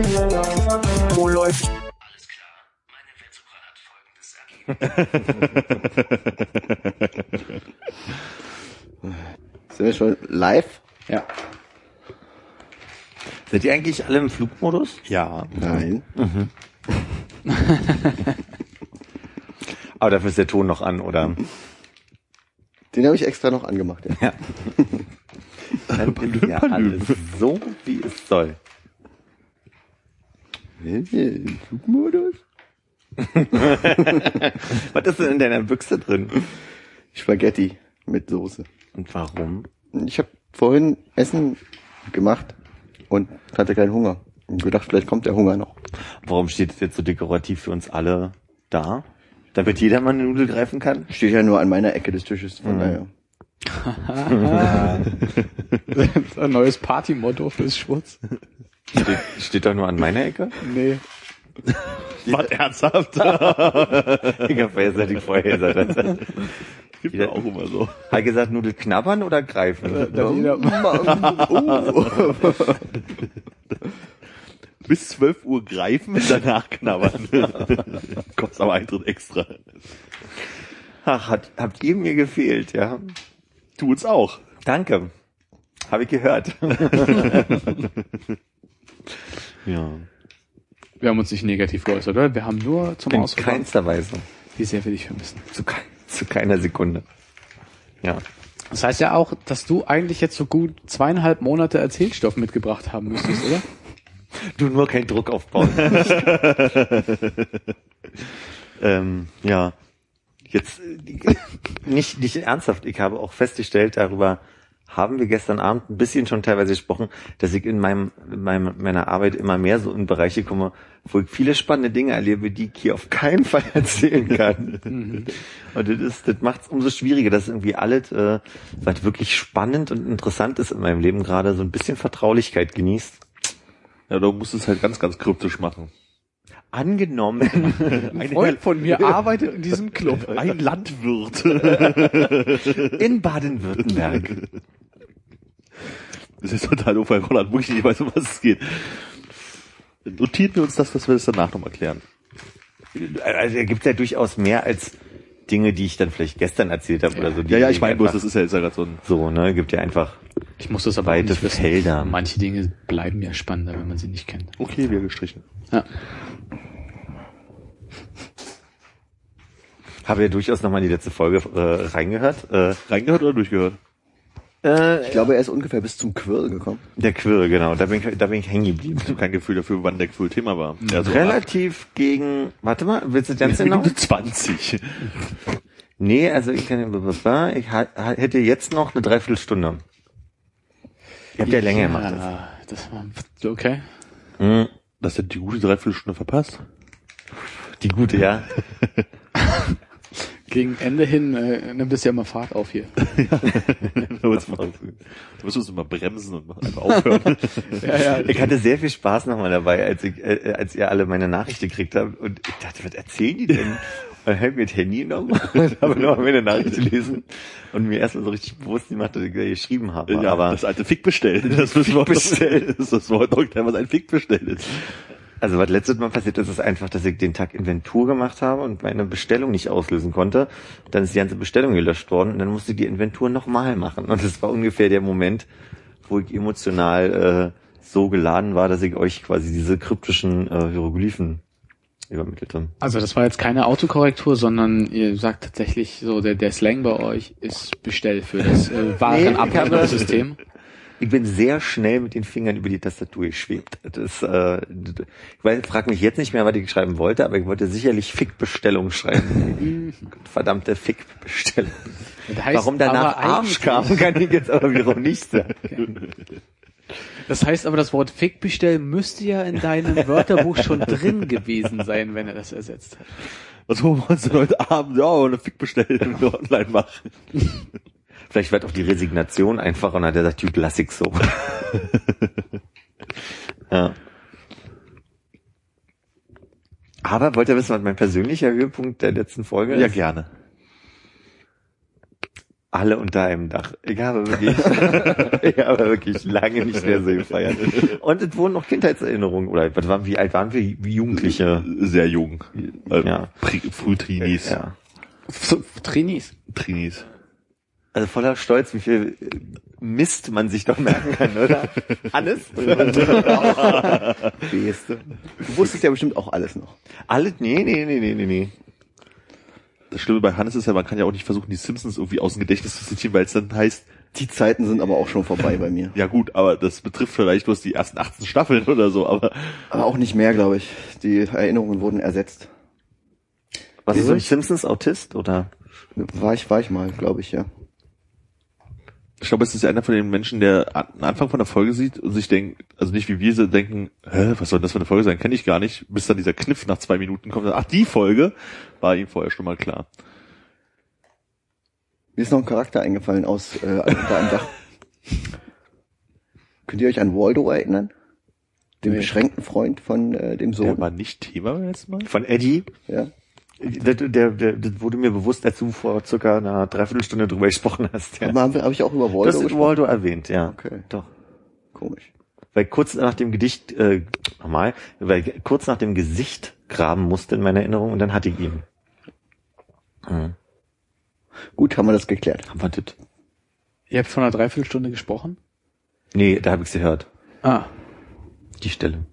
Wo läuft? Alles klar, meine Wetsucher hat folgendes erlebt. Sind wir schon live? Ja. Seid ihr eigentlich alle im Flugmodus? Ja. Nein. Aber dafür ist der Ton noch an, oder? Den habe ich extra noch angemacht. Ja. Ja. Dann ist ja alles so, wie es soll. Flugmodus? Was ist denn in deiner Büchse drin? Spaghetti mit Soße. Und warum? Ich habe vorhin Essen gemacht und hatte keinen Hunger. Und gedacht, vielleicht kommt der Hunger noch. Warum steht es jetzt so dekorativ für uns alle da? Damit jeder mal eine Nudel greifen kann? Steht ja nur an meiner Ecke des Tisches, von daher. Ein neues Partymotto fürs Schwurz. Steht, steht doch nur an meiner Ecke? Nee. Was ernsthaft? Ich hab vorherseitig vorher Gibt ja auch immer so. Hat gesagt, Nudel knabbern oder greifen? Dann jeder, Bis 12 Uhr greifen und danach knabbern. Kostet aber Eintritt extra. Ach, hat, habt ihr mir gefehlt, ja? Uns auch. Danke. Habe ich gehört. Ja. wir haben uns nicht negativ geäußert, oder? Wir haben nur zum In Ausdruck, keinster Weise. wie sehr wir dich vermissen. Zu, kei- zu keiner Sekunde. Ja. Das heißt ja auch, dass du eigentlich jetzt so gut zweieinhalb Monate Erzählstoff mitgebracht haben müsstest, oder? Du nur keinen Druck aufbauen. ähm, ja. Jetzt äh, nicht, nicht ernsthaft. Ich habe auch festgestellt, darüber haben wir gestern Abend ein bisschen schon teilweise gesprochen, dass ich in meinem, in meinem meiner Arbeit immer mehr so in Bereiche komme, wo ich viele spannende Dinge erlebe, die ich hier auf keinen Fall erzählen kann. Und das ist, das macht es umso schwieriger, dass irgendwie alles, äh, was wirklich spannend und interessant ist in meinem Leben gerade, so ein bisschen Vertraulichkeit genießt. Ja, du musst es halt ganz, ganz kryptisch machen. Angenommen, Ein Freund von mir arbeitet in diesem Club. Ein Landwirt. in Baden-Württemberg. Das ist total doof, weil Roland wirklich nicht weiß, um was es geht. Notiert mir uns das, dass wir das danach nochmal klären. Also da gibt ja durchaus mehr als Dinge, die ich dann vielleicht gestern erzählt habe oder so. die Ja, ja, ich meine bloß, das ist ja jetzt ja gerade so ein... so, ne, gibt ja einfach Ich muss das aber weite nicht wissen. Felder. Manche Dinge bleiben ja spannender, wenn man sie nicht kennt. Okay, wir gestrichen. Ja. Habe ja durchaus nochmal in die letzte Folge äh, reingehört. Äh, Reingehört oder durchgehört? äh, Ich glaube, er ist ungefähr bis zum Quirl gekommen. der Quirl, genau. Da bin ich, da bin ich hängen geblieben. Ich habe kein Gefühl dafür, wann der Gefühl Thema war. Ja, so Relativ gegen, warte mal, willst du das ganz genau? Minute 20. Nee, also ich kann, ich hätte jetzt noch eine Dreiviertelstunde. Ihr habt ja länger gemacht. das. Ja, das war, okay. Hm, Das hat die gute Dreiviertelstunde verpasst. Die gute, ja. Gegen Ende hin äh, nimmt es ja mal Fahrt auf hier. Da musst du uns immer bremsen und einfach aufhören. Ja, ja. Ich hatte sehr viel Spaß nochmal dabei, als ich, äh, als ihr alle meine Nachrichten gekriegt habt. Und ich dachte, was erzählen die denn? Mir das Handy genommen und habe nochmal meine Nachricht gelesen und mir erstmal so richtig bewusst gemacht, dass ich geschrieben habe. Ja, Aber das alte Fick bestellen. Das müssen wir bestellen. Das ist das Wort was ein Fick bestellt ist. also was letztes Mal passiert ist, ist einfach, dass ich den Tag Inventur gemacht habe und meine Bestellung nicht auslösen konnte. Dann ist die ganze Bestellung gelöscht worden und dann musste ich die Inventur nochmal machen. Und das war ungefähr der Moment, wo ich emotional äh, so geladen war, dass ich euch quasi diese kryptischen äh, Hieroglyphen übermittelte. Also das war jetzt keine Autokorrektur, sondern ihr sagt tatsächlich so, der, der Slang bei euch ist Bestell für das äh, Nee, ich Warenabrechnungssystem. Ich bin sehr schnell mit den Fingern über die Tastatur geschwebt. Das, äh, ich weiß, frag mich jetzt nicht mehr, was ich schreiben wollte, aber ich wollte sicherlich Fickbestellung schreiben. Verdammte Fickbestellung. Das heißt Warum danach Arsch kam, kann ich jetzt aber wiederum nicht sagen. Das heißt aber, das Wort Fickbestell müsste ja in deinem Wörterbuch schon drin gewesen sein, wenn er das ersetzt hat. Was holen wir uns denn heute Abend? Ja, eine Fick bestellen und online machen. Vielleicht wird auch die Resignation einfacher und hat er sagt, Typ, lass ich so. ja. Aber wollt ihr wissen, was mein persönlicher Höhepunkt der letzten Folge Ja, ist? gerne. Alle unter einem Dach. Ich habe wirklich, ich habe wirklich lange nicht mehr so gefeiert. Und es wurden noch Kindheitserinnerungen, oder was waren, wie alt waren wir? Wie Jugendliche? Sehr jung. Äh, Ja. Frühtrinis. Ja. So, Trainees. Trinis. Also voller Stolz, wie viel Mist man sich doch merken kann, oder? Hannes? Beste. Du wusstest ja bestimmt auch alles noch. Alle? Nee, nee, nee, nee, nee, nee. Das Schlimme bei Hannes ist ja, man kann ja auch nicht versuchen, die Simpsons irgendwie aus dem Gedächtnis zu zitieren, weil es dann heißt, Die Zeiten sind aber auch schon vorbei bei mir. ja gut, aber das betrifft vielleicht bloß die ersten 18 Staffeln oder so, aber Aber auch nicht mehr, glaube ich. Die Erinnerungen wurden ersetzt. Was ist so ein ich- Simpsons Autist, oder? War ich, war ich mal, glaube ich, ja. Ich glaube, es ist einer von den Menschen, der an- den Anfang von der Folge sieht und sich denkt, also nicht wie wir so denken, hä, was soll das für eine Folge sein, kenne ich gar nicht, bis dann dieser Kniff nach zwei Minuten kommt, ach, die Folge war ihm vorher schon mal klar. Mir ist noch ein Charakter eingefallen aus äh, unter einem Dach. Könnt ihr euch an Waldo erinnern? Den Nee. beschränkten Freund von äh, dem Der Sohn. war nicht Thema beim letzten Mal? Von Eddie? Ja. Der, der, der, das wurde mir bewusst, als du vor circa einer Dreiviertelstunde drüber gesprochen hast. Ja. Aber habe hab ich auch über Waldo hast gesprochen? Waldo erwähnt, ja. Okay. Doch. Komisch. Weil kurz nach dem Gedicht, äh, nochmal, weil kurz nach dem Gesicht graben musste in meiner Erinnerung und dann hatte ich ihn. Hm. Gut, haben wir das geklärt. Aber das, Ihr habt von einer Dreiviertelstunde gesprochen? nee, da habe ich gehört. Ah, Die Stelle.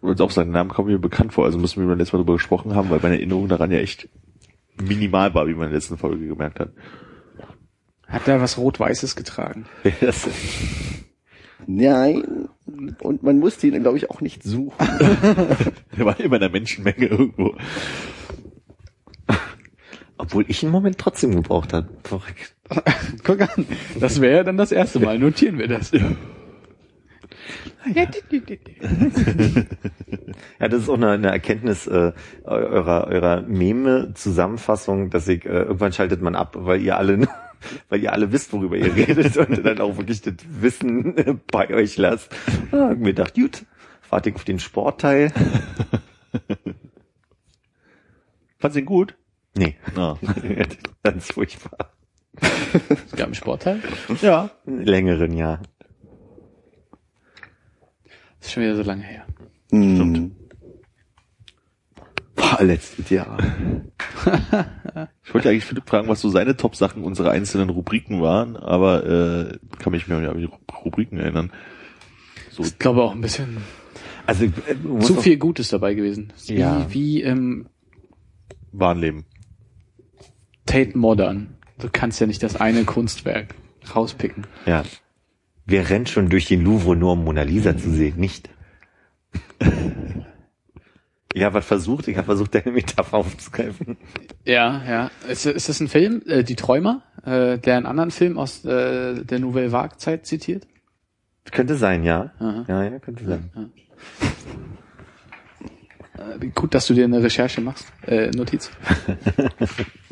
Und auch seinen Namen kommt mir bekannt vor, also müssen wir beim letzten Mal drüber gesprochen haben, weil meine Erinnerung daran ja echt minimal war, wie man in der letzten Folge gemerkt hat. hat er was Rot-Weißes getragen? Nein. Und man musste ihn, glaube ich, auch nicht suchen. Der war immer in der Menschenmenge irgendwo. obwohl ich einen Moment trotzdem gebraucht habe. Verrückt. Guck an. Das wäre ja dann das erste Mal. Notieren wir das. Ja, das ist auch eine, eine Erkenntnis äh, eurer, eurer Meme-Zusammenfassung, dass ich, äh, irgendwann schaltet man ab, weil ihr alle, weil ihr alle wisst, worüber ihr redet und dann auch wirklich das Wissen äh, bei euch lasst. Ah, hab mir gedacht, gut, warte ich auf den Sportteil. Fandst du ihn gut? Nee, Ja. ganz furchtbar. Es gab einen Sportteil. ja. Längeren, ja. Ist schon wieder so lange her. Stimmt. War letztes Jahr. Ich wollte eigentlich Philipp fragen, was so seine Top-Sachen unserer einzelnen Rubriken waren, aber äh, kann mich mehr an die Ru- Rubriken erinnern. So, Ich glaube auch ein bisschen Also äh, zu viel Gutes dabei gewesen. Wie, Ja. wie ähm, Wahnleben. Tate Modern. Du kannst ja nicht das eine Kunstwerk rauspicken. Ja. Wer rennt schon durch den Louvre nur um Mona Lisa zu sehen? Nicht. Ich habe was versucht, ich habe versucht, deine Metapher aufzugreifen. Ja, ja. Ist, ist das ein Film, äh, Die Träumer, äh, der einen anderen Film aus äh, der Nouvelle Vague-Zeit zitiert? Könnte sein, ja. Aha. Ja, ja, könnte sein. Äh, gut, dass du dir eine Recherche machst. Äh, Notiz.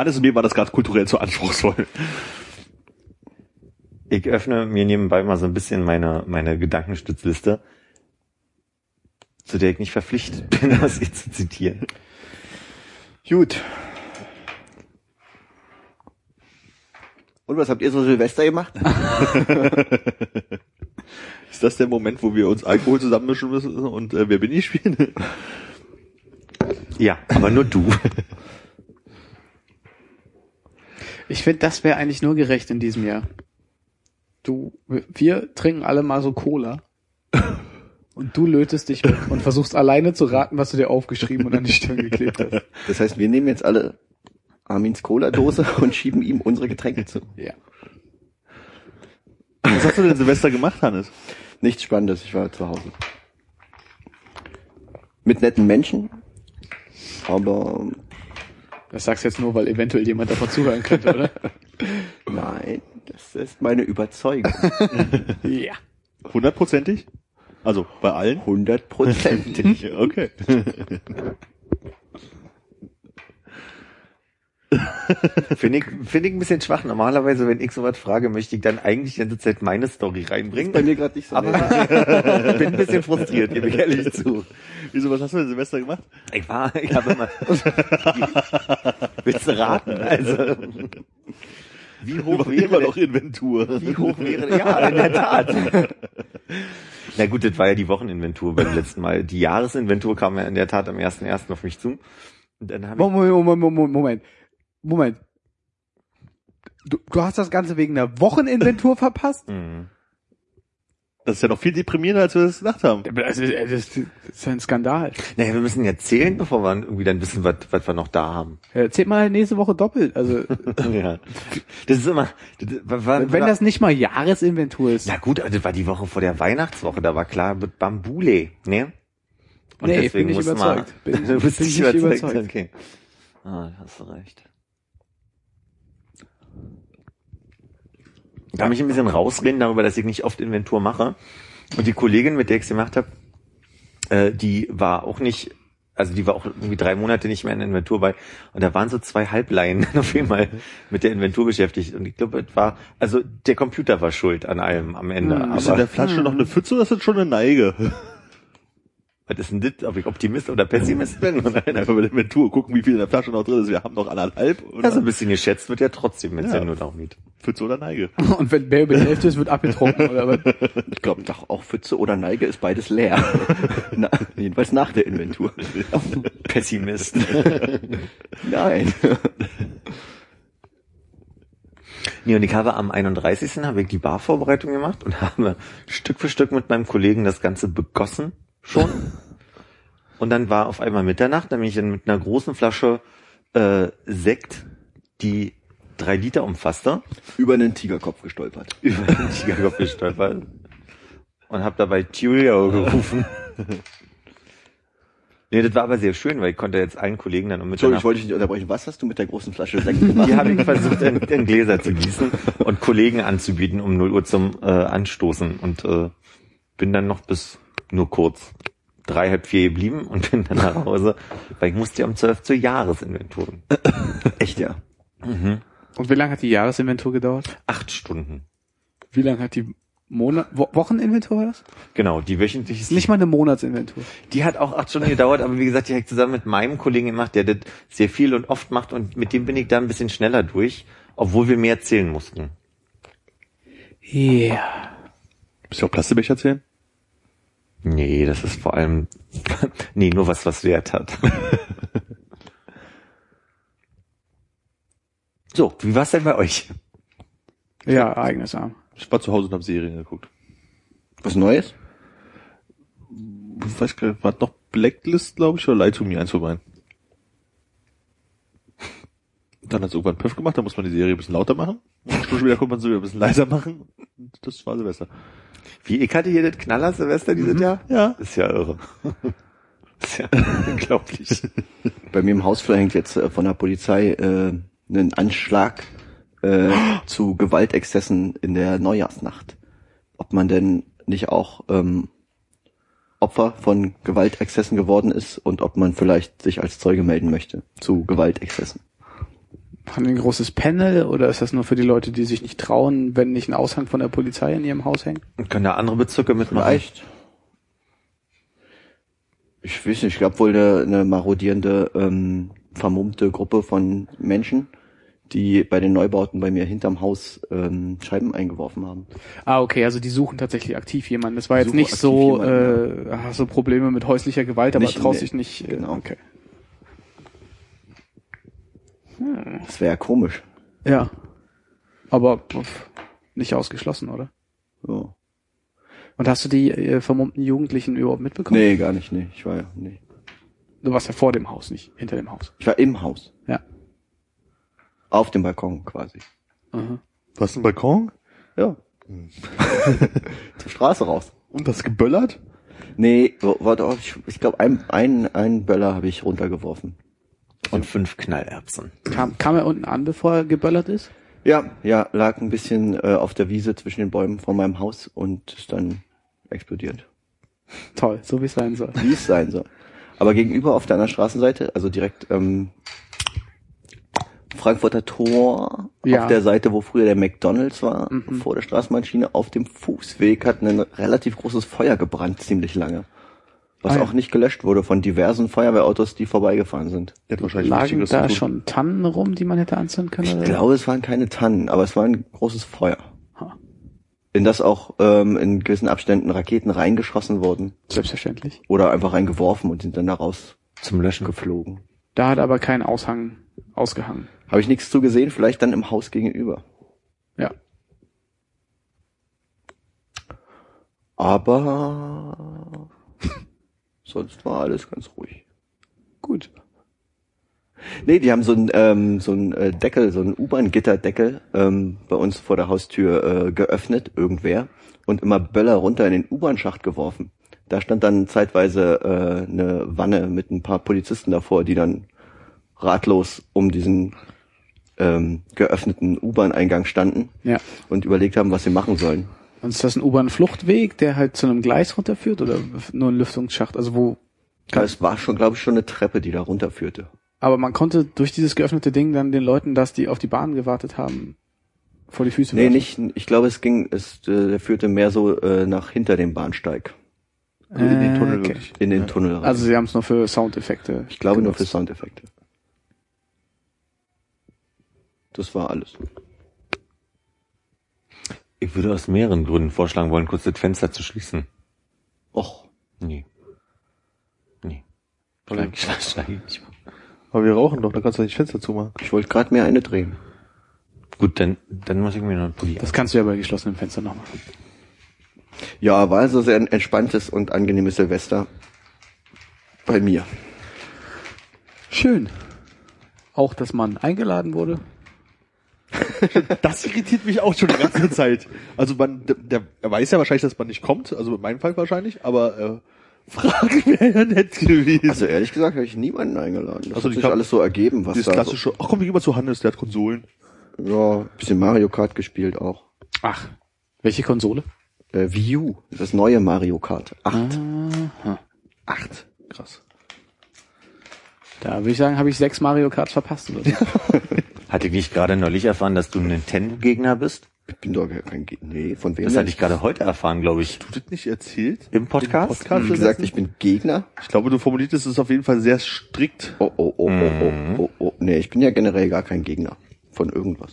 Hannes und mir war das gerade kulturell zu anspruchsvoll. Ich öffne mir nebenbei mal so ein bisschen meine, meine Gedankenstützliste, zu der ich nicht verpflichtet bin, was ihr zu zitieren. Gut. Und was habt ihr so Silvester gemacht? Ist das der Moment, wo wir uns Alkohol zusammenmischen müssen und äh, wer bin ich spielen? Ja, aber nur du. Ich finde, das wäre eigentlich nur gerecht in diesem Jahr. Du, wir trinken alle mal so Cola. Und du lötest dich und versuchst alleine zu raten, was du dir aufgeschrieben und an die Stirn geklebt hast. Das heißt, wir nehmen jetzt alle Armins Cola-Dose und schieben ihm unsere Getränke zu. Ja. Was hast du denn Silvester gemacht, Hannes? Nichts Spannendes, ich war zu Hause. Mit netten Menschen, aber Das sagst du jetzt nur, weil eventuell jemand davon zuhören könnte, oder? nein, das ist meine Überzeugung. ja. Hundertprozentig? Also bei allen? Hundertprozentig. Okay. Finde ich, finde ich ein bisschen schwach. Normalerweise, wenn ich sowas frage, möchte ich dann eigentlich die ganze Zeit meine Story reinbringen. Bei mir gerade nicht so. Aber ich bin ein bisschen frustriert, gebe ich ehrlich zu. Wieso, was hast du denn Silvester gemacht? Ich war, ich habe immer, willst du raten? Also, wie hoch wäre immer noch Inventur. Wie hoch wäre, ja, in der Tat. Na gut, das war ja die Wocheninventur beim letzten Mal. Die Jahresinventur kam ja in der Tat am 1.1. auf mich zu. Und dann Moment, Moment, Moment, Moment. Moment. Du, du hast das Ganze wegen einer Wocheninventur verpasst? Mhm. Das ist ja noch viel deprimierender, als wir das gedacht haben. Das ist, das ist ein Skandal. naja, wir müssen ja zählen, bevor wir irgendwie dann wissen, was, was wir noch da haben. Erzählt mal nächste Woche doppelt. Also, ja. Das ist immer, das, war, wenn das nicht mal Jahresinventur ist. na gut, also das war die Woche vor der Weihnachtswoche, da war klar mit Bambule, ne? Nee, bin ich mussten überzeugt. Wir, Bin- du bist bin nicht ich überzeugt. überzeugt. Okay. Ah, hast du recht. Ich kann mich ein bisschen rausreden darüber, dass ich nicht oft Inventur mache. Und die Kollegin, mit der ich es gemacht habe, äh, die war auch nicht, also die war auch irgendwie drei Monate nicht mehr in der Inventur bei. Und da waren so zwei Halbleien auf jeden Fall mit der Inventur beschäftigt. Und ich glaube, es war, also der Computer war schuld an allem am Ende. Hm, Ist in Aber der Flasche noch eine Pfütze oder ist das schon eine Neige? was ist denn das, ob ich Optimist oder Pessimist bin? Oder? Einfach bei der Inventur gucken, wie viel in der Flasche noch drin ist. Wir haben noch anderthalb. Oder? Ja, so ein bisschen geschätzt wird ja trotzdem, wenn es Ja. nur darum geht. Pfütze oder Neige. Und wenn mehr über die Hälfte ist, wird abgetrunken, oder was? Ich glaube doch, auch Pfütze oder Neige ist beides leer. Na, jedenfalls nach der Inventur. Pessimist. Nein. nee, und ich habe am 31. habe ich die Barvorbereitung gemacht und habe Stück für Stück mit meinem Kollegen das Ganze begossen schon. Und dann war auf einmal Mitternacht, nämlich mit einer großen Flasche äh, Sekt, die drei Liter umfasste, Über einen Tigerkopf gestolpert. über den Tigerkopf gestolpert und habe dabei Cheerio gerufen. Nee, das war aber sehr schön, weil ich konnte jetzt allen Kollegen dann um Entschuldigung, ich wollte dich nicht unterbrechen. Was hast du mit der großen Flasche Sekt gemacht? Die habe ich versucht, in, in Gläser zu gießen und Kollegen anzubieten um 0 Uhr zum äh, Anstoßen und äh, bin dann noch bis nur kurz drei, halb vier geblieben und bin dann nach Hause, weil ich musste ja um 12 zur Jahresinventur. Echt, ja. Und wie lange hat die Jahresinventur gedauert? Acht Stunden. Wie lange hat die Monat Wo Wocheninventur war das? Genau, die wöchentlich Ist nicht mal eine Monatsinventur. Die hat auch acht Stunden gedauert, aber wie gesagt, die habe ich zusammen mit meinem Kollegen gemacht, der das sehr viel und oft macht und mit dem bin ich da ein bisschen schneller durch, obwohl wir mehr zählen mussten. Ja. Bist du auch Plastikbecher zählen? Nee, das ist vor allem, nee, nur was, was Wert hat. so, wie war's denn bei euch? Ja, ereignisarm. Ich war zu Hause und habe Serien geguckt. Was Neues? Ich weiß gar nicht, war noch Blacklist, glaube ich, oder Lie to Me, eins von beiden. Dann hat es irgendwann Pöff gemacht, da muss man die Serie ein bisschen lauter machen. Und eine Stunde später konnte man sie wieder ein bisschen leiser machen. Und das war Silvester. Wie, ich hatte hier das Knaller Silvester dieses Jahr? Ja. Ist ja irre. ist ja unglaublich. Bei mir im Hausflur hängt jetzt äh, von der Polizei äh, ein Anschlag äh, zu Gewaltexzessen in der Neujahrsnacht. Ob man denn nicht auch ähm, Opfer von Gewaltexzessen geworden ist und ob man vielleicht sich als Zeuge melden möchte zu Gewaltexzessen. Haben die ein großes Panel oder ist das nur für die Leute, die sich nicht trauen, wenn nicht ein Aushang von der Polizei in ihrem Haus hängt? Und können da andere Bezirke mitmachen? Vielleicht. Ich weiß nicht, ich glaube wohl eine, eine marodierende, ähm, vermummte Gruppe von Menschen, die bei den Neubauten bei mir hinterm Haus ähm, Scheiben eingeworfen haben. Ah, okay, also die suchen tatsächlich aktiv jemanden. Das war jetzt nicht so, jemanden, äh, hast du Probleme mit häuslicher Gewalt, aber Nicht, traust nee, dich nicht. Äh, genau. Okay. Das wäre ja komisch. Ja. Aber pff, nicht ausgeschlossen, oder? So. Und hast du die äh, vermummten Jugendlichen überhaupt mitbekommen? Nee, gar nicht, nee. Ich war ja, nee. Du warst ja vor dem Haus, nicht hinter dem Haus. Ich war im Haus. Ja. Auf dem Balkon quasi. Aha. Du hast einen Balkon? Ja. Zur Straße raus. Und das geböllert? Nee, warte, oh, ich, ich glaube, ein, ein, ein Böller habe ich runtergeworfen. Und fünf Knallerbsen. Kam, kam er unten an, bevor er geböllert ist? Ja, ja, lag ein bisschen äh, auf der Wiese zwischen den Bäumen vor meinem Haus und ist dann explodiert. Toll, so wie es sein soll. Wie es sein soll. Aber gegenüber auf der anderen Straßenseite, also direkt ähm, Frankfurter Tor, Ja. auf der Seite, wo früher der McDonalds war, Mhm. vor der Straßenbahnschiene, auf dem Fußweg hat ein relativ großes Feuer gebrannt, ziemlich lange. Was Ah auch nicht gelöscht wurde von diversen Feuerwehrautos, die vorbeigefahren sind. Wahrscheinlich Lagen da schon Tannen rum, die man hätte anzünden können? Ich oder? glaube, es waren keine Tannen, aber es war ein großes Feuer. Ha. In das auch ähm, in gewissen Abständen Raketen reingeschossen wurden Selbstverständlich. oder einfach reingeworfen und sind dann da Zum Löschen. rausgeflogen. Da hat aber kein Aushang ausgehangen. Habe ich nichts zu gesehen, vielleicht dann im Haus gegenüber. Ja. Aber sonst war alles ganz ruhig. Gut. Nee, die haben so einen ähm, so einen äh, Deckel, so einen U-Bahn-Gitterdeckel ähm, bei uns vor der Haustür äh, geöffnet, irgendwer, und immer Böller runter in den U-Bahn-Schacht geworfen. Da stand dann zeitweise äh, eine Wanne mit ein paar Polizisten davor, die dann ratlos um diesen ähm, geöffneten U-Bahn-Eingang standen Ja. und überlegt haben, was sie machen sollen. Und ist das ein U-Bahn-Fluchtweg, der halt zu einem Gleis runterführt oder nur ein Lüftungsschacht? Also wo, Es war schon, glaube ich, schon eine Treppe, die da runterführte. aber man konnte durch dieses geöffnete Ding dann den Leuten, dass die auf die Bahn gewartet haben, vor die Füße Nee, werfen. nicht, ich glaube, es ging, es äh, der führte mehr so äh, nach hinter dem Bahnsteig, Also in den Äh, Tunnel okay. wirklich. in den Tunnel rein. Also sie haben es nur für Soundeffekte. ich glaube nur für genutzt. Soundeffekte. Das war alles. Ich würde aus mehreren Gründen vorschlagen wollen, kurz das Fenster zu schließen. Och, Nee. Nee. Schlag, schlag, schlag ich. Aber wir rauchen doch, da kannst du nicht Fenster zumachen. ich wollte gerade mir eine drehen. Gut, dann, dann muss ich mir noch einen Pulli Das kannst du ja bei geschlossenen Fenstern noch machen. Ja, war also sehr ein entspanntes und angenehmes Silvester bei mir. Schön. Auch, dass man eingeladen wurde. Das irritiert mich auch schon die ganze Zeit. Also man, der, der er weiß ja wahrscheinlich, dass man nicht kommt, also in meinem Fall wahrscheinlich, aber äh, Frage wäre ja nett gewesen. Also ehrlich gesagt habe ich niemanden eingeladen. Das Also hat ich sich hab- alles so ergeben, was Dieses da klassische, ach komm, ich geh mal zu Hannes, der hat Konsolen. so, ja, bisschen Mario Kart gespielt auch. Ach. Welche Konsole? Äh, Wii U, das neue Mario Kart 8. Aha. Acht. Krass. Da würde ich sagen, habe ich sechs Mario Karts verpasst oder so. Hatte ich nicht gerade neulich erfahren, dass du ein Nintendo-Gegner bist? Ich bin doch gar kein Ge Nee, von wem Das hatte ich gerade heute erfahren, glaube ich. Du das nicht erzählt? Im Podcast? Im Podcast Wie gesagt, ich bin Gegner. ich glaube, du formuliertest es auf jeden Fall sehr strikt. Oh, oh, oh, oh, oh, oh, oh. Nee, ich bin ja generell gar kein Gegner von irgendwas.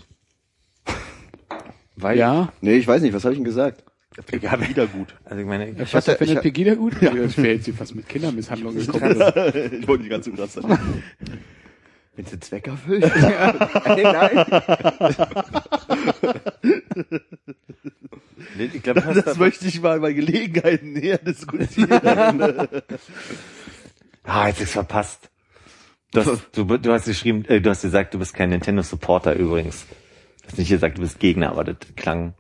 Weil, ja. Nee, ich weiß nicht, was habe ich denn gesagt? ja, Wieder gut. Also ich meine, Was hatte- findet ich- Pegida gut? Ja. Das wäre jetzt was mit Kindermisshandlung gekommen. ich wollte nicht ganz so Wenn sie Zweck erfüllt? Ey, nein. ich hast Das da- möchte ich mal bei Gelegenheiten näher diskutieren. Ah, jetzt ist verpasst. Du hast, du, du hast geschrieben, äh, du hast gesagt, du bist kein Nintendo-Supporter übrigens. Du hast nicht gesagt, du bist Gegner, aber das klang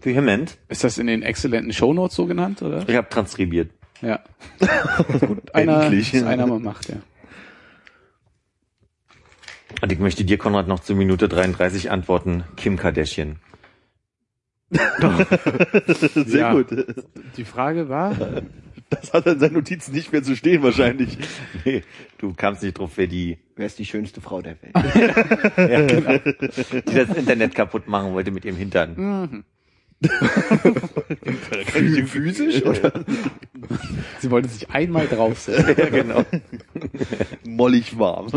vehement. Ist das in den exzellenten Shownotes so genannt, oder? Ich habe transkribiert. Ja. Gut, einer, Endlich. einer mal macht, ja. Und ich möchte dir, Konrad, noch zur Minute 33 antworten. Kim Kardashian. Sehr Ja. gut. Die Frage war, Das hat er in seinen Notizen nicht mehr zu stehen wahrscheinlich. Nee, du kamst nicht drauf, wer die, Wer ist die schönste Frau der Welt? ja, genau, die das Internet kaputt machen wollte mit ihrem Hintern. Physisch oder? sie wollte sich einmal draufsetzen. Ja, genau. Mollig warm.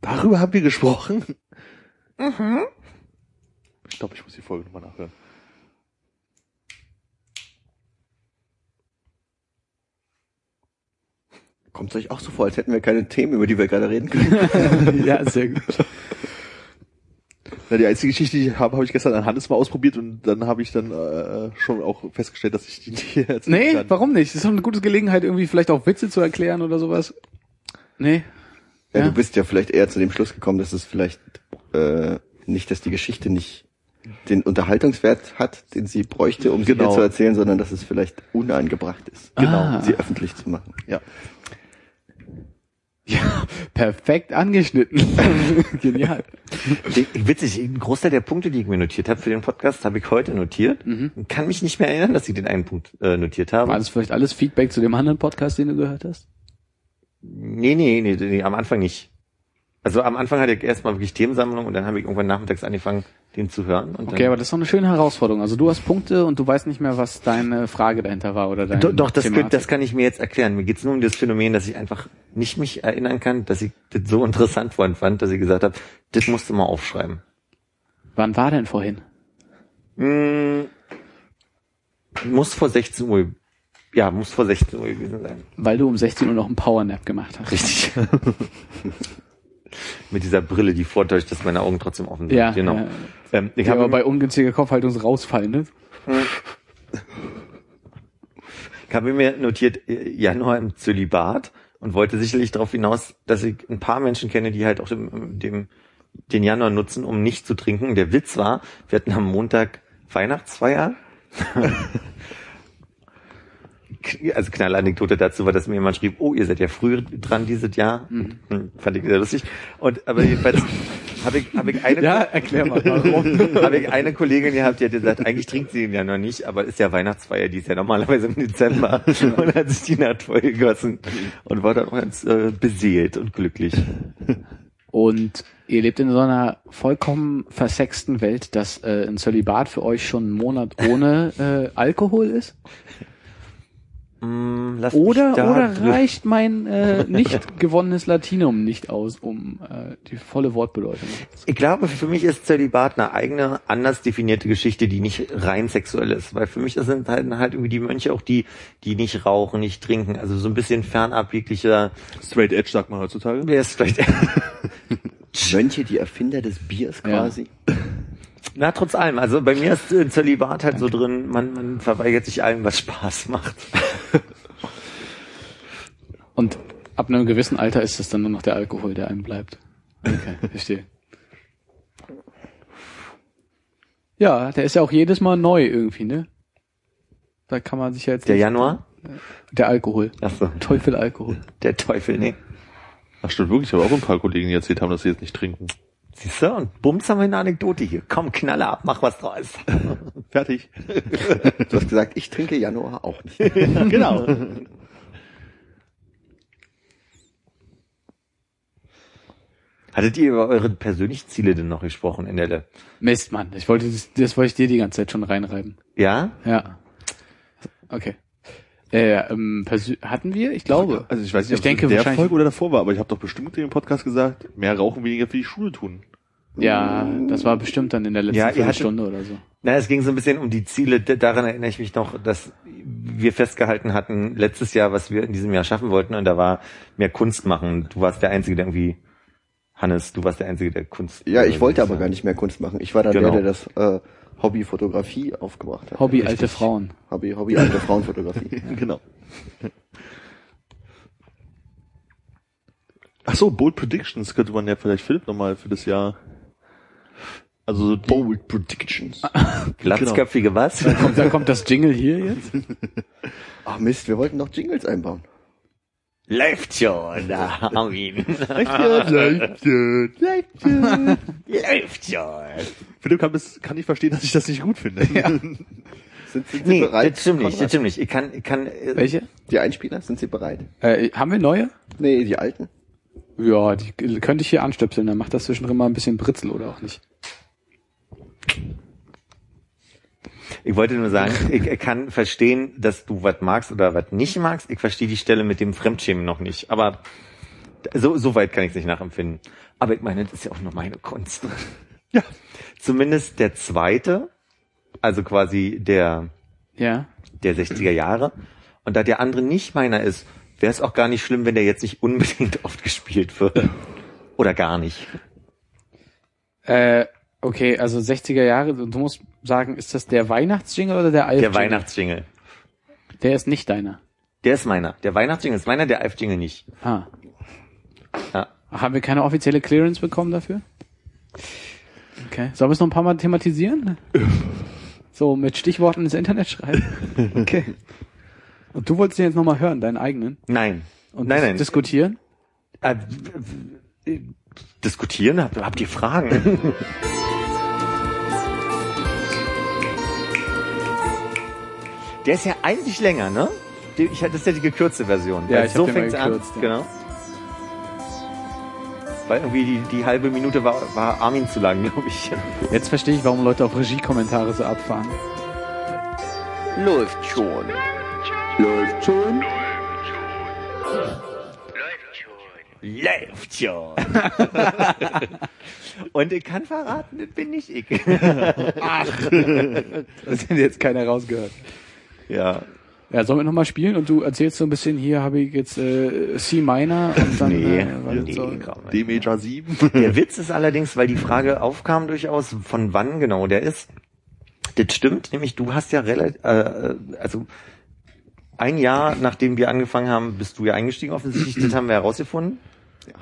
Darüber haben wir gesprochen. Ich glaube, ich muss die Folge nochmal nachhören. Kommt es euch auch so vor, als hätten wir keine Themen, über die wir gerade reden können? ja, sehr gut. Na, die einzige Geschichte, die ich habe, habe ich gestern an Hannes mal ausprobiert und dann habe ich dann äh, schon auch festgestellt, dass ich die nicht erzählen Nee, kann. warum nicht? Das ist doch eine gute Gelegenheit, irgendwie vielleicht auch Witze zu erklären oder sowas. Nee. Ja, Ja. du bist ja vielleicht eher zu dem Schluss gekommen, dass es vielleicht äh, nicht, dass die Geschichte nicht den Unterhaltungswert hat, den sie bräuchte, um sie Genau. dir zu erzählen, sondern dass es vielleicht unangebracht ist, Genau. sie öffentlich zu machen. Ja. Ja, perfekt angeschnitten. Genial. Witzig, ein Großteil der Punkte, die ich mir notiert habe für den Podcast, habe ich heute notiert. Kann mich nicht mehr erinnern, dass ich den einen Punkt äh, notiert habe. War das vielleicht alles Feedback zu dem anderen Podcast, den du gehört hast? Nee, nee, nee, nee, am Anfang nicht. Also am Anfang hatte ich erstmal wirklich Themensammlung und dann habe ich irgendwann nachmittags angefangen, den zu hören. Okay, aber das ist doch eine schöne Herausforderung. Also du hast Punkte und du weißt nicht mehr, was deine Frage dahinter war oder dein doch, doch das, könnt, das kann ich mir jetzt erklären. Mir geht's nur um das Phänomen, dass ich einfach nicht mich erinnern kann, dass ich das so interessant vorhin fand, dass ich gesagt habe, das musst du mal aufschreiben. Wann war denn vorhin? Hm, muss vor 16 Uhr, ja, muss vor 16 Uhr gewesen sein. Weil du um 16 Uhr noch einen Powernap gemacht hast. Richtig. Mit dieser Brille, die vortäuscht, dass meine Augen trotzdem offen sind. Ja, genau. ja. Ähm, ich Ja, habe aber bei ungünstiger Kopfhaltung rausfallen, ne? Ich habe mir notiert, äh, Januar im Zölibat und wollte sicherlich darauf hinaus, dass ich ein paar Menschen kenne, die halt auch dem, dem, den Januar nutzen, um nicht zu trinken. Der Witz war, wir hatten am Montag Weihnachtsfeier. Also Knallanekdote dazu war, dass mir jemand schrieb, oh, ihr seid ja früher dran dieses Jahr. Hm, Fand ich sehr lustig. Und aber jedenfalls habe ich, habe ich eine Ja, erklär mal, warum. habe ich eine Kollegin gehabt, die hat gesagt, eigentlich trinkt sie ihn ja noch nicht, aber ist ja Weihnachtsfeier, die ist ja normalerweise im Dezember und hat sich die Nacht voll gegossen und war dann auch ganz äh, beseelt und glücklich. Und ihr lebt in so einer vollkommen versexten Welt, dass äh, ein Zölibat für euch schon einen Monat ohne äh, Alkohol ist? Mm, lass mich Oder, da oder reicht mein äh, nicht gewonnenes Latinum nicht aus, um äh, die volle Wortbedeutung? Ich glaube, für mich ist Zölibat eine eigene, anders definierte Geschichte, die nicht rein sexuell ist. Weil für mich sind halt, halt irgendwie die Mönche auch die, die nicht rauchen, nicht trinken. Also so ein bisschen fernab jeglicher, Straight Edge sagt man heutzutage. wer ist vielleicht, Mönche, die Erfinder des Biers Ja. Na, trotz allem. Also bei mir ist äh, Zölibat halt so drin, man, man verweigert sich allem, was Spaß macht. Und ab einem gewissen Alter ist es dann nur noch der Alkohol, der einem bleibt. Okay, verstehe. Ja, der ist ja auch jedes Mal neu irgendwie, ne? Da kann man sich ja jetzt Der Januar? Der Alkohol. Ach so, Teufel Alkohol. der Teufel, nee. Ach stimmt wirklich, ich habe auch ein paar Kollegen, die erzählt haben, dass sie jetzt nicht trinken. Siehst du, und bums haben wir eine Anekdote hier. Komm, knalle ab, mach was draus. Fertig. Du hast gesagt, ich trinke Januar auch nicht. genau. Hattet ihr über eure persönlichen Ziele denn noch gesprochen in der, Mist, Mann. Ich wollte das, das wollte ich dir die ganze Zeit schon reinreiben. ja? Ja. Okay. Äh, ähm, hatten wir? Ich glaube. Also ich weiß nicht, Ich ob denke es in der Folge oder davor war, aber ich habe doch bestimmt im Podcast gesagt, mehr rauchen, weniger für die Schule tun. Ja, das war bestimmt dann in der letzten Ja, Stunde oder so. Na, es ging so ein bisschen um die Ziele. Daran erinnere ich mich noch, dass wir festgehalten hatten letztes Jahr, was wir in diesem Jahr schaffen wollten. Und da war mehr Kunst machen. Du warst der Einzige, der irgendwie, Hannes, du warst der Einzige, der Kunst. Ja, ich wollte aber gar nicht mehr Kunst machen. Ich war dann Genau. der, der das äh, Hobby Fotografie aufgebracht hat. Hobby alte Frauen. Hobby, Hobby alte Frauenfotografie. Genau. Ach so, Bold Predictions könnte man ja vielleicht Philipp nochmal für das Jahr. Also so die, Bold Predictions. Glatzköpfige was? Kommt, da kommt das Jingle hier jetzt? Ach Mist, wir wollten noch Jingles einbauen. Läuft schon, da haben wir ihn. Läuft schon. Philipp kann, bis, kann nicht verstehen, dass ich das nicht gut finde. Sind, sind Sie Nee, bereit? das stimmt nicht, das stimmt nicht. Ich kann, ich kann, äh, Welche? Die Einspieler, sind Sie bereit? Äh, haben wir neue? Nee, die alten. Ja, die könnte ich hier anstöpseln, dann macht das zwischendrin mal ein bisschen Britzel oder auch nicht. Ich wollte nur sagen, ich kann verstehen, dass du was magst oder was nicht magst. Ich verstehe die Stelle mit dem Fremdschämen noch nicht. Aber so, so weit kann ich es nicht nachempfinden. Aber ich meine, das ist ja auch nur meine Kunst. Ja. Zumindest der zweite, also quasi der, Ja. der 60er Jahre. Und da der andere nicht meiner ist, wäre es auch gar nicht schlimm, wenn der jetzt nicht unbedingt oft gespielt wird. Oder gar nicht. Äh, okay, also 60er Jahre, du musst sagen, ist das der Weihnachtsjingle oder der Alf? Der Weihnachtsjingle. Der ist nicht deiner. Der ist meiner. Der Weihnachtsjingle ist meiner, der Alf-Jingle nicht. Ah. Ja. Haben wir keine offizielle Clearance bekommen dafür? Okay. Sollen wir es noch ein paar Mal thematisieren? So, mit Stichworten ins Internet schreiben? Okay. Und du wolltest den jetzt nochmal hören, deinen eigenen? Nein. Und nein, nein. diskutieren? Äh, diskutieren? Habt, habt ihr Fragen? Der ist ja eigentlich länger, ne? Ich, das ist ja die gekürzte Version. Ja, ich so mal fängt's an. ja. Genau. Weil irgendwie die, die halbe Minute war, war Armin zu lang, glaube ich. Jetzt verstehe ich, warum Leute auf Regiekommentare so abfahren. Läuft schon. Läuft schon. Läuft schon. Und ich kann verraten, das bin nicht ich. Das hat jetzt keiner rausgehört. ja. Ja, sollen wir nochmal spielen und du erzählst so ein bisschen, hier habe ich jetzt äh, C minor und dann Nee, äh, nee, so. D Major 7. Der Witz ist allerdings, weil die Frage aufkam durchaus, von wann genau der ist. Das stimmt, nämlich du hast ja relativ, äh, also ein Jahr nachdem wir angefangen haben, bist du ja eingestiegen offensichtlich, das haben wir herausgefunden.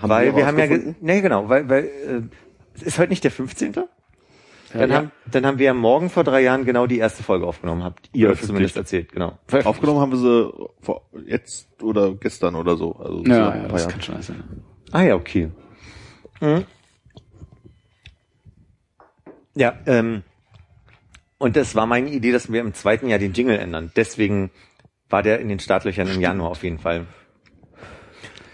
Haben weil wir, haben ja, nee genau, weil, weil äh, es ist heute nicht der 15. Dann, ja. haben, dann haben wir ja morgen vor drei Jahren genau die erste Folge aufgenommen, habt ihr zumindest erzählt, genau. Aufgenommen haben wir sie vor, jetzt oder gestern oder so. Also so Ja, ein ja, paar das Jahre. kann schon sein. Ah ja, okay. Mhm. Ja, ähm, und das war meine Idee, dass wir im zweiten Jahr den Jingle ändern. Deswegen war der in den Startlöchern im Januar auf jeden Fall.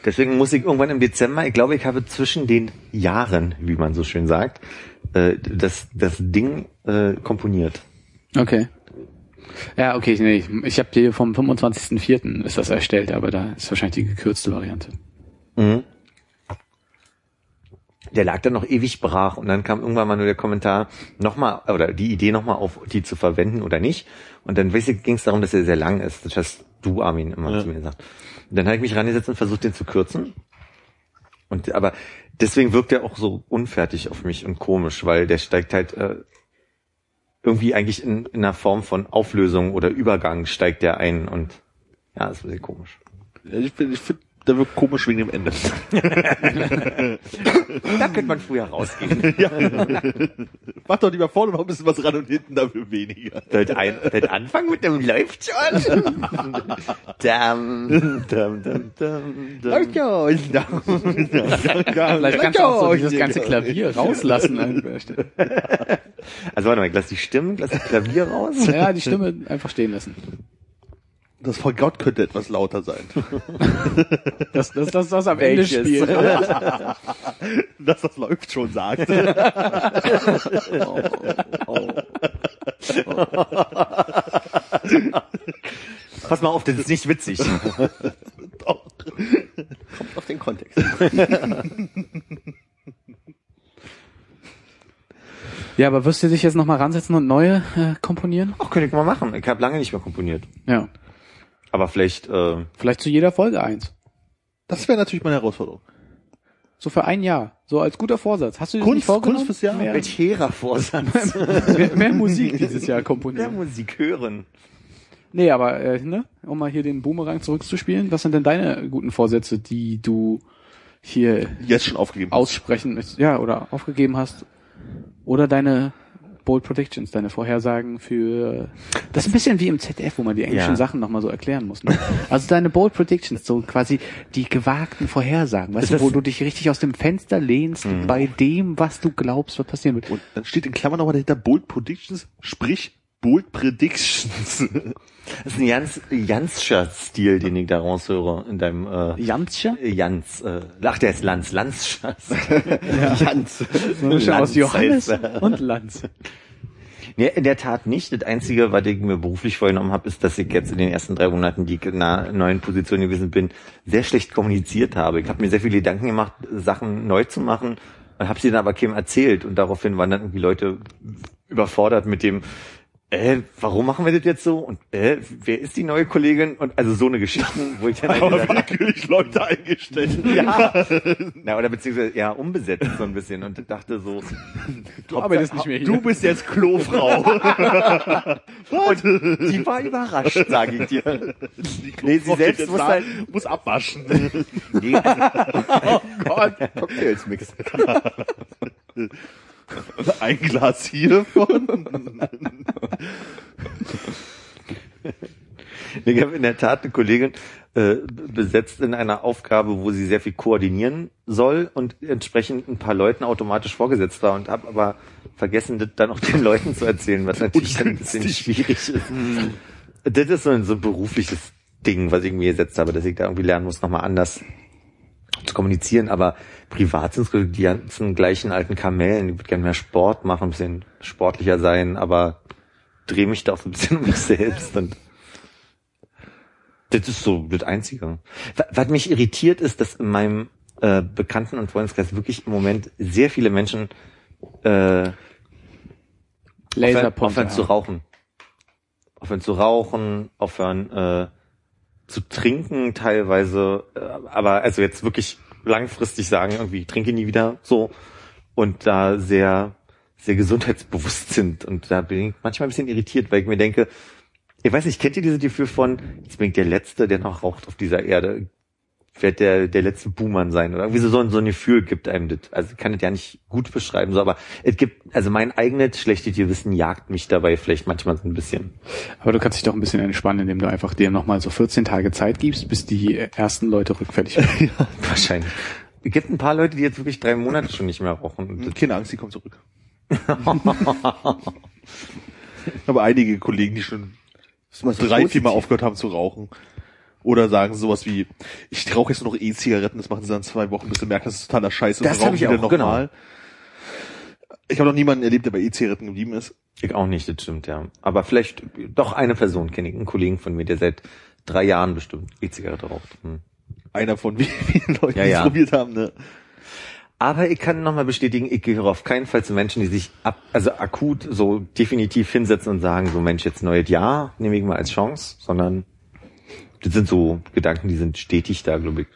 Deswegen muss ich irgendwann im Dezember, ich glaube, ich habe zwischen den Jahren, wie man so schön sagt, äh, das, das Ding äh, komponiert. Okay. Ja, okay, nee, ich, habe dir vom 25.04. ist das erstellt, aber da ist wahrscheinlich die gekürzte Variante. Mhm. Der lag dann noch ewig brach und dann kam irgendwann mal nur der Kommentar nochmal oder die Idee nochmal auf, die zu verwenden oder nicht. Und dann ging es darum, dass er sehr lang ist. Das hast du, Armin, immer Ja. zu mir gesagt. Und dann habe ich mich rangesetzt und versucht, den zu kürzen. Und aber deswegen wirkt er auch so unfertig auf mich und komisch, weil der steigt halt äh, irgendwie eigentlich in, in einer Form von Auflösung oder Übergang steigt der ein und ja, das ist ein bisschen komisch. Ich finde, ich find, der wirkt komisch wegen dem Ende. Da könnte man früher rausgehen. Mach doch lieber vorne noch ein bisschen was ran und hinten dafür weniger. Seit, ein, seit Anfang mit dem läuft schon. dam, dam, dam, dam, dam. Vielleicht kannst du auch so dieses ganze Klavier rauslassen an der Stelle. Also warte mal, lass die Stimmen, lass das Klavier raus. Ja, die Stimme einfach stehen lassen. Das von Gott könnte etwas lauter sein. Das, das, das, das am Ende Welches? spielt. Dass das läuft schon sagt. Pass mal auf, das ist nicht witzig. Doch. Kommt auf den Kontext. Ja, aber wirst du dich jetzt nochmal ransetzen und neue äh, komponieren? Ach, könnte ich mal machen. Ich habe lange nicht mehr komponiert. Ja. Aber vielleicht, äh, Vielleicht zu jeder Folge eins. Das wäre natürlich meine Herausforderung. So für ein Jahr. So als guter Vorsatz. Hast du dir das Kunst- nicht vorgenommen? Kunst fürs Jahr? Mehr, welch hehrer Vorsatz. mehr, mehr Musik dieses Jahr Mehr komponieren. Musik hören. Nee, aber äh, ne, um mal hier den Boomerang zurückzuspielen, was sind denn deine guten Vorsätze, die du hier Jetzt schon aufgegeben. aussprechen mit, ja, oder aufgegeben hast? Oder deine Bold Predictions, deine Vorhersagen für das ist ein bisschen wie im ZDF, wo man die englischen Ja. Sachen nochmal so erklären muss. Ne? Also deine Bold Predictions, so quasi die gewagten Vorhersagen, weißt du, wo du dich richtig aus dem Fenster lehnst bei dem, was du glaubst, was passieren wird. Und dann steht in Klammern nochmal dahinter Bold Predictions, sprich Bold Predictions. Das ist ein ganz Janscher Stil, den ich da raushöre in deinem äh, Jansche? Jans. Äh, ach, der ist Lanz. Lanzschatz. Jans. So eine Mischung aus Lanz Johannes heißt und Lanz. Nee, in der Tat nicht. Das Einzige, was ich mir beruflich vorgenommen habe, ist, dass ich jetzt in den ersten drei Monaten, die ich in einer neuen Position gewesen bin, sehr schlecht kommuniziert habe. Ich habe mir sehr viele Gedanken gemacht, Sachen neu zu machen, habe sie dann aber keinem erzählt und daraufhin waren dann irgendwie Leute überfordert mit dem, äh, warum machen wir das jetzt so? Und äh, wer ist die neue Kollegin? Und also so eine Geschichten, wo ich dann halt Aber willkürlich Leute eingestellt. ja, na oder beziehungsweise ja umbesetzt so ein bisschen und dachte so, Du arbeitest nicht mehr hier. Du bist jetzt Klofrau. und die war überrascht, sage ich dir. Nee, sie selbst muss halt, muss abwaschen. nee, also, Cocktails mixen. Ein Glas hiervon. Ich habe in der Tat eine Kollegin äh, besetzt in einer Aufgabe, wo sie sehr viel koordinieren soll und entsprechend ein paar Leuten automatisch vorgesetzt war und habe aber vergessen, das dann auch den Leuten zu erzählen, was natürlich dann ein bisschen schwierig ist. Das ist so ein, so ein berufliches Ding, was ich mir gesetzt habe, dass ich da irgendwie lernen muss, nochmal anders zu kommunizieren, aber privat sind es die ganzen gleichen alten Kamellen, die würde gerne mehr Sport machen, ein bisschen sportlicher sein, aber drehe mich da auch so ein bisschen um mich selbst und das ist so das Einzige. Wa- Was mich irritiert ist, dass in meinem äh, Bekannten- und Freundeskreis wirklich im Moment sehr viele Menschen äh, aufhören, aufhören zu rauchen. Aufhören zu rauchen, aufhören äh, zu trinken teilweise, äh, aber also jetzt wirklich langfristig sagen, irgendwie ich trinke nie wieder so und da sehr, sehr gesundheitsbewusst sind. Und da bin ich manchmal ein bisschen irritiert, weil ich mir denke, ich weiß nicht, kennt ihr dieses Gefühl von, jetzt bin ich der Letzte, der noch raucht auf dieser Erde? Werde der, der letzte Buhmann sein oder irgendwie so, so ein, so ein Gefühl gibt einem das. Also ich kann das ja nicht gut beschreiben, so, aber es gibt, also mein eigenes schlechtes Gewissen jagt mich dabei vielleicht manchmal so ein bisschen. Aber du kannst dich doch ein bisschen entspannen, indem du einfach dir nochmal so 14 Tage Zeit gibst, bis die ersten Leute rückfällig werden. Wahrscheinlich. Es gibt ein paar Leute, die jetzt wirklich drei Monate schon nicht mehr rauchen. Das- Keine Angst, die kommt zurück. Aber einige Kollegen, die schon drei, viermal aufgehört haben zu rauchen. Oder sagen sowas wie, ich rauche jetzt nur noch E-Zigaretten, das machen sie dann zwei Wochen, bis du merkst, das ist totaler Scheiß und Das dann hab rauchen ich auch, noch genau. Ich habe noch niemanden erlebt, der bei E-Zigaretten geblieben ist. Ich auch nicht, das stimmt, ja. Aber vielleicht doch eine Person kenne ich, einen Kollegen von mir, der seit drei Jahren bestimmt E-Zigarette raucht. Hm. Einer von wie vielen Leuten, Ja, die es ja. probiert haben, ne? Aber ich kann nochmal bestätigen, ich gehöre auf keinen Fall zu Menschen, die sich ab, also akut so definitiv hinsetzen und sagen, so Mensch, jetzt neues Jahr, nehme ich mal als Chance, sondern das sind so Gedanken, die sind stetig da, glaube ich.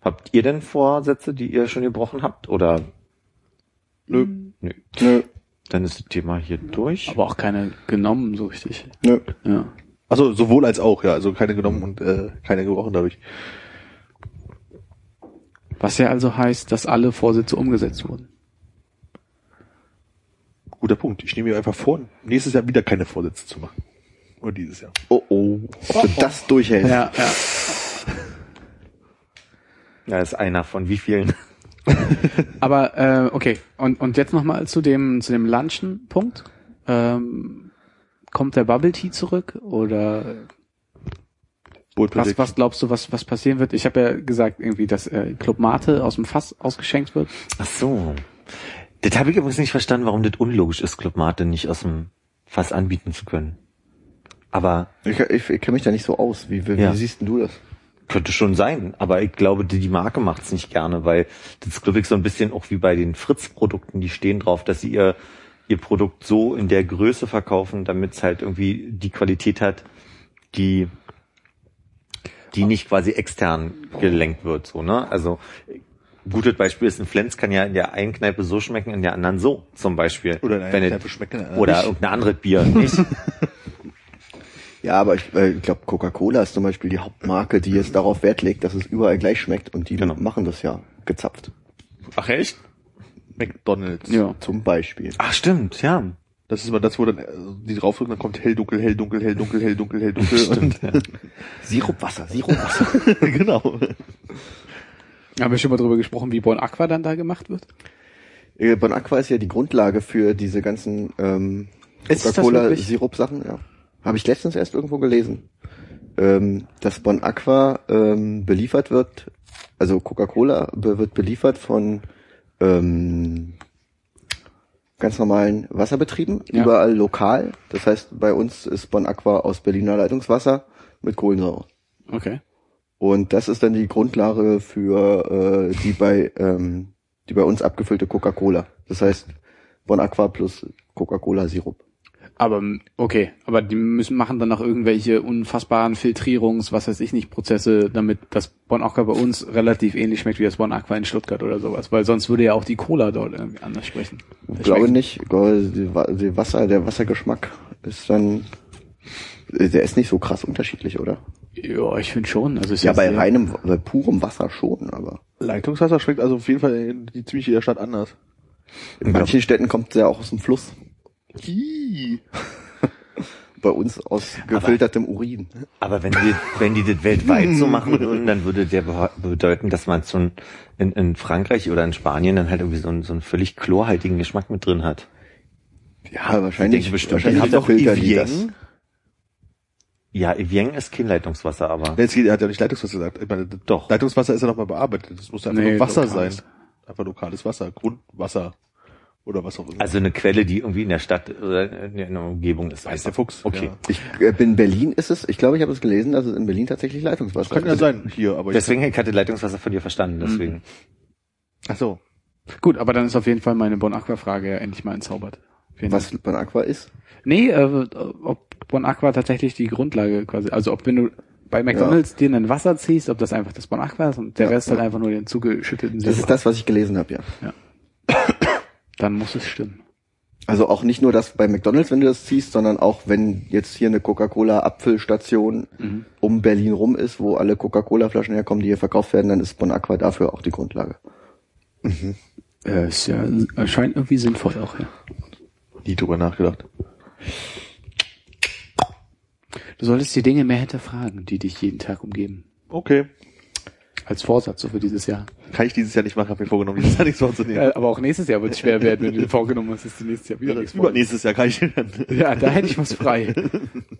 Habt ihr denn Vorsätze, die ihr schon gebrochen habt? Oder Nö. nö? Nö, Dann ist das Thema hier durch. Aber auch keine genommen, so richtig. nö. Ja. Also sowohl als auch, ja. Also keine genommen und äh, keine gebrochen dadurch. Was ja also heißt, dass alle Vorsätze umgesetzt wurden. Guter Punkt. Ich nehme mir einfach vor, nächstes Jahr wieder keine Vorsätze zu machen. Oder dieses Jahr. Oh oh. Ob du das durchhältst. Ja, ja. Ja, ist einer von wie vielen? Aber äh, okay, und, und jetzt nochmal zu dem zu dem Lunchen-Punkt. Ähm, kommt der Bubble Tea zurück oder was, was glaubst du, was, was passieren wird? Ich habe ja gesagt, irgendwie, dass äh, Club Mate aus dem Fass ausgeschenkt wird. Ach so. Das habe ich übrigens nicht verstanden, warum das unlogisch ist, Club Mate nicht aus dem Fass anbieten zu können. Aber Ich, ich, ich kenne mich da nicht so aus. Wie, wie, Ja. wie siehst denn du das? könnte schon sein. Aber ich glaube, die, die Marke macht's nicht gerne, weil das ist, glaube ich, so ein bisschen auch wie bei den Fritz-Produkten, die stehen drauf, dass sie ihr, ihr Produkt so in der Größe verkaufen, damit es halt irgendwie die Qualität hat, die die nicht quasi extern gelenkt wird, so, ne? Also, gutes Beispiel ist, ein Flens kann ja in der einen Kneipe so schmecken, in der anderen so, zum Beispiel. Oder in es- Kneipe schmecken, der anderen Oder nicht. irgendein anderes Bier, nicht? Ja, aber ich, äh, ich glaube, Coca-Cola ist zum Beispiel die Hauptmarke, die jetzt darauf Wert legt, dass es überall gleich schmeckt und die Genau. machen das ja gezapft. Ach echt? McDonalds. Ja. Zum Beispiel. Ach, stimmt, ja. Das ist immer das, wo dann äh, die draufdrücken, dann kommt hell, dunkel, hell, dunkel, hell, dunkel, hell, dunkel, hell, dunkel. und, Sirupwasser, Sirupwasser. genau. Haben wir schon mal drüber gesprochen, wie Bon Aqua dann da gemacht wird? Äh, Bon Aqua ist ja die Grundlage für diese ganzen ähm, Ist das Coca-Cola wirklich? Sirup-Sachen, ja. Habe ich letztens erst irgendwo gelesen. Ähm, dass Bon Aqua ähm, beliefert wird, also Coca-Cola wird beliefert von ähm, ganz normalen Wasserbetrieben, Ja. überall lokal. Das heißt, bei uns ist Bon Aqua aus Berliner Leitungswasser mit Kohlensäure. Okay. Und das ist dann die Grundlage für äh, die bei ähm, die bei uns abgefüllte Coca-Cola. Das heißt, Bon Aqua plus Coca-Cola Sirup. Aber okay, aber die müssen machen dann noch irgendwelche unfassbaren Filtrierungs, was weiß ich nicht, Prozesse, damit das Bon Aqua bei uns relativ ähnlich schmeckt wie das Bon Aqua in Stuttgart oder sowas, weil sonst würde ja auch die Cola dort irgendwie anders sprechen. Ich glaube nicht. Die, Wa- die Wasser, der Wassergeschmack ist dann, der ist nicht so krass unterschiedlich, oder? Ja, ich finde schon. Also es ist Ja, bei reinem, bei purem Wasser schon, aber Leitungswasser schmeckt also auf jeden Fall in die ziemlich jeder Stadt anders. in manchen Städten kommt der auch aus dem Fluss. Ih. Bei uns aus gefiltertem Urin. Aber wenn die, wenn die das weltweit so machen würden, dann würde der bedeuten, dass man so ein, in, in Frankreich oder in Spanien dann halt irgendwie so einen, so einen völlig chlorhaltigen Geschmack mit drin hat. Ja, wahrscheinlich, denke bestimmt, wahrscheinlich die haben doch filtern die das. Evian. Ja, Evian ist kein Leitungswasser, aber. Nee, geht, er hat ja nicht Leitungswasser gesagt. Ich meine, Doch. Leitungswasser ist ja nochmal bearbeitet. Das muss ja einfach Nee, nur Wasser lokales. sein. Einfach lokales Wasser, Grundwasser oder was auch immer. Also eine Quelle, die irgendwie in der Stadt oder in der Umgebung ist. weiß der Fuchs. Okay. Ja. Ich, äh, in Berlin ist es, ich glaube, ich habe es gelesen, dass es in Berlin tatsächlich Leitungswasser Könnte ja ist. sein hier, aber Deswegen ich hatte Leitungswasser von dir verstanden, deswegen. ich, ach so. Gut, aber dann ist auf jeden Fall meine Bon Aqua Frage ja endlich mal entzaubert. Vielen Dank. Was Bon Aqua ist? Nee, äh, ob Bon Aqua tatsächlich die Grundlage quasi, also ob wenn du bei McDonalds dir ein Wasser ziehst, ob das einfach das Bon Aqua ist und der Ja, Rest halt ja. einfach nur den zugeschütteten Das ist das, was ich gelesen habe, ja. Dann muss es stimmen. Also auch nicht nur das bei McDonalds, wenn du das ziehst, sondern auch wenn jetzt hier eine Coca-Cola Abfüllstation um Berlin rum ist, wo alle Coca-Cola Flaschen herkommen, die hier verkauft werden, dann ist Bon Aqua dafür auch die Grundlage. Äh, ist ja, erscheint irgendwie sinnvoll auch, ja. Nie drüber nachgedacht. Du solltest die Dinge mehr hinterfragen, die dich jeden Tag umgeben. Okay. Als Vorsatz so für dieses Jahr. Kann ich dieses Jahr nicht machen, habe mir vorgenommen, dieses Jahr nichts vorzunehmen. Äh, aber auch nächstes Jahr wird es schwer werden, wenn du dir vorgenommen hast, dass du nächstes Jahr wieder Ja, nichts Übernächstes Jahr kann ich dann. Ja, da hätte ich was frei.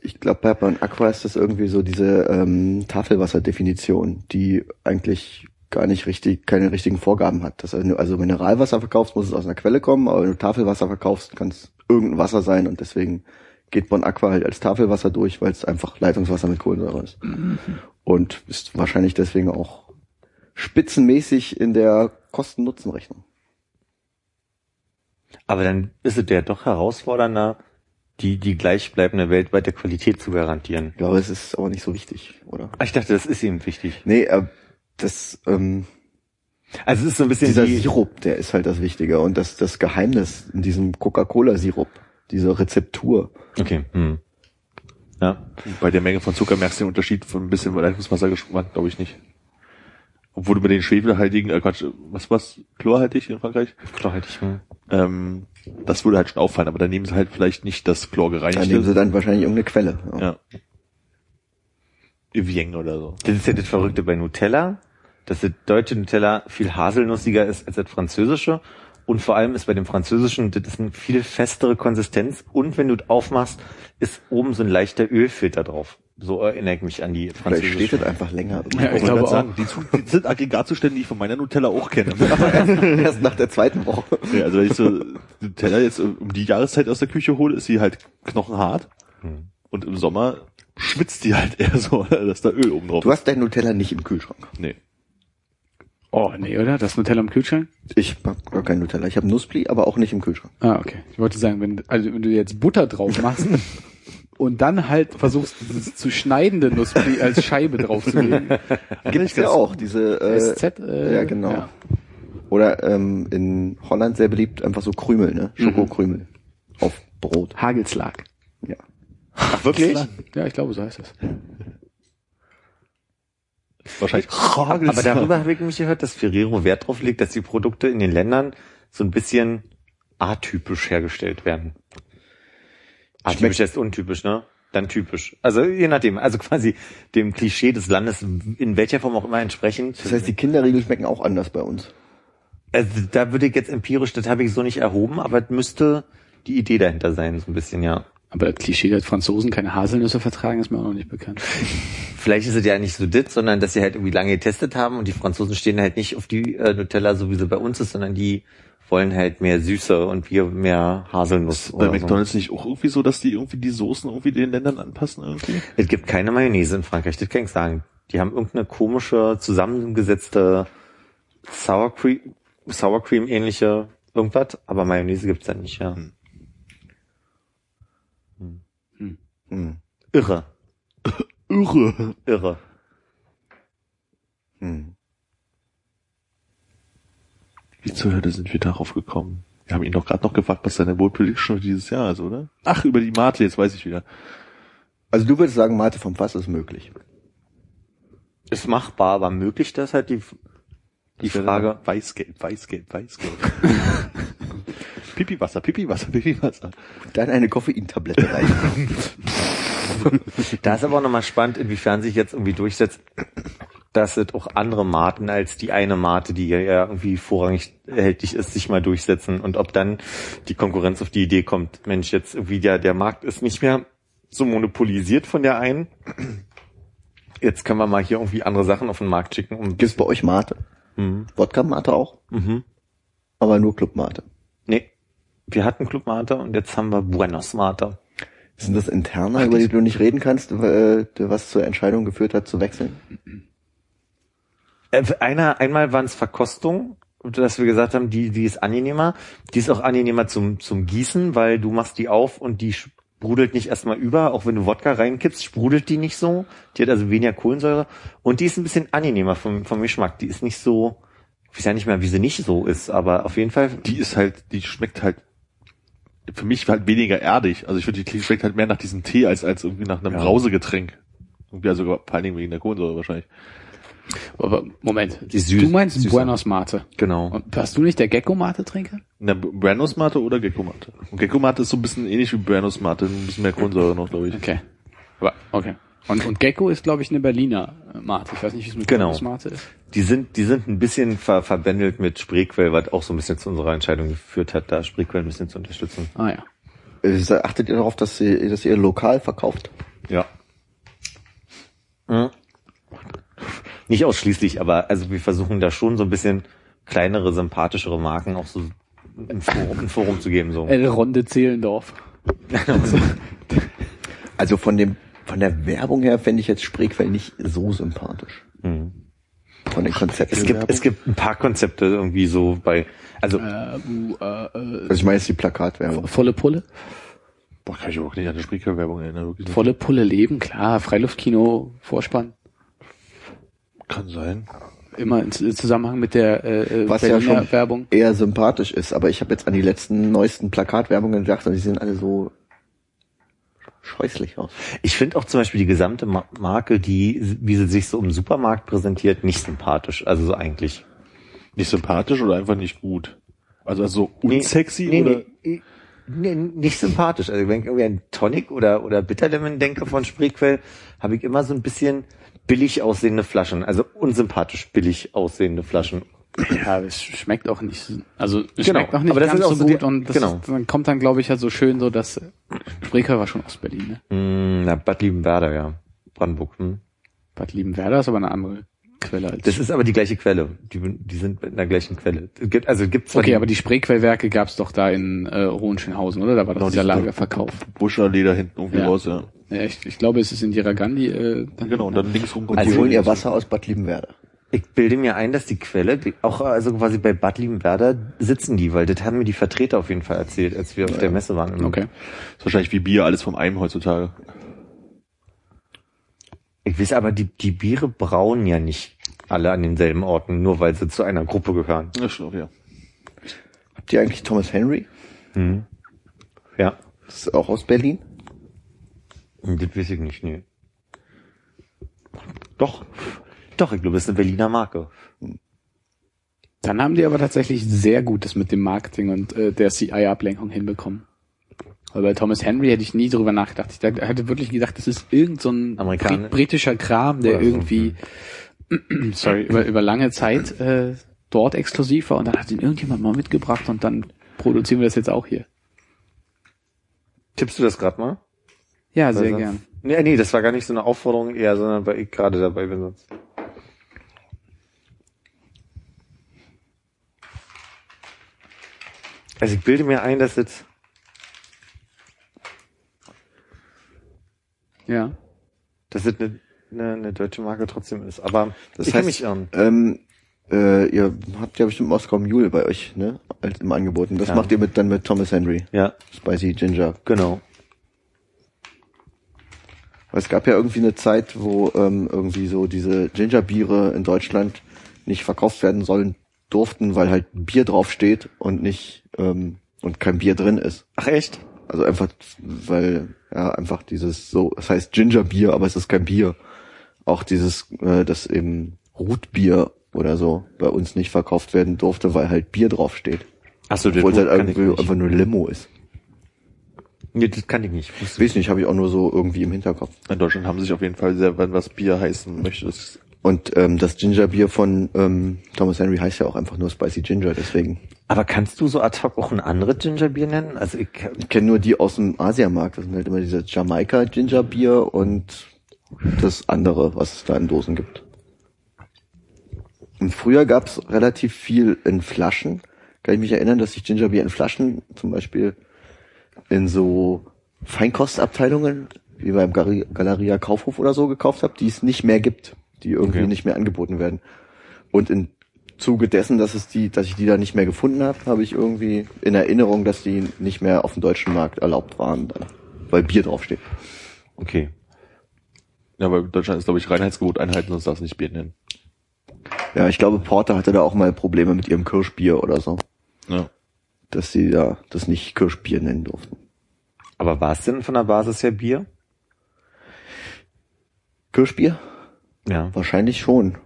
Ich glaube, bei Bon Aqua ist das irgendwie so diese ähm, Tafelwasserdefinition, die eigentlich gar nicht richtig, keine richtigen Vorgaben hat. Das also, also Mineralwasser verkaufst, muss es aus einer Quelle kommen, aber wenn du Tafelwasser verkaufst, kann es irgendein Wasser sein und deswegen geht Bon Aqua halt als Tafelwasser durch, weil es einfach Leitungswasser mit Kohlensäure ist. Und ist wahrscheinlich deswegen auch spitzenmäßig in der Kosten-Nutzen-Rechnung. Aber dann ist es ja doch herausfordernder, die, die gleichbleibende weltweite Qualität zu garantieren. Ich glaube, es ist aber nicht so wichtig, oder? Ah, Ich dachte, das ist ihm wichtig. Nee, äh, das, ähm, Also es ist so ein bisschen dieser die, Sirup, der ist halt das Wichtige. Und das, das Geheimnis in diesem Coca-Cola-Sirup, diese Rezeptur. Okay. Hm. Ja. Bei der Menge von Zucker merkst du den Unterschied von ein bisschen Leitungswassergeschmack, glaube ich nicht. Obwohl du bei den schwefelhaltigen, äh Quatsch, was was chlorhaltig in Frankreich? Chlorhaltig. Hm. Ähm, das würde halt schon auffallen, aber dann nehmen sie halt vielleicht nicht das Da chlorgereinigte. nehmen sie dann wahrscheinlich irgendeine Quelle. Ja. ja. Evian oder so. Das ist ja das Verrückte bei Nutella, dass das deutsche Nutella viel haselnussiger ist als das französische. Und vor allem ist bei dem französischen, das ist eine viel festere Konsistenz. Und wenn du es aufmachst, ist oben so ein leichter Ölfilter drauf. So erinnere ich mich an die Vielleicht französische. steht das einfach länger. Ja, ich wollte glaube sagen, die, Zu- die sind Aggregatzustände, die ich von meiner Nutella auch kenne. Erst nach der zweiten Woche. ja, also wenn ich so Nutella jetzt um die Jahreszeit aus der Küche hole, ist sie halt knochenhart. Hm. Und im Sommer schwitzt die halt eher so, dass da Öl oben drauf Du hast dein Nutella nicht im Kühlschrank. Nee. Oh, nee, oder? Das Nutella im Kühlschrank? Ich hab gar kein Nutella. Ich habe Nussbli, aber auch nicht im Kühlschrank. Ah, okay. Ich wollte sagen, wenn, also wenn du jetzt Butter drauf machst und dann halt versuchst, dieses zu schneidende Nussbli als Scheibe draufzulegen. Gibt's ja auch, diese äh, SZ, äh, ja, genau. ja. Oder ähm, in Holland sehr beliebt, einfach so Krümel, ne? Schokokrümel. Auf Brot. Hagelslag. Ja. Ach, wirklich? Ja, ich glaube, so heißt das. Wahrscheinlich. Aber darüber habe ich nämlich gehört, dass Ferrero Wert drauf legt, dass die Produkte in den Ländern so ein bisschen atypisch hergestellt werden. Atypisch heißt untypisch, ne? Dann typisch. Also je nachdem, also quasi dem Klischee des Landes, in welcher Form auch immer entsprechend. Das heißt, die Kinderriegel schmecken auch anders bei uns. also da würde ich jetzt empirisch, das habe ich so nicht erhoben, aber es müsste die Idee dahinter sein, so ein bisschen, ja. Aber das Klischee, dass Franzosen keine Haselnüsse vertragen, ist mir auch noch nicht bekannt. Vielleicht ist es ja nicht so dit, sondern dass sie halt irgendwie lange getestet haben und die Franzosen stehen halt nicht auf die äh, Nutella, so wie sie bei uns ist, sondern die wollen halt mehr Süße und wir mehr Haselnuss. Bei oder McDonalds nicht auch irgendwie so, dass die irgendwie die Soßen irgendwie den Ländern anpassen irgendwie? So. Es gibt keine Mayonnaise in Frankreich, das kann ich sagen. Die haben irgendeine komische, zusammengesetzte Sour Cream, Sour Cream ähnliche irgendwas, aber Mayonnaise gibt's da nicht, ja. Hm. Irre, Irre. irre. Hm. Wie zur Hölle sind wir darauf gekommen? Wir haben ihn doch gerade noch gefragt, was seine World Prediction für dieses Jahr ist, oder? Ach, über die Mate, jetzt weiß ich wieder. Also du würdest sagen, Mate vom Fass ist möglich. Ist machbar, aber möglich das halt die, die Das Frage. Weißgelb, Weißgelb, Weißgelb. Pipi-Wasser, Pipi-Wasser, Pipi-Wasser. Dann eine Koffeintablette rein. Da ist aber auch nochmal spannend, inwiefern sich jetzt irgendwie durchsetzt, dass es auch andere Marten als die eine Mate, die ja irgendwie vorrangig erhältlich ist, sich mal durchsetzen und ob dann die Konkurrenz auf die Idee kommt, Mensch, jetzt irgendwie der, der Markt ist nicht mehr so monopolisiert von der einen. Jetzt können wir mal hier irgendwie andere Sachen auf den Markt schicken. Um Gibt's bei euch Mate? mhm. Wodka-Mate auch? Mhm. Aber nur Club-Mate. Nee. Wir hatten Club Mate und jetzt haben wir Buenos Mate. Sind das Interner, über die du nicht reden kannst, äh, was zur Entscheidung geführt hat, zu wechseln? Äh, Einer, einmal waren es Verkostungen, dass wir gesagt haben, die, die ist angenehmer. Die ist auch angenehmer zum, zum Gießen, weil du machst die auf und die sprudelt nicht erstmal über. Auch wenn du Wodka reinkippst, sprudelt die nicht so. Die hat also weniger Kohlensäure. Und die ist ein bisschen angenehmer vom, vom Geschmack. Die ist nicht so, ich weiß ja nicht mehr, wie sie nicht so ist, aber auf jeden Fall, Die ist halt, die schmeckt halt für mich halt weniger erdig. Also ich finde, die schmeckt halt mehr nach diesem Tee als, als irgendwie nach einem Ja. Brausegetränk. Irgendwie also vor allen Dingen wegen der Kohlensäure wahrscheinlich. Aber Moment, Die süß- du meinst süßer. Buenos Mate. genau. Und warst du nicht der Gecko-Mate-Trinker? Na, Branos Mate oder Gecko Mate? Und Gecko Mate ist so ein bisschen ähnlich wie Branos Mate, ein bisschen mehr Kohlensäure noch, glaube ich. Okay. Aber, okay. Und, und Gecko ist, glaube ich, eine Berliner äh, Mate. Ich weiß nicht, wie es mit Genau. Buenos Mate ist. Die sind, die sind ein bisschen ver, verbändelt mit Spreequell, was auch so ein bisschen zu unserer Entscheidung geführt hat, da Spreequell ein bisschen zu unterstützen. Ah ja. Äh, Achtet ihr darauf, dass ihr, dass ihr lokal verkauft? Ja. Mhm. Nicht ausschließlich, aber also wir versuchen da schon so ein bisschen kleinere, sympathischere Marken auch so ein Forum, ein Forum zu geben. So. El Ronde Zehlendorf. Also von dem, von der Werbung her fände ich jetzt Spreequell nicht so sympathisch. Mhm. Von den Konzepten. Es gibt, es gibt ein paar Konzepte irgendwie so bei, also Äh, uh, äh, äh, also ich meine jetzt die Plakatwerbung. volle Pulle. Boah, kann ich überhaupt nicht an die Spreaker-Werbung erinnern, wirklich nicht. Volle Pulle Leben, klar. Freiluftkino, Vorspann. Kann sein. Immer in Z- Zusammenhang mit der äh, äh, Was ja schon Werbung. eher sympathisch ist, aber ich habe jetzt an die letzten neuesten Plakatwerbungen gedacht und die sehen alle so scheußlich aus. ich finde auch zum Beispiel die gesamte Ma- Marke, die, wie sie sich so im Supermarkt präsentiert, nicht sympathisch. Also so eigentlich. Nicht sympathisch oder einfach nicht gut? Also, also so Nee, unsexy nee, oder? Nee, nee, nicht sympathisch. Also wenn ich irgendwie an Tonic oder, oder Bitterlemon denke von Spreequell, habe ich immer so ein bisschen billig aussehende Flaschen. Also unsympathisch billig aussehende Flaschen. Ja, es schmeckt auch nicht, also es Genau, schmeckt auch nicht aber das ganz ist auch so so die- gut und das genau. ist, dann kommt dann, glaube ich, halt so schön so, dass Spreker war schon aus Berlin, ne? Mm, na, Bad Liebenwerder, ja. Brandenburg. Hm. Bad Liebenwerder ist aber eine andere Quelle als. Das ist aber die gleiche Quelle. Die, die sind mit einer gleichen Quelle. Es gibt, also gibt zwar okay, die, aber die Spreequellwerke gab's doch da in äh, Hohenschönhausen, oder? Da war doch Genau, dieser diese- Lagerverkauf. Buscherleh da hinten irgendwie Ja. raus, ja. Ja, ich, ich glaube, es ist in Jiragandi. Äh, dann- Genau, und dann links rum Also holen ihr. Wasser aus Bad Liebenwerder. Ich bilde mir ein, dass die Quelle, auch also quasi bei Bad Liebenwerder sitzen die, weil das haben mir die Vertreter auf jeden Fall erzählt, als wir auf der Messe waren. Okay. Ist wahrscheinlich wie Bier, alles vom einem heutzutage. Ich weiß aber, die, die Biere brauen ja nicht alle an denselben Orten, nur weil sie zu einer Gruppe gehören. Ja, schon, ja. Habt ihr eigentlich Thomas Henry? Hm. Ja, Das ist auch aus Berlin. Das weiß ich nicht, nee. Doch, doch, ich glaube, das ist eine Berliner Marke. Dann haben die aber tatsächlich sehr Gutes mit dem Marketing und äh, der CI-Ablenkung hinbekommen. Weil bei Thomas Henry hätte ich nie drüber nachgedacht. Ich dachte- hätte wirklich gedacht, das ist irgend so ein Brit britischer Kram, der so, irgendwie, sorry, über, über lange Zeit äh, dort exklusiv war und dann hat ihn irgendjemand mal mitgebracht und dann produzieren wir das jetzt auch hier. Tippst du das gerade mal? Ja, Weil sehr sonst- gern. Nee, nee, das war gar nicht so eine Aufforderung eher, sondern weil ich gerade dabei bin sonst. Also ich bilde mir ein, dass jetzt Ja. dass es eine, eine, eine deutsche Marke trotzdem ist. Aber Das ich kann heißt, mich irren. ähm, äh, ihr habt ja bestimmt Moskau Mule bei euch, ne? als im Angebot. Und das Ja. macht ihr mit, dann mit Thomas Henry. Ja, Spicy Ginger. genau. Weil Es gab ja irgendwie eine Zeit, wo ähm, irgendwie so diese Gingerbiere in Deutschland nicht verkauft werden sollen durften, weil halt Bier draufsteht und nicht ähm, und kein Bier drin ist. Ach echt? Also einfach, weil ja einfach dieses so, es heißt Gingerbier, aber es ist kein Bier. Auch dieses, äh, das eben Rotbier oder so bei uns nicht verkauft werden durfte, weil halt Bier draufsteht. Achso, Obwohl es halt irgendwie einfach nur Limo ist. Nee, das kann ich nicht. Wusste Weiß nicht, habe ich auch nur so irgendwie im Hinterkopf. In Deutschland haben sie sich auf jeden Fall sehr, wenn was Bier heißen möchte, das Und ähm, das Gingerbier von ähm, Thomas Henry heißt ja auch einfach nur Spicy Ginger, deswegen. Aber kannst du so ad hoc auch ein anderes Gingerbier nennen? Also ich, Ich kenne nur die aus dem Asiamarkt. Das sind halt immer diese Jamaika Gingerbier und das andere, was es da in Dosen gibt. Und früher gab es relativ viel in Flaschen. Kann ich mich erinnern, dass ich Gingerbier in Flaschen zum Beispiel in so Feinkostabteilungen, wie beim Galeria- Kaufhof oder so gekauft habe, die es nicht mehr gibt, die irgendwie Okay. nicht mehr angeboten werden. Und im Zuge dessen, dass es die, dass ich die da nicht mehr gefunden habe, habe ich irgendwie in Erinnerung, dass die nicht mehr auf dem deutschen Markt erlaubt waren, dann, weil Bier draufsteht. okay. Ja, weil Deutschland ist, glaube ich, Reinheitsgebot einhalten, sonst darfst du nicht Bier nennen. Ja, ich glaube, Porter hatte da auch mal Probleme mit ihrem Kirschbier oder so, Ja. Dass sie da das nicht Kirschbier nennen durften. Aber war es denn von der Basis her Bier? Kirschbier? Ja. Wahrscheinlich schon.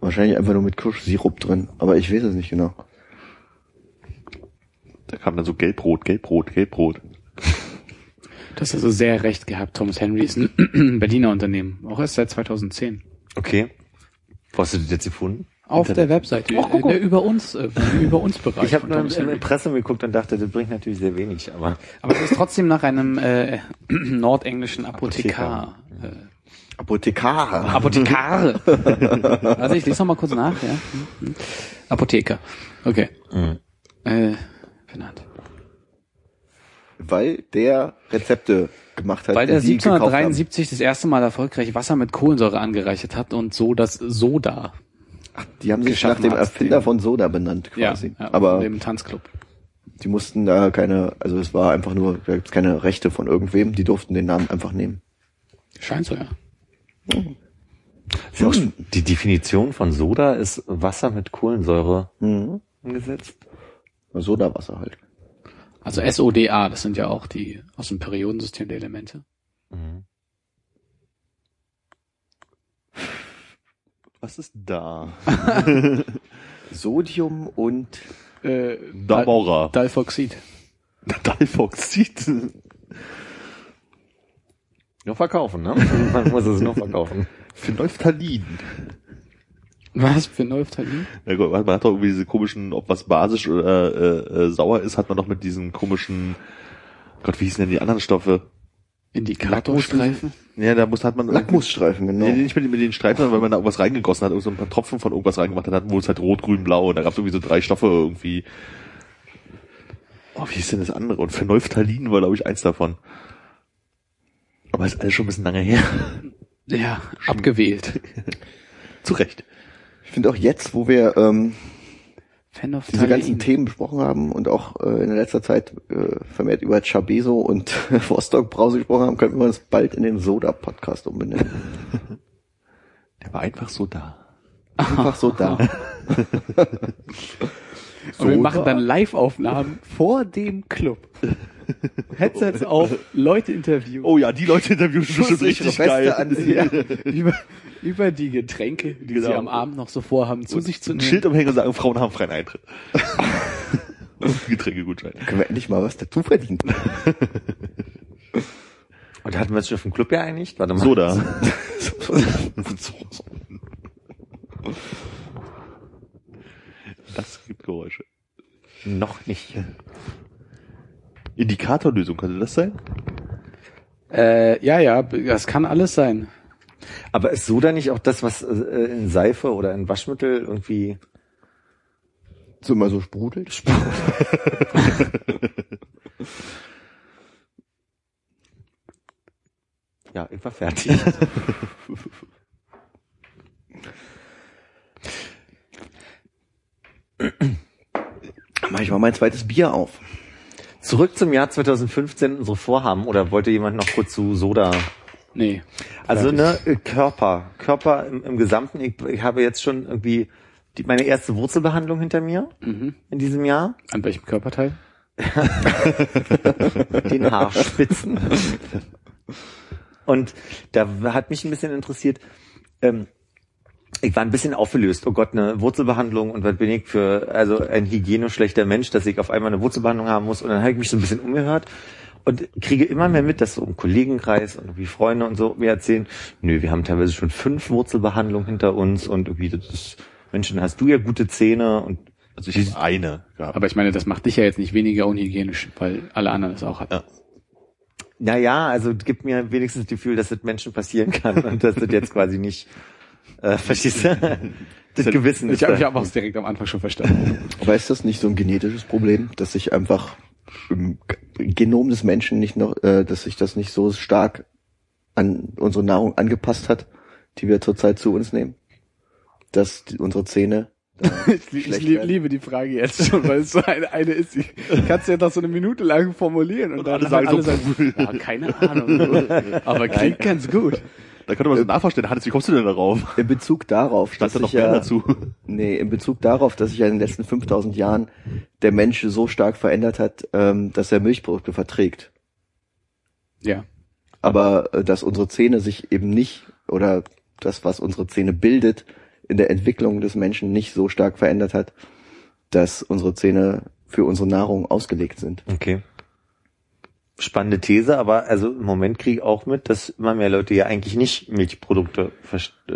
Wahrscheinlich einfach nur mit Kirschsirup drin, aber ich weiß es nicht genau. Da kam dann so Gelbrot, Gelbrot, Gelbrot. Das hast du sehr recht gehabt. Thomas Henry ist ein Berliner Unternehmen. Auch erst seit 2010. Okay. Wo hast du das jetzt gefunden? Auf der Webseite. Oh, guck mal. der über uns, äh, über uns Bereich. Ich habe nur im. Impressum geguckt und dachte, das bringt natürlich sehr wenig, aber Aber es ist trotzdem nach einem äh, nordenglischen Apothekar. Äh, Apothekar. Apothekare. also ich lese noch mal kurz nach, ja. Hm, hm. Apotheker. Okay. Äh, benannt. Weil der Rezepte gemacht hat. Weil er die die gekauft haben. 1773 das erste Mal erfolgreich Wasser mit Kohlensäure angereichert hat und so das Soda. Die haben sich nach dem Erfinder den- von Soda benannt quasi. ja Aber dem Tanzclub. die mussten da keine, also es war einfach nur, da gibt's keine Rechte von irgendwem, die durften den Namen einfach nehmen. Scheint so, ja. die Definition von Soda ist Wasser mit Kohlensäure Mhm. umgesetzt. Sodawasser halt. Also SODA, das sind ja auch die aus dem Periodensystem der Elemente. Was ist da? Sodium und Äh, Damora. Dalfoxid. Dalfoxid. Nur verkaufen, ne? Man muss es nur verkaufen. Phenolphthalein. Was für Neuphthalin? Ja gut, man hat doch irgendwie diese komischen, ob was basisch oder äh, äh, sauer ist, hat man doch mit diesen komischen, Gott, wie hießen denn die anderen Stoffe? Indikatorstreifen? Ja, da muss hat man Lackmusstreifen, genau. Nee, nicht mit, den- mit den Streifen, sondern weil man da irgendwas reingegossen hat, irgend so ein paar Tropfen von irgendwas reingemacht hat, wo es halt rot, grün, blau, und da gab es irgendwie so drei Stoffe irgendwie. Oh, wie hieß denn das andere? Und Phenolphthalein war, glaube ich, eins davon. Aber ist alles schon ein bisschen lange her. Ja, abgewählt. Zu Recht. Ich finde auch jetzt, wo wir ähm, Phenolphthalein. diese ganzen Themen besprochen haben und auch äh, in letzter Zeit äh, vermehrt über Chabeso und Vostok Brause gesprochen haben, könnten wir uns bald in den Soda-Podcast umbenennen. Der war einfach so da. Einfach so da. Und wir machen dann Live-Aufnahmen vor dem Club. Headsets auf, Leute interviewen. Oh ja, die Leute interviewen schon Schuss richtig geil. anziehen. Ja, über, die Getränke, die Genau. sie am Abend noch so vorhaben, zu sich zu Ein nehmen. Schild umhängen und sagen, Frauen haben freien Eintritt. und Getränkegutschein. Können wir endlich mal was dazu verdienen. Und da hatten wir uns schon auf dem Club geeinigt? Warte mal. Soda. Das gibt Geräusche. Noch nicht. Indikatorlösung, könnte das sein? Äh, ja, ja, das kann alles sein. Aber ist Soda nicht auch das, was äh, in Seife oder in Waschmittel irgendwie So immer so sprudelt. Ja, ich war fertig. Mach ich mal mein zweites Bier auf. Zurück zum Jahr 2015, unsere Vorhaben, oder wollte jemand noch kurz zu Soda? Nee. Also ne, Körper, Körper im, im Gesamten. Ich, ich habe jetzt schon irgendwie die, meine erste Wurzelbehandlung hinter mir Mhm. in diesem Jahr. An welchem Körperteil? den Haarspitzen. Und da hat mich ein bisschen interessiert, ähm, ich war ein bisschen aufgelöst. Oh Gott, eine Wurzelbehandlung und was bin ich für, also ein hygienisch-schlechter Mensch, dass ich auf einmal eine Wurzelbehandlung haben muss. Und dann habe ich mich so ein bisschen umgehört und kriege immer mehr mit, dass so im Kollegenkreis und wie Freunde und so mir erzählen, nö, wir haben teilweise schon fünf Wurzelbehandlungen hinter uns und irgendwie das ist, Menschen, hast du ja gute Zähne und Also ich habe eine gehabt. Aber ich meine, das macht dich ja jetzt nicht weniger unhygienisch, weil alle anderen es auch hatten. Ja. Naja, also gibt mir wenigstens das Gefühl, dass das Menschen passieren kann und dass das jetzt quasi nicht, äh, verstehst du? Das Gewissen Ich ist habe ich hab auch direkt am Anfang schon verstanden. Aber ist das nicht so ein genetisches Problem, dass sich einfach im Genom des Menschen nicht noch, äh, dass sich das nicht so stark an unsere Nahrung angepasst hat, die wir zurzeit zu uns nehmen? Dass die, unsere Zähne Ich, ich lieb, werden. liebe die Frage jetzt schon, weil es so eine, eine ist, die kannst du ja doch so eine Minute lang formulieren und, Und dann alle sagen so, sagen, ja, keine Ahnung, aber klingt ganz gut. Da könnte man so nachverstehen, Hannes, wie kommst du denn darauf? in Bezug darauf, Stand dass da noch sich mehr ja, dazu? nee, in Bezug darauf, dass sich ja in den letzten 5000 Jahren der Mensch so stark verändert hat, ähm, dass er Milchprodukte verträgt. Ja. aber äh, dass unsere Zähne sich eben nicht oder das, was unsere Zähne bildet, in der Entwicklung des Menschen nicht so stark verändert hat, dass unsere Zähne für unsere Nahrung ausgelegt sind. Okay. Spannende These, aber also im Moment kriege ich auch mit, dass immer mehr Leute ja eigentlich nicht Milchprodukte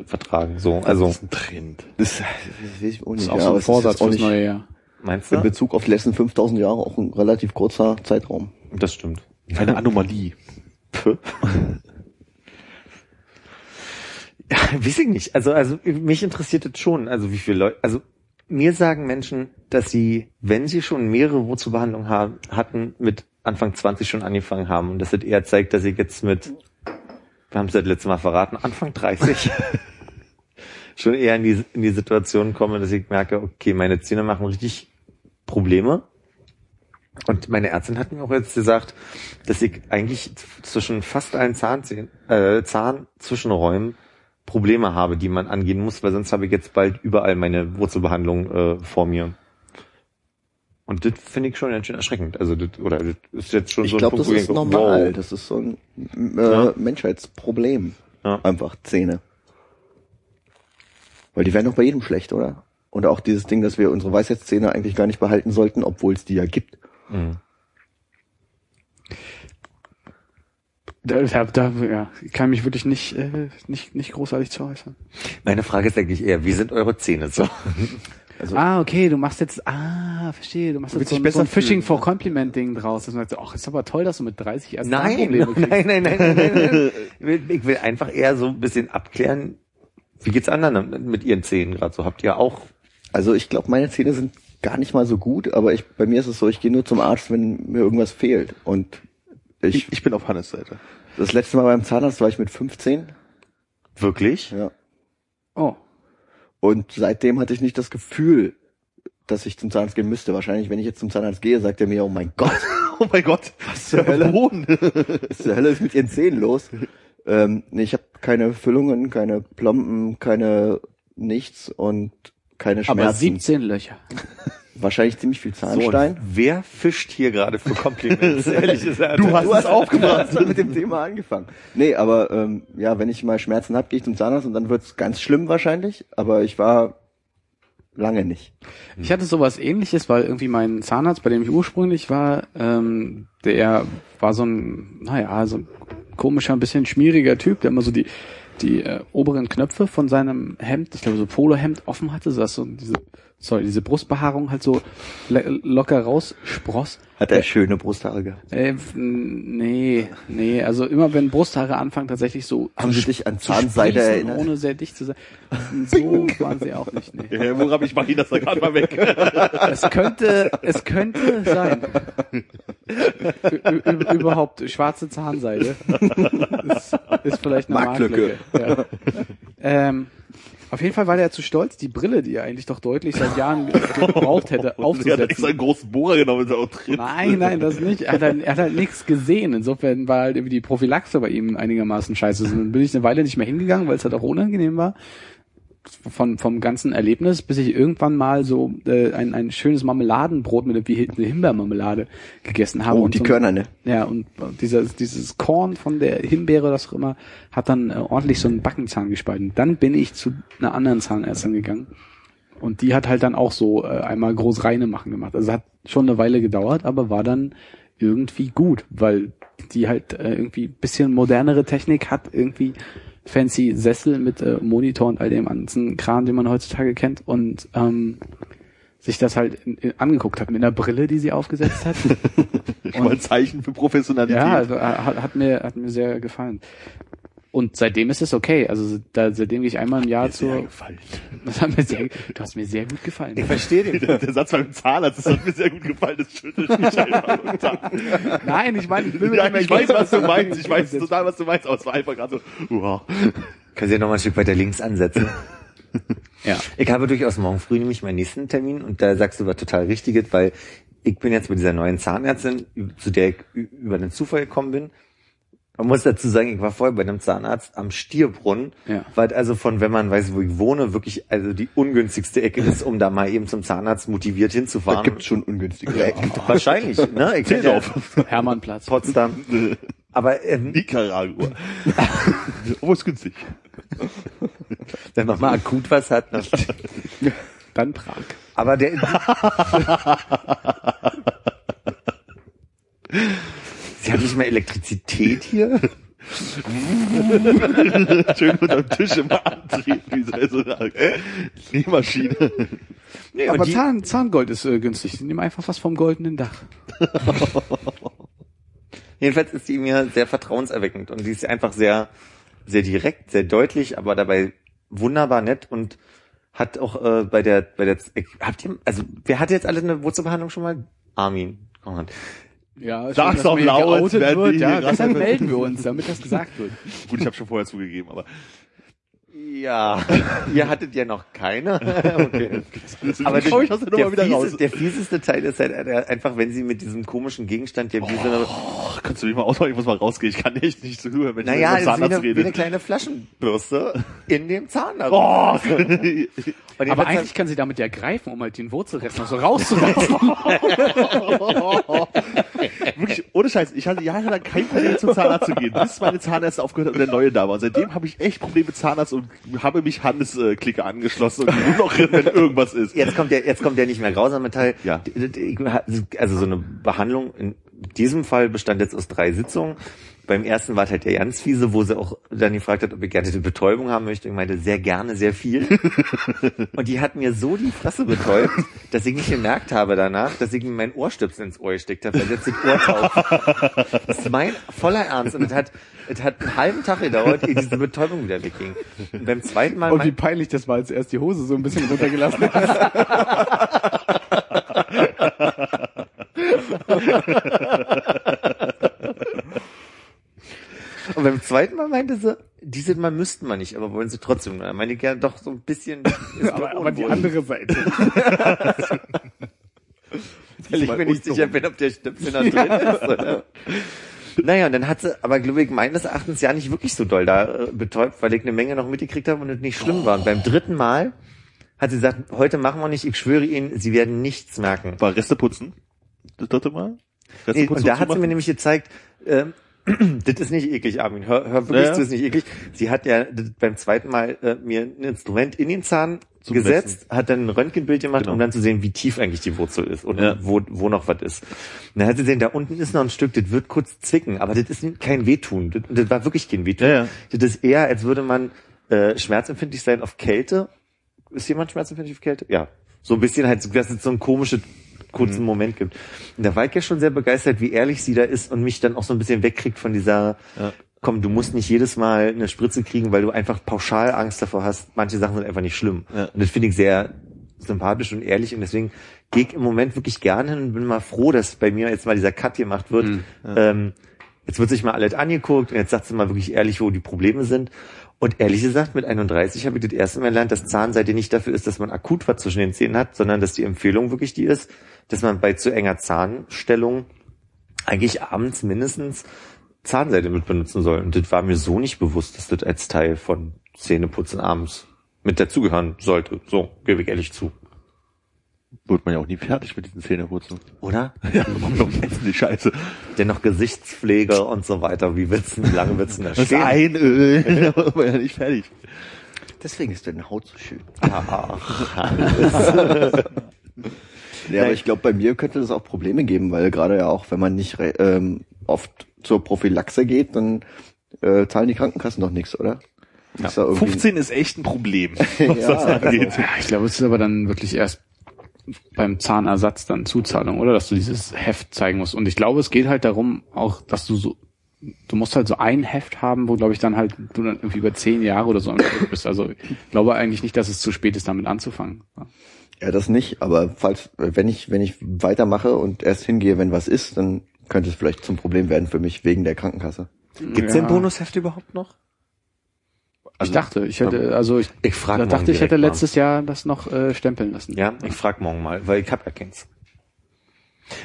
vertragen. So, also Das ist ein Trend. Das, das weiß ich auch Das nicht. ist auch ja, so ein es Vorsatz fürs nicht neue Jahr. meinst in du? Bezug auf die letzten 5000 Jahre auch ein relativ kurzer Zeitraum. Das stimmt. Eine Anomalie. Ja, weiß ich nicht. Also, also mich interessiert das schon. Also wie viele Leute, also mir sagen Menschen, dass sie, wenn sie schon mehrere Wurzelbehandlungen haben, hatten, mit Anfang 20 schon angefangen haben. Und das hat eher zeigt, dass ich jetzt mit, wir haben es das letzte Mal verraten, Anfang 30 schon eher in die, in die Situation komme, dass ich merke, okay, meine Zähne machen richtig Probleme. Und meine Ärztin hat mir auch jetzt gesagt, dass ich eigentlich zwischen fast allen Zahnzähnen, äh, Zahnzwischenräumen Probleme habe, die man angehen muss, weil sonst habe ich jetzt bald überall meine Wurzelbehandlung äh, vor mir. Und das finde ich schon ganz schön erschreckend. Also das, oder das ist jetzt schon Ich so ein glaube, Punkt, das ist normal. wow. Das ist so ein äh, Ja. Menschheitsproblem. Ja. Einfach Zähne. Weil die werden doch bei jedem schlecht, oder? Und auch dieses Ding, dass wir unsere Weisheitszähne eigentlich gar nicht behalten sollten, obwohl es die ja gibt. Mhm. Da, da, da ja, ich kann mich wirklich nicht, äh, nicht, nicht großartig zu äußern. Meine Frage ist eigentlich eher, wie sind eure Zähne so? Also, Ah, okay, du machst jetzt, ah, verstehe, du machst jetzt so, ein- so ein fühlen, for Compliment Ding draus. Das heißt, ach, ist aber toll, dass du mit 30 erst Nein, Zahnprobleme kriegst. nein, nein, nein, nein, nein, nein. Ich will, ich will einfach eher so ein bisschen abklären, wie geht's anderen mit ihren Zähnen gerade so? Habt ihr auch also ich glaube, meine Zähne sind gar nicht mal so gut, aber ich, bei mir ist es so, ich gehe nur zum Arzt, wenn mir irgendwas fehlt. Und ich, Ich, ich bin auf Hannes Seite. das letzte Mal beim Zahnarzt war ich mit 15. wirklich? Ja. Oh, Und seitdem hatte ich nicht das Gefühl, dass ich zum Zahnarzt gehen müsste. Wahrscheinlich, wenn ich jetzt zum Zahnarzt gehe, sagt er mir, oh mein Gott, Oh mein Gott. Was zur Hölle? Was zur Hölle ist mit ihren Zähnen los? Ähm, nee, ich habe keine Füllungen, keine Plomben, keine nichts und keine aber Schmerzen. 17 Löcher. Wahrscheinlich ziemlich viel So, Zahnstein. und wer fischt hier gerade für Komplimente? Ehrlich gesagt. Du hast es aufgebracht, mit dem Thema angefangen. Nee, aber ähm, ja, wenn ich mal Schmerzen habe, gehe ich zum Zahnarzt und dann wird's ganz schlimm wahrscheinlich. Aber ich war lange nicht. Ich hatte sowas ähnliches, weil irgendwie mein Zahnarzt, bei dem ich ursprünglich war, ähm, der war so ein, naja, so ein komischer, ein bisschen schmieriger Typ, der immer so die, die äh, oberen Knöpfe von seinem Hemd, ich glaube so Polohemd offen hatte, so dass so diese, sorry, diese Brustbehaarung halt so locker rausspross. Hat er schöne Brusthaare gehabt. Äh, nee, nee, also immer wenn Brusthaare anfangen tatsächlich so Haben Sie dich an Zahnseide erinnert? ohne sehr dicht zu sein. So waren sie auch nicht, nee. Ja, woran ich mache ihn das da gerade mal weg. Es könnte, es könnte sein. Ü überhaupt schwarze Zahnseide. Ist, ist vielleicht eine Marktlücke. Marktlücke. Ja. Ähm, Auf jeden Fall war der zu stolz, die Brille, die er eigentlich doch deutlich seit Jahren ge- gebraucht hätte, Er hat extra aufzusetzen. einen großen Bohrer genommen, ist er auch drin. Nein, nein, das nicht. Er hat, halt, er hat halt nichts gesehen. Insofern war halt irgendwie die Prophylaxe bei ihm einigermaßen scheiße. Also Dann bin ich eine Weile nicht mehr hingegangen, weil es halt auch unangenehm war. Von, vom ganzen Erlebnis, bis ich irgendwann mal so äh, ein, ein schönes Marmeladenbrot mit wie eine Himbeermarmelade gegessen habe. Oh, und die so, Körner, ne? Ja, und dieses, dieses Korn von der Himbeere, das auch immer, hat dann äh, ordentlich so einen Backenzahn gespalten. Dann bin ich zu einer anderen Zahnärztin gegangen. Und die hat halt dann auch so äh, einmal groß reine machen gemacht. Also hat schon eine Weile gedauert, aber war dann irgendwie gut, weil die halt äh, irgendwie bisschen modernere Technik hat, irgendwie fancy Sessel mit äh, Monitor und all dem ganzen Kram, den man heutzutage kennt und ähm, sich das halt in, in, angeguckt hat mit einer Brille, die sie aufgesetzt hat. Schon mal ein Zeichen für Professionalität. Ja, also, äh, hat, hat mir hat mir sehr gefallen. Und seitdem ist es okay. Also da, seitdem gehe ich einmal im Jahr Mir sehr zur. gefallen. Das hat mir sehr, du hast mir sehr gut gefallen. Ich verstehe den. Der, der Satz beim Zahnarzt, das hat mir sehr gut gefallen, das schüttelt mich einfach. Nein, ich meine, ich will Ja, ich weiß, was du meinst, ich weiß total, was du meinst, aber es war einfach gerade so, wow. Können Sie ja noch mal ein Stück weiter links ansetzen. Ja. Ich habe durchaus morgen früh nämlich meinen nächsten Termin und da sagst du was total Richtiges, weil ich bin jetzt mit dieser neuen Zahnärztin, zu der ich über den Zufall gekommen bin. Man muss dazu sagen, ich war vorher bei einem Zahnarzt am Stierbrunnen, Ja. weil also von, wenn man weiß, wo ich wohne, wirklich also die ungünstigste Ecke ist, um da mal eben zum Zahnarzt motiviert Da hinzufahren. gibt's schon ungünstige. Ja, wahrscheinlich, ne? Ich kenn ja Düsseldorf. Hermannplatz. Potsdam. Aber ähm, Nicaragua. Obwohl es günstig. wenn man mal akut was hat, ne? Dann Prag. Aber der. Sie haben nicht mal Elektrizität hier? Schön unterm Tisch immer antreten, wie so so eine Nähmaschine. Nee, Aber die, Zahn, Zahngold ist äh, günstig. Die nehmen einfach was vom goldenen Dach. jedenfalls ist die mir sehr vertrauenserweckend und die ist einfach sehr, sehr direkt, sehr deutlich, aber dabei wunderbar nett und hat auch äh, bei der, bei der, habt ihr, also wer hatte jetzt alle eine Wurzelbehandlung schon mal? Armin. Konrad. Ja, Sag's doch laut, werden wird. wir Ja, deshalb melden wir uns, damit das gesagt wird. Gut, ich habe schon vorher zugegeben, aber Ja, ihr hattet ja noch keine. okay. Aber der, ich der, nochmal wieder raus. fiese, der fieseste Teil ist halt äh, einfach, wenn sie mit diesem komischen Gegenstand, der wie so eine, Ach, kannst du mich mal ausmachen, ich muss mal rausgehen, ich kann echt nicht zuhören, wenn naja, ich es mit dem Zahnarzt eine, wie eine rede. kleine Flaschenbürste in dem Zahn. da Oh, Aber jedenfalls eigentlich kann sie damit ja greifen, um halt den Wurzelrest noch so rauszulassen. Wirklich, ohne Scheiß, ich hatte jahrelang kein Problem zum Zahnarzt zu gehen, bis meine Zahnärzte aufgehört hat und der neue da war. Und seitdem habe ich echt Probleme mit Zahnarzt und habe mich Hannes äh, Clique angeschlossen und nur noch wenn irgendwas ist. jetzt kommt der, jetzt kommt der nicht mehr grausame Teil. Ja. Also so eine Behandlung in diesem Fall bestand jetzt aus drei Sitzungen. Beim ersten war es halt der ganz fiese, wo sie auch dann gefragt hat, ob ich gerne die Betäubung haben möchte. Ich meinte, sehr gerne, sehr viel. Und die hat mir so die Fresse betäubt, dass ich nicht gemerkt habe danach, dass ich mir meinen Ohrstöpsel ins Ohr gesteckt habe, weil jetzt das Ohr taub. Das ist mein voller Ernst. Und es hat, es hat einen halben Tag gedauert, ehe diese Betäubung wieder wegging. Und beim zweiten Mal... Und wie mein- peinlich das war, als er erst die Hose so ein bisschen runtergelassen hat. Und beim zweiten Mal meinte sie, dieses Mal müssten wir nicht, aber wollen sie trotzdem. Da meinte ich ja doch so ein bisschen. Aber, aber die andere Seite. Weil ich mir nicht sicher bin, ob der Stöpsel noch drin ist. Oder? Naja, und dann hat sie, aber glaube ich, meines Erachtens ja nicht wirklich so doll da äh, betäubt, weil ich eine Menge noch mitgekriegt habe und es nicht schlimm war. Und beim dritten Mal hat sie gesagt, heute machen wir nicht, ich schwöre Ihnen, Sie werden nichts merken. War Reste putzen? Das dritte Mal? Reste Nee, putzen und da hat sie mir nämlich gezeigt, ähm, das ist nicht eklig, Armin. Hör, hör wirklich Ja, das ist nicht eklig. Sie hat ja das beim zweiten Mal äh, mir ein Instrument in den Zahn Zum gesetzt, hat dann ein Röntgenbild gemacht, Genau. um dann zu sehen, wie tief eigentlich die Wurzel ist und Ja. wo, wo noch was ist. Und dann hat sie gesehen, da unten ist noch ein Stück, das wird kurz zwicken, aber das ist kein Wehtun. Das, das war wirklich kein Wehtun. Ja. Das ist eher, als würde man äh, schmerzempfindlich sein auf Kälte. Ist jemand schmerzempfindlich auf Kälte? Ja. So ein bisschen halt, dass es so einen komischen kurzen Moment gibt. Und da war ich ja schon sehr begeistert, wie ehrlich sie da ist und mich dann auch so ein bisschen wegkriegt von dieser, Ja. komm, du musst nicht jedes Mal eine Spritze kriegen, weil du einfach pauschal Angst davor hast. Manche Sachen sind einfach nicht schlimm. Ja. Und das finde ich sehr sympathisch und ehrlich und deswegen gehe ich im Moment wirklich gerne hin und bin mal froh, dass bei mir jetzt mal dieser Cut gemacht wird. Ähm, jetzt wird sich mal alles angeguckt und jetzt sagt sie mal wirklich ehrlich, wo die Probleme sind. Und ehrlich gesagt, mit 31 habe ich das erste Mal gelernt, dass Zahnseide nicht dafür ist, dass man akut was zwischen den Zähnen hat, sondern dass die Empfehlung wirklich die ist, dass man bei zu enger Zahnstellung eigentlich abends mindestens Zahnseide mit benutzen soll. Und das war mir so nicht bewusst, dass das als Teil von Zähneputzen abends mit dazugehören sollte. So, gebe ich ehrlich zu. Wird man ja auch nie fertig mit diesen Zähneputzen. Oder? Ja, warum essen die Scheiße? Dennoch Gesichtspflege und so weiter. Wie wird's denn, wie lange wird's denn da Das stehen? Einöl, da wird man ja nicht fertig. Deswegen ist deine Haut so schön. Ach, Ja, aber ich glaube, bei mir könnte das auch Probleme geben, weil gerade ja auch, wenn man nicht ähm, oft zur Prophylaxe geht, dann äh, zahlen die Krankenkassen doch nichts, oder? Ist da irgendwie- 15 ist echt ein Problem, was Ja, das angeht. Ja, ich glaube, es ist aber dann wirklich erst beim Zahnersatz dann Zuzahlung, oder? Dass du dieses Heft zeigen musst. Und ich glaube, es geht halt darum, auch, dass du so, du musst halt so ein Heft haben, wo, glaube ich, dann halt du dann irgendwie über zehn Jahre oder so am Stück bist. Also ich glaube eigentlich nicht, dass es zu spät ist, damit anzufangen. Ja, das nicht, aber falls, wenn ich, wenn ich weitermache und erst hingehe, wenn was ist, dann könnte es vielleicht zum Problem werden für mich wegen der Krankenkasse. Gibt's Ja. denn Bonusheft überhaupt noch? Ich dachte, ich hätte, also ich, Ich frag da dachte ich, hätte mal. letztes Jahr das noch äh, stempeln lassen. Ja, ich frag morgen mal, weil ich hab ja keins.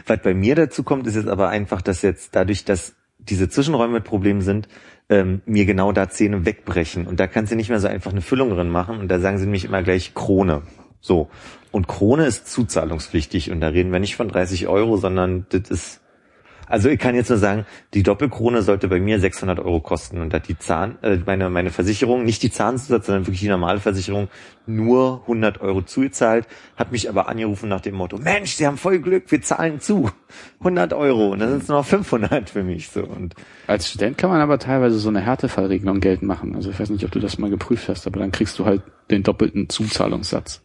Was bei mir dazu kommt, ist jetzt aber einfach, dass jetzt dadurch, dass diese Zwischenräume mit Problemen sind, ähm, mir genau da Zähne wegbrechen. Und da kannst du nicht mehr so einfach eine Füllung drin machen. Und da sagen sie nämlich immer gleich Krone. So. Und Krone ist zuzahlungspflichtig. Und da reden wir nicht von 30 Euro, sondern das ist, also ich kann jetzt nur sagen, die Doppelkrone sollte bei mir 600 Euro kosten. Und da hat die Zahn, äh, meine, meine Versicherung, nicht die Zahnzusatz, sondern wirklich die normale Versicherung, nur 100 Euro zugezahlt, hat mich aber angerufen nach dem Motto, Mensch, Sie haben voll Glück, wir zahlen zu. 100 Euro. Und dann sind es nur noch 500 für mich, so. Und Als Student kann man aber teilweise so eine Härtefallregelung geltend machen. Also ich weiß nicht, ob du das mal geprüft hast, aber dann kriegst du halt den doppelten Zuzahlungssatz.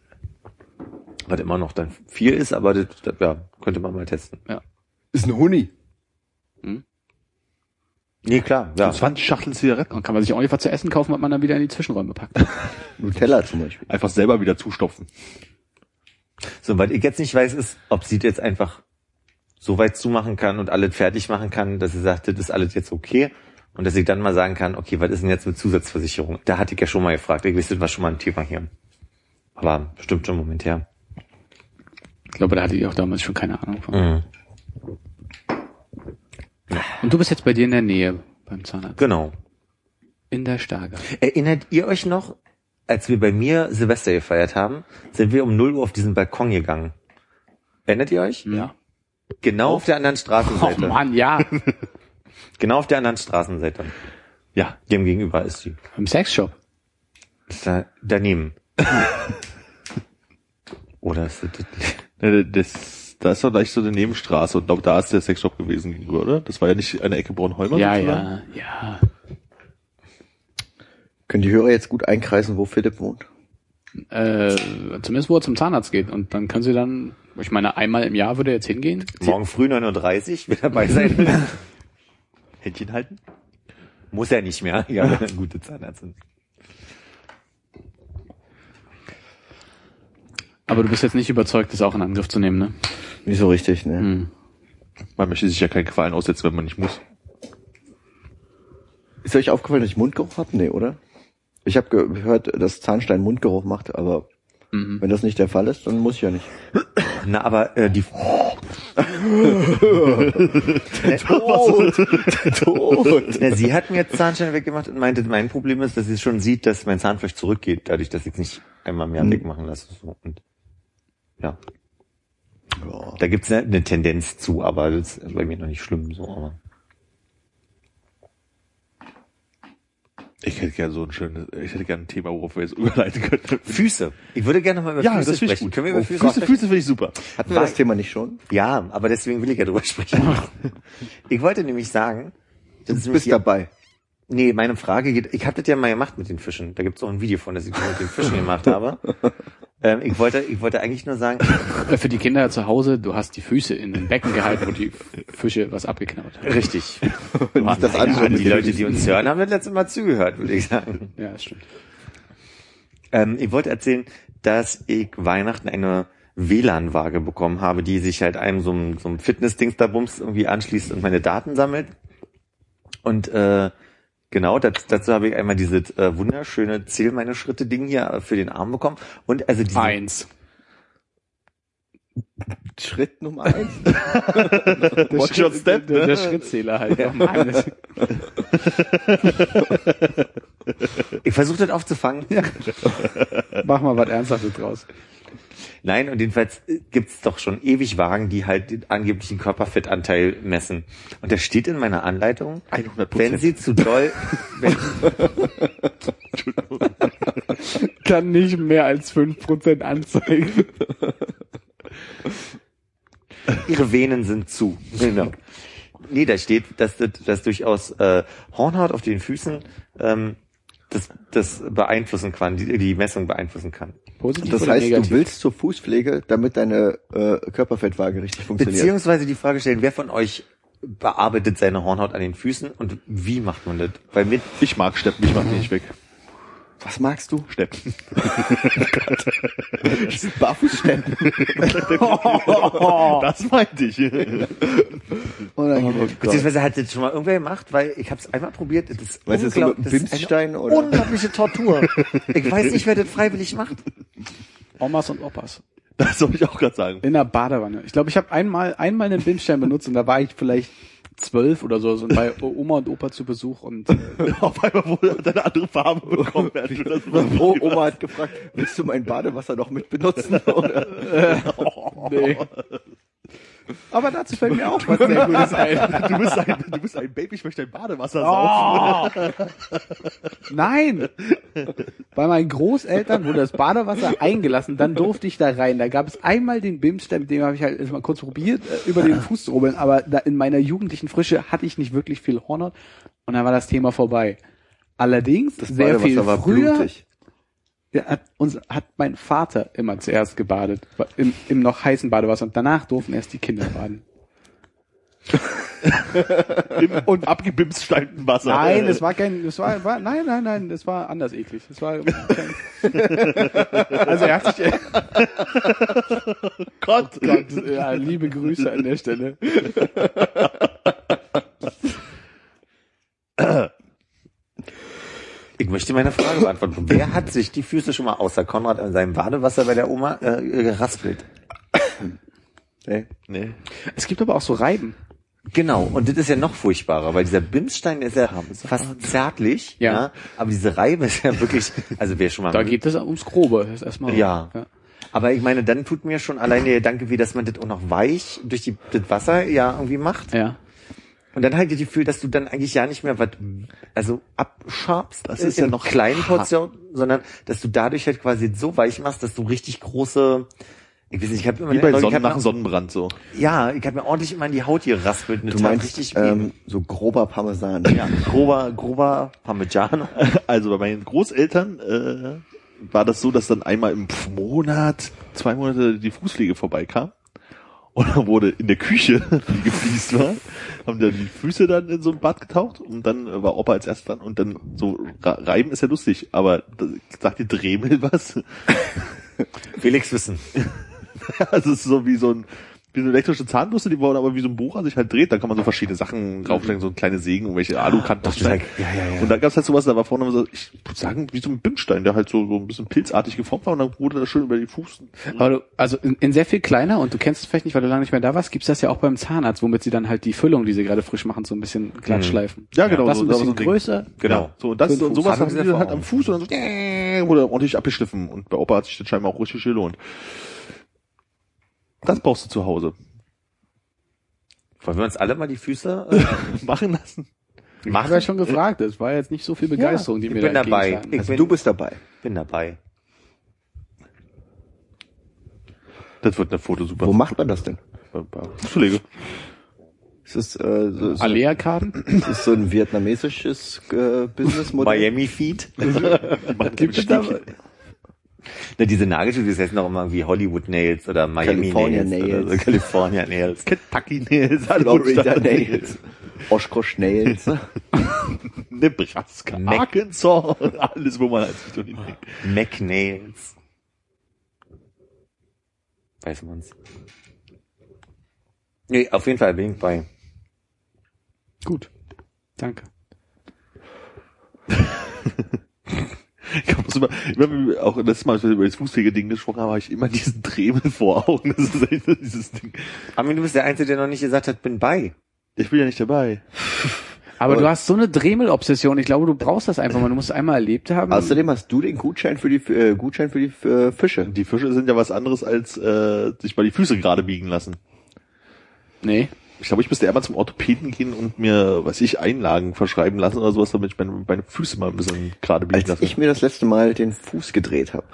was immer noch dann viel ist, aber das, das ja, könnte man mal testen. Ist ein Huni. Nee, klar, ja. 20 Schachteln Zigaretten. Dann kann man sich auch einfach zu essen kaufen, was man dann wieder in die Zwischenräume packt. Nutella zum Beispiel. Einfach selber wieder zustopfen. So, was ich jetzt nicht weiß, ist, ob sie jetzt einfach so weit zumachen kann und alles fertig machen kann, dass sie sagt, das ist alles jetzt okay. Und dass ich dann mal sagen kann, okay, was ist denn jetzt mit Zusatzversicherung? Da hatte ich ja schon mal gefragt. Ich weiß, das war schon mal ein Thema hier. Aber bestimmt schon Moment her. Ich glaube, da hatte ich auch damals schon keine Ahnung von. Mhm. Und du bist jetzt bei dir in der Nähe beim Zahnarzt. Genau. In der Stargard. Erinnert ihr euch noch, als wir bei mir Silvester gefeiert haben, sind wir um 0 Uhr auf diesen Balkon gegangen? Erinnert ihr euch? Ja. Genau auf der anderen Oh Straßenseite. Mann, ja. Genau auf der anderen Straßenseite. Ja. Dem gegenüber ist die. Im Sexshop. Ist da daneben. Oder ist das, Das, da ist doch gleich so eine Nebenstraße und glaube, da ist der Sexshop gewesen gegenüber, oder? Das war ja nicht eine Ecke Bornholmer Ja, sozusagen? ja, ja. Können die Hörer jetzt gut einkreisen, wo Philipp wohnt? Äh, zumindest wo er zum Zahnarzt geht. Und dann können sie dann, ich meine, einmal im Jahr würde er jetzt hingehen. morgen früh 9.30 Uhr wird dabei sein? Händchen halten? Muss er nicht mehr. Ja, wenn er gute Zahnärztin. Aber du bist jetzt nicht überzeugt, das auch in Angriff zu nehmen, ne? Nicht so richtig, ne? Hm. Man möchte sich ja keinen Qualen aussetzen, wenn man nicht muss. Ist euch aufgefallen, dass ich Mundgeruch habe? Nee, oder? Ich habe gehört, dass Zahnstein Mundgeruch macht, aber wenn das nicht der Fall ist, dann muss ich ja nicht. Na, aber äh, die Tot! Tot! na, sie hat mir jetzt Zahnstein weggemacht und meinte, mein Problem ist, dass sie schon sieht, dass mein Zahnfleisch zurückgeht, dadurch, dass ich es nicht einmal mehr Hm. wegmachen lasse. So. Und ja, Ja. da gibt's eine, eine Tendenz zu, aber das ist bei mir noch nicht schlimm. So, aber Ich hätte gerne so ein schönes, ich hätte gerne ein Thema, worauf wir jetzt überleiten könnten. Füße. Ich würde gerne mal über Ja, Füße das sprechen. gut. Können wir über Oh, Füße, Füße, sprechen? Füße finde ich super. Hatten wir das Thema nicht schon? Ja, aber deswegen will ich ja drüber sprechen. ich wollte nämlich sagen, Du ist bist nämlich- dabei. Nee, meine Frage geht, ich habe das ja mal gemacht mit den Fischen. Da gibt's auch ein Video von, das ich mit den Fischen gemacht habe. Ähm, ich wollte, ich wollte eigentlich nur sagen, Äh, Für die Kinder zu Hause, du hast die Füße in den Becken gehalten, wo die Fische was abgeknabbert haben. richtig. Nicht das andere. die Leute, die uns hören, haben das letzte Mal zugehört, würde ich sagen. Ja, das stimmt. Ähm, ich wollte erzählen, dass ich Weihnachten eine WLAN-Waage bekommen habe, die sich halt einem so einem, so einem Fitness-Dings da Bums irgendwie anschließt und meine Daten sammelt. Und äh, Genau, das, dazu habe ich einmal dieses äh, wunderschöne Zähl meine Schritte Ding hier äh, für den Arm bekommen und also diese Eins. Schritt Nummer eins. Watch your step, der, ne? der Schrittzähler halt. Nochmal. Das- ich versuche das aufzufangen. Mach mal was Ernsthaftes draus. Nein, und jedenfalls äh, gibt's doch schon ewig Wagen, die halt den angeblichen Körperfettanteil messen. Und da steht in meiner Anleitung, 100%. wenn sie zu doll, wenn, Kann nicht mehr als 5% anzeigen. ihre Venen sind zu. Genau. Nee, da steht, dass das, dass durchaus äh, Hornhaut auf den Füßen ähm, das, das beeinflussen kann, die, die Messung beeinflussen kann. Positiv Das oder heißt, negativ? du willst zur Fußpflege, damit deine äh, Körperfettwaage richtig funktioniert. Beziehungsweise die Frage stellen, wer von euch bearbeitet seine Hornhaut an den Füßen und wie macht man das? Weil mit Ich mag Steppen, ich mach die nicht weg. Was magst du? Steppen. Barfußsteppen. Das meinte ich. Unangenehm. Beziehungsweise hat das schon mal irgendwer gemacht, weil ich habe es einmal probiert. Das ist, Weißt du, so mit das ist eine oder? unglaubliche Tortur. Ich weiß nicht, wer das freiwillig macht. Omas und Opas. Das soll ich auch gerade sagen. In der Badewanne. Ich glaube, ich habe einmal einmal einen Bimstein benutzt und da war ich vielleicht zwölf oder so und bei Oma und Opa zu Besuch und äh, Auf einmal wurde er eine andere Farbe bekommen. Wo Oma hat gefragt, willst du mein Badewasser noch mit benutzen? Oder? nee. Aber dazu fällt mir auch was sehr Gutes ein. Du bist ein, du bist ein Baby, ich möchte ein Badewasser saufen. Oh. Nein! Bei meinen Großeltern wurde das Badewasser eingelassen, dann durfte ich da rein. Da gab es einmal den Bimstein, mit dem habe ich halt mal kurz probiert, äh, über den Fuß zu rubbeln, aber da in meiner jugendlichen Frische hatte ich nicht wirklich viel Hornhaut und dann war das Thema vorbei. Allerdings, Das sehr viel früher, blutig. Ja, hat, uns, hat mein Vater immer zuerst gebadet, im, im noch heißen Badewasser und danach durften erst die Kinder baden. Im und abgebimssteinten Wasser. Nein, es war kein, es war, war, nein, nein, nein, es war anders eklig. Es war kein, also er hat sich, Gott. Gott, ja, liebe Grüße an der Stelle. Ich möchte meine Frage beantworten. Wer hat sich die Füße schon mal außer Konrad an seinem Badewasser bei der Oma äh, geraspelt? Nee. Nee. Es gibt aber auch so Reiben. Genau, und das ist ja noch furchtbarer, weil dieser Bimsstein ist ja fast zärtlich, Ja. ja. aber diese Reibe ist ja wirklich, also wer schon mal Da geht es ums Grobe. Ist erstmal Ja. Aber ich meine, dann tut mir schon allein der Gedanke, wie dass man das auch noch weich durch die, das Wasser ja irgendwie macht. Ja. Und dann halt das Gefühl, dass du dann eigentlich ja nicht mehr was, also abschabst, Das in- ist ja in noch kleinen. Portionen, sondern dass du dadurch halt quasi so weich machst, dass du richtig große, ich weiß nicht, ich habe immer Wie bei ich Sonnen, hab nach Sonnenbrand so. Ja, ich habe mir ordentlich immer in die Haut geraspelt. Du meinst richtig ähm, so grober Parmesan. ja, grober, grober Parmigiano. Also bei meinen Großeltern äh, war das so, dass dann einmal im Monat, zwei Monate die Fußpflege vorbeikam. Und dann wurde in der Küche, die gefliest war, haben dann die Füße dann in so ein Bad getaucht und dann war Opa als erstes dran und dann so reiben ist ja lustig, aber sagt die Dremel was? Felix Wissen. Also es ist so wie so ein wie so eine elektrische Zahnbürste, die wollen aber wie so ein Bohrer sich halt dreht, da kann man so verschiedene Sachen draufstellen, so ein kleine Sägen, irgendwelche Alukanten. Ach, aufstellen. ja, ja, ja. Und da gab's halt sowas, da war vorne so, ich würde sagen, wie so ein Bimstein, der halt so, so ein bisschen pilzartig geformt war und dann wurde das schön über die Fuß. Aber du, also in, in sehr viel kleiner und du kennst es vielleicht nicht, weil du lange nicht mehr da warst, gibt's das ja auch beim Zahnarzt, womit sie dann halt die Füllung, die sie gerade frisch machen, so ein bisschen glatt schleifen. Ja, genau, Das so- ein bisschen so ein größer. Genau. So, und das, und sowas haben sie dann halt am Fuß und dann so, äh, wurde ordentlich abgeschliffen und bei Opa hat sich das scheinbar auch richtig gelohnt. Das brauchst du zu Hause. Wollen wir uns alle mal die Füße äh, Machen lassen. Ich habe ja schon gefragt, es war jetzt nicht so viel Begeisterung, die ich mir bin da dabei. Ich Also bin, du bist dabei. bin dabei. Das wird eine Foto super. Wo macht man das denn? Ist es äh, so, so, Alea-Karten? ist es so ein vietnamesisches äh, Businessmodell? Miami Feet. Gibt es da? Na, diese Nagelschuhe, das heißen auch immer irgendwie Hollywood Nails oder Miami California Nails, oder so. Nails. California Nails. Kentucky Nails, Florida Nails. Oshkosh Nails. Nebraska, Mac- Arkansas, alles, wo man als Richtung hinbringt. Mac Nails. Weiß man's. Nee, auf jeden Fall bin ich bei. Gut. Danke. Ich muss immer, immer, auch letztes Mal, als wir über das Fußpflege-Ding gesprochen haben, habe ich immer diesen Dremel vor Augen. Das ist echt so dieses Ding. Armin, du bist der Einzige, der noch nicht gesagt hat, bin bei. Ich bin ja nicht dabei. Aber du hast so eine Dremel-Obsession. Ich glaube, du brauchst das einfach mal. Du musst es einmal erlebt haben. Außerdem hast du den Gutschein für die äh, Gutschein für die äh, Fische. Die Fische sind ja was anderes als äh, sich mal die Füße gerade biegen lassen. nee. Ich glaube, ich müsste eher mal zum Orthopäden gehen und mir, was ich, Einlagen verschreiben lassen oder sowas, damit ich meine, meine Füße mal ein bisschen gerade biegen Als lasse. ich mir das letzte Mal den Fuß gedreht habe.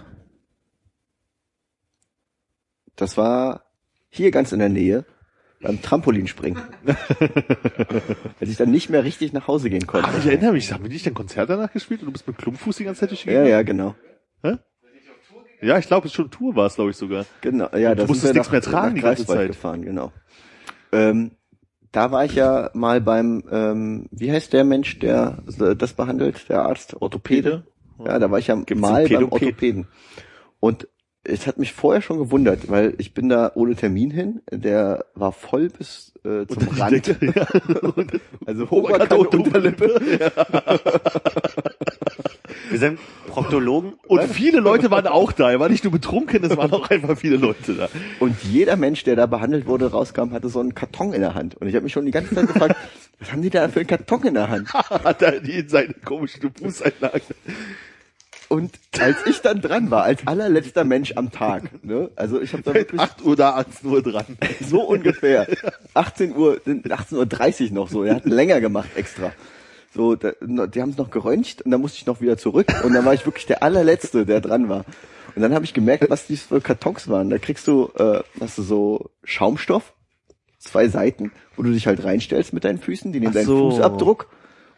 Das war hier ganz in der Nähe beim Trampolinspringen. Als ich dann nicht mehr richtig nach Hause gehen konnte. Ach, ich erinnere mich, haben wir nicht ein Konzert danach gespielt und du bist mit Klumpfuß die ganze Zeit durch die Ja, ja, genau. Ja, ich glaube, es schon Tour war es, glaube ich sogar. Genau, ja, Du da musstest nichts mehr tragen die ganze Zeit. gefahren, genau. Ähm, da war ich ja mal beim, ähm, wie heißt der Mensch, der das behandelt, der Arzt, Orthopäde? Ja, da war ich ja Gibt's mal beim? Orthopäden. Und es hat mich vorher schon gewundert, weil ich bin da ohne Termin hin, der war voll bis äh, zum Rand. Also Oberkante Oberkante, und Unterlippe. Wir sind Proktologen. Und viele Leute waren auch da. Er war nicht nur betrunken, es waren auch einfach viele Leute da. Und jeder Mensch, der da behandelt wurde, rauskam, hatte so einen Karton in der Hand. Und ich habe mich schon die ganze Zeit gefragt, was haben die da für einen Karton in der Hand? Hat er die in seine komischen Fußeinlagen. Und als ich dann dran war, als allerletzter Mensch am Tag, ne, also ich habe da wirklich 8 Uhr da, 18 Uhr dran. so ungefähr 18 Uhr, 18.30 Uhr noch so, er hat länger gemacht extra. So, da, die haben es noch geröntgt und dann musste ich noch wieder zurück und dann war ich wirklich der allerletzte, der dran war. Und dann habe ich gemerkt, was dies für Kartons waren. Da kriegst du, äh, hast du so Schaumstoff, zwei Seiten, wo du dich halt reinstellst mit deinen Füßen, die nehmen Ach deinen so. Fußabdruck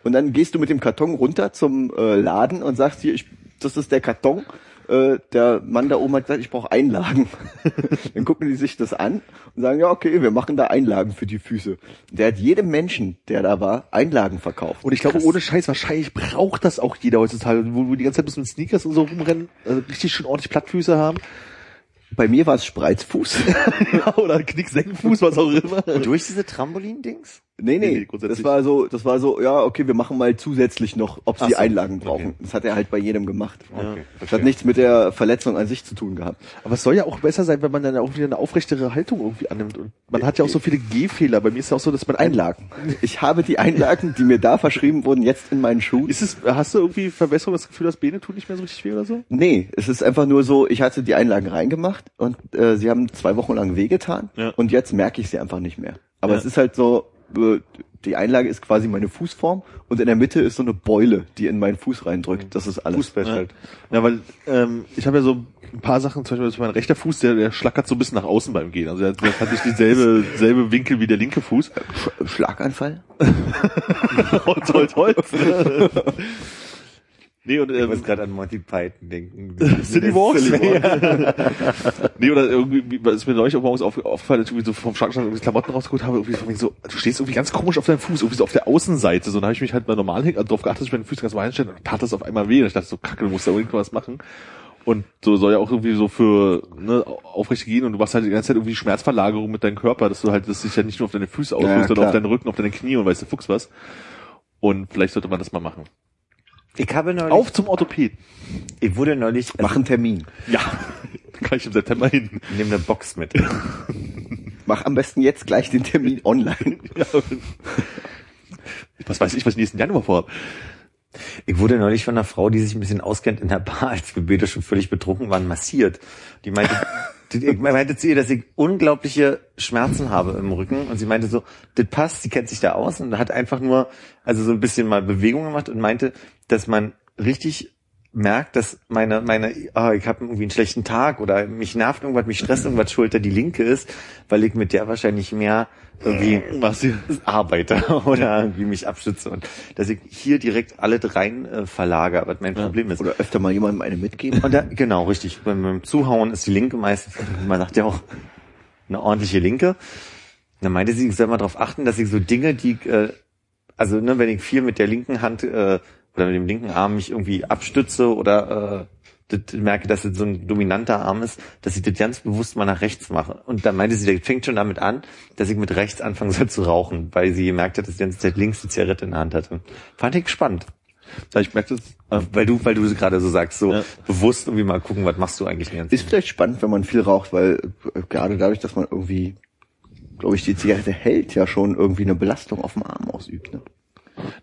und dann gehst du mit dem Karton runter zum äh, Laden und sagst hier, ich, das ist der Karton. Äh, der Mann da oben hat gesagt, ich brauche Einlagen. dann gucken die sich das an und sagen, ja okay, wir machen da Einlagen für die Füße. Der hat jedem Menschen, der da war, Einlagen verkauft. Und ich glaube, ohne Scheiß, wahrscheinlich braucht das auch jeder heutzutage, wo wir die ganze Zeit bis mit Sneakers und so rumrennen, also richtig schön ordentlich Plattfüße haben. Bei mir war es Spreizfuß. ja, oder Knicksenkenfuß, was auch immer. Durch diese Trampolin-Dings? Nee, Nee, nee, das war so, das war so, ja, okay, wir machen mal zusätzlich noch, ob sie so, Einlagen brauchen. Das hat er halt bei jedem gemacht. Okay, Das hat nichts mit der Verletzung an sich zu tun gehabt. Aber es soll ja auch besser sein, wenn man dann auch wieder eine aufrechtere Haltung irgendwie annimmt. Und man hat ja auch so viele Gehfehler. Bei mir ist es ja auch so, dass man Einlagen. Ich habe die Einlagen, die mir da verschrieben wurden, jetzt in meinen Schuhen. Ist es, hast du irgendwie Verbesserung, das Gefühl, dass Bene tut nicht mehr so richtig weh oder so? Nee, es ist einfach nur so, ich hatte die Einlagen reingemacht und äh, sie haben zwei Wochen lang wehgetan Ja. und jetzt merke ich sie einfach nicht mehr. Aber Ja. es ist halt so, äh, die Einlage ist quasi meine Fußform und in der Mitte ist so eine Beule, die in meinen Fuß reindrückt. Das ist alles. Fußbett Ja, halt. ja weil ähm, ich habe ja so ein paar Sachen, zum Beispiel mein rechter Fuß, der, der schlackert so ein bisschen nach außen beim Gehen. Also der, der hat nicht dieselbe selbe Winkel wie der linke Fuß. Sch Schlaganfall? Holz, Holz, Holz. nee, und Ich muss ähm, gerade an Monty Python denken. City Walks. nee, oder irgendwie, es mir neulich auch morgens auf, aufgefallen, dass ich irgendwie so vom Schrank stand und irgendwie Klamotten rausgeholt habe, irgendwie von wegen so, du stehst irgendwie ganz komisch auf deinem Fuß, irgendwie so auf der Außenseite. So, dann habe ich mich halt mal normal hin, also darauf geachtet, dass ich meine Füße ganz normal hinstelle, und tat das auf einmal weh. Und ich dachte so, kacke, du musst da unbedingt was machen. Und so soll ja auch irgendwie so für ne, aufrecht gehen und du machst halt die ganze Zeit irgendwie Schmerzverlagerung mit deinem Körper, dass du halt, dass sich ja nicht nur auf deine Füße Ja, auswirkt, sondern klar. auf deinen Rücken, auf deine Knie und weißt du Fuchs was. Und vielleicht sollte man das mal machen. Ich habe neulich, Auf zum Orthopäden. ich wurde neulich, also, Mach einen Termin. Ja, kann ich im September hin. nehme eine Box mit. Mach am besten jetzt gleich den Termin online. Ja. Was weiß ich, was ich nächsten Januar vorhab. Ich wurde neulich von einer Frau, die sich ein bisschen auskennt in der Bar, als wir beide schon völlig betrunken waren, massiert. Die meinte, die, meinte zu ihr, dass ich unglaubliche Schmerzen habe im Rücken. Und sie meinte so, das passt, sie kennt sich da aus und hat einfach nur, also so ein bisschen mal Bewegung gemacht und meinte, dass man richtig merkt, dass meine, meine, ah, ich habe irgendwie einen schlechten Tag oder mich nervt irgendwas, mich stresst irgendwas, Schulter die linke ist, weil ich mit der wahrscheinlich mehr irgendwie Was sie, arbeite oder irgendwie mich abstütze und dass ich hier direkt alle rein äh, verlagere, was mein Problem ist. Oder öfter mal jemandem eine mitgeben. Da, genau, richtig. Beim, beim Zuhauen ist die linke meistens, man sagt ja auch, eine ordentliche linke. Dann meinte sie, ich soll mal darauf achten, dass ich so Dinge, die, ich, äh, also ne, wenn ich viel mit der linken Hand äh, oder mit dem linken Arm mich irgendwie abstütze oder äh, das, merke, dass es so ein dominanter Arm ist, dass ich das ganz bewusst mal nach rechts mache. Und dann meinte sie, das fängt schon damit an, dass ich mit rechts anfangen soll zu rauchen, weil sie gemerkt hat, dass die ganze Zeit links die Zigarette in der Hand hatte. Fand ich spannend. Ja, ich merke das, äh, Weil du, weil du gerade so sagst, so Ja. bewusst irgendwie mal gucken, was machst du eigentlich den Ist vielleicht spannend, wenn man viel raucht, weil äh, gerade dadurch, dass man irgendwie, glaube ich, die Zigarette hält, ja schon irgendwie eine Belastung auf dem Arm ausübt. Ne?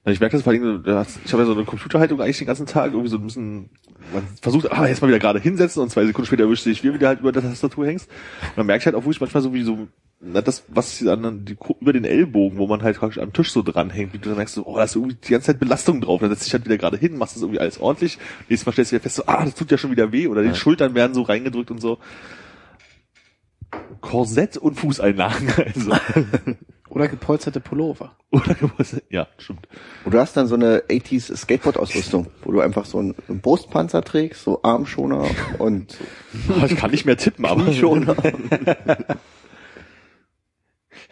Na, Ich merke das vor allem, ich habe ja so eine Computerhaltung eigentlich den ganzen Tag, irgendwie so ein bisschen, man versucht, ah, jetzt mal wieder gerade hinsetzen und zwei Sekunden später erwischt dich, wie wieder halt über der Tastatur hängst. Und dann merke ich halt auch, wo ich manchmal so wie so, na, das, was an, die, über den Ellbogen, wo man halt praktisch am Tisch so dranhängt, wie du dann merkst, so, oh, da ist irgendwie die ganze Zeit Belastung drauf, dann setzt dich halt wieder gerade hin, machst das irgendwie alles ordentlich, nächstes Mal stellst du wieder fest, so, ah, das tut ja schon wieder weh, oder die Schultern werden so reingedrückt und so. Korsett und Fußeinlagen, also. Oder gepolsterte Pullover. Oder ja, stimmt. Und du hast dann so eine 80s Skateboard-Ausrüstung, wo du einfach so einen, Brustpanzer trägst, so Armschoner und Ich kann nicht mehr tippen, aber Knieschoner.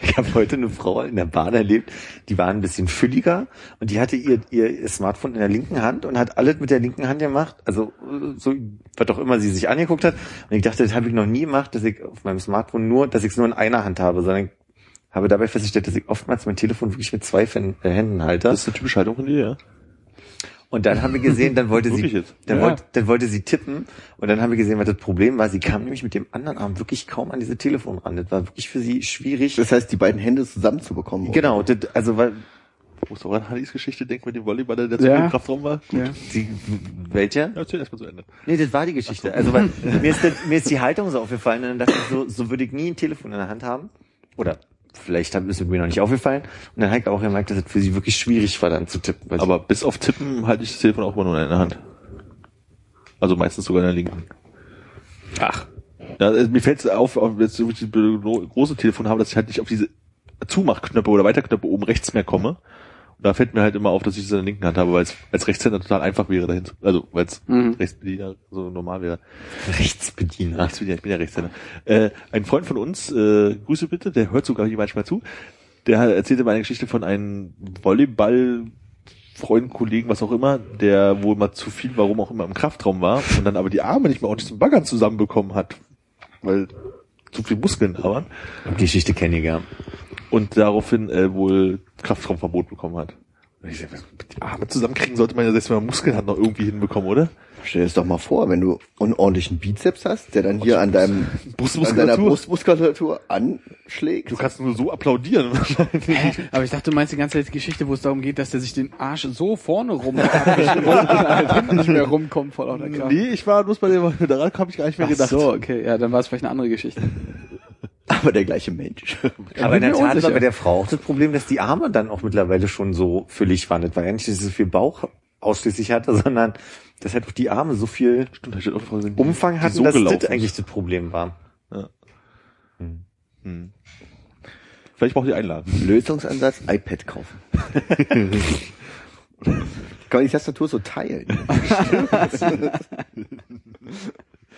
Ich habe heute eine Frau in der Bahn erlebt, die war ein bisschen fülliger und die hatte ihr, ihr Smartphone in der linken Hand und hat alles mit der linken Hand gemacht, also äh, so, was auch immer sie sich angeguckt hat. Und ich dachte, das habe ich noch nie gemacht, dass ich auf meinem Smartphone nur, dass ich es nur in einer Hand habe, sondern ich habe dabei festgestellt, dass ich oftmals mein Telefon wirklich mit zwei Fen- äh, Händen halte. Das ist eine typische Haltung von dir, ja. Und dann haben wir gesehen, dann wollte sie, dann, Ja. wollte, dann wollte sie tippen und dann haben wir gesehen, was das Problem war. Sie kam nämlich mit dem anderen Arm wirklich kaum an diese Telefon ran. Das war wirklich für sie schwierig. Das heißt, die beiden Hände zusammenzubekommen. genau, das, also weil Musst du auch an Hannis Geschichte denken mit dem Volleyballer, der Ja. zu im Kraftraum war? Gut. Ja. sie, welche? Ja, erzähl erst mal zu Ende. Nee, das war die Geschichte. Also weil mir ist, das, mir ist die Haltung so aufgefallen und dann dachte ich so, so würde ich nie ein Telefon in der Hand haben. Oder vielleicht hat- ist es mir noch nicht aufgefallen. Und dann habe ich auch gemerkt, dass es für sie wirklich schwierig war, dann zu tippen. Weil Aber bis auf Tippen halte ich das Telefon auch immer nur in einer Hand. Also meistens sogar in der linken. Ach. Ja, also mir fällt es auf, jetzt so, wenn ich die große Telefon habe, dass ich halt nicht auf diese Zumachknöpfe oder Weiterknöpfe oben rechts mehr komme. Und da fällt mir halt immer auf, dass ich es in der linken Hand habe, weil es als Rechtshänder total einfach wäre dahin. zu- Also weil es Mhm. Rechtsbediener so normal wäre. Rechtsbediener. Rechtsbediener, ich bin ja Rechtshänder. Äh, ein Freund von uns, äh, Grüße bitte, der hört sogar hier manchmal zu, der erzählte mal eine Geschichte von einem Volleyball Freund, Kollegen, was auch immer, der wohl mal zu viel, warum auch immer, im Kraftraum war und dann aber die Arme nicht mehr ordentlich zum Baggern zusammenbekommen hat, weil zu viel Muskeln da waren Die Geschichte kenne ich ja. Und daraufhin äh, wohl Kraftraumverbot bekommen hat. Und ich sag, die Arme zusammenkriegen sollte man ja selbst wenn man Muskeln hat noch irgendwie hinbekommen, oder? Stell dir das doch mal vor, wenn du einen ordentlichen Bizeps hast, der dann hier an deinem an deiner Brustmuskulatur. Anschlägt. Du kannst nur so applaudieren. Hä? Aber ich dachte, du meinst die ganze Zeit die Geschichte, wo es darum geht, dass der sich den Arsch so vorne rum er halt nicht mehr rumkommt vor lauter Kraft. nee, ich war bloß bei dem, daran habe ich gar nicht mehr Ach gedacht. so, okay, ja, dann war es vielleicht eine andere Geschichte. Aber der gleiche Mensch. Aber in der Tat war bei der Frau auch das Problem, dass die Arme dann auch mittlerweile schon so füllig waren. Das war ja nicht, dass sie so viel Bauch ausschließlich hatte, sondern dass halt auch die Arme so viel Stimmt, die- Umfang hatten, so dass das ist. eigentlich das Problem war. Hm. Vielleicht braucht ihr Einlagen. Lösungsansatz, iPad kaufen. Kann man die Tastatur so teilen?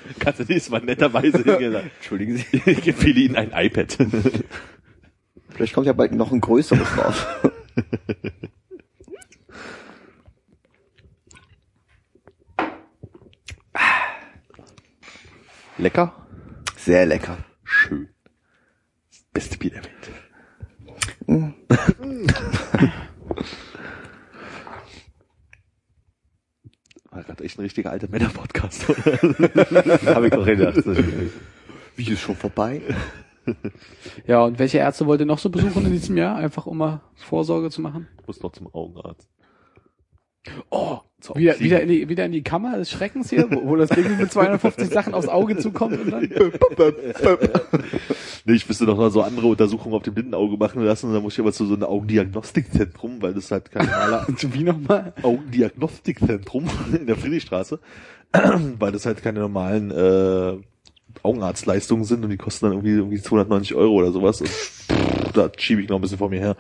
Kannst du nächstes Mal netterweise hingehen. Entschuldigen Sie. Ich empfehle Ihnen ein iPad. Vielleicht kommt ja bald noch ein größeres raus. Lecker? Sehr lecker. Schön. Beste Bier der Welt. War gerade echt ein richtiger alter Männer-Podcast. Habe ich auch gedacht. Wie ist schon vorbei? Ja, und welche Ärzte wollt ihr noch so besuchen in diesem Jahr? Einfach um mal Vorsorge zu machen? muss noch zum Augenarzt. Oh, wieder, wieder, in die, wieder in die Kammer des Schreckens hier, wo, wo das Ding mit 250 Sachen aufs Auge zukommt und dann. Nee, ich müsste doch mal so andere Untersuchungen auf dem Blindenauge machen lassen. Da muss ich aber zu so einem Augendiagnostikzentrum, weil das halt kein normaler Wie nochmal? Augendiagnostikzentrum in der Friedrichstraße, weil das halt keine normalen äh, Augenarztleistungen sind und die kosten dann irgendwie, irgendwie 290 Euro oder sowas. Und da schiebe ich noch ein bisschen vor mir her.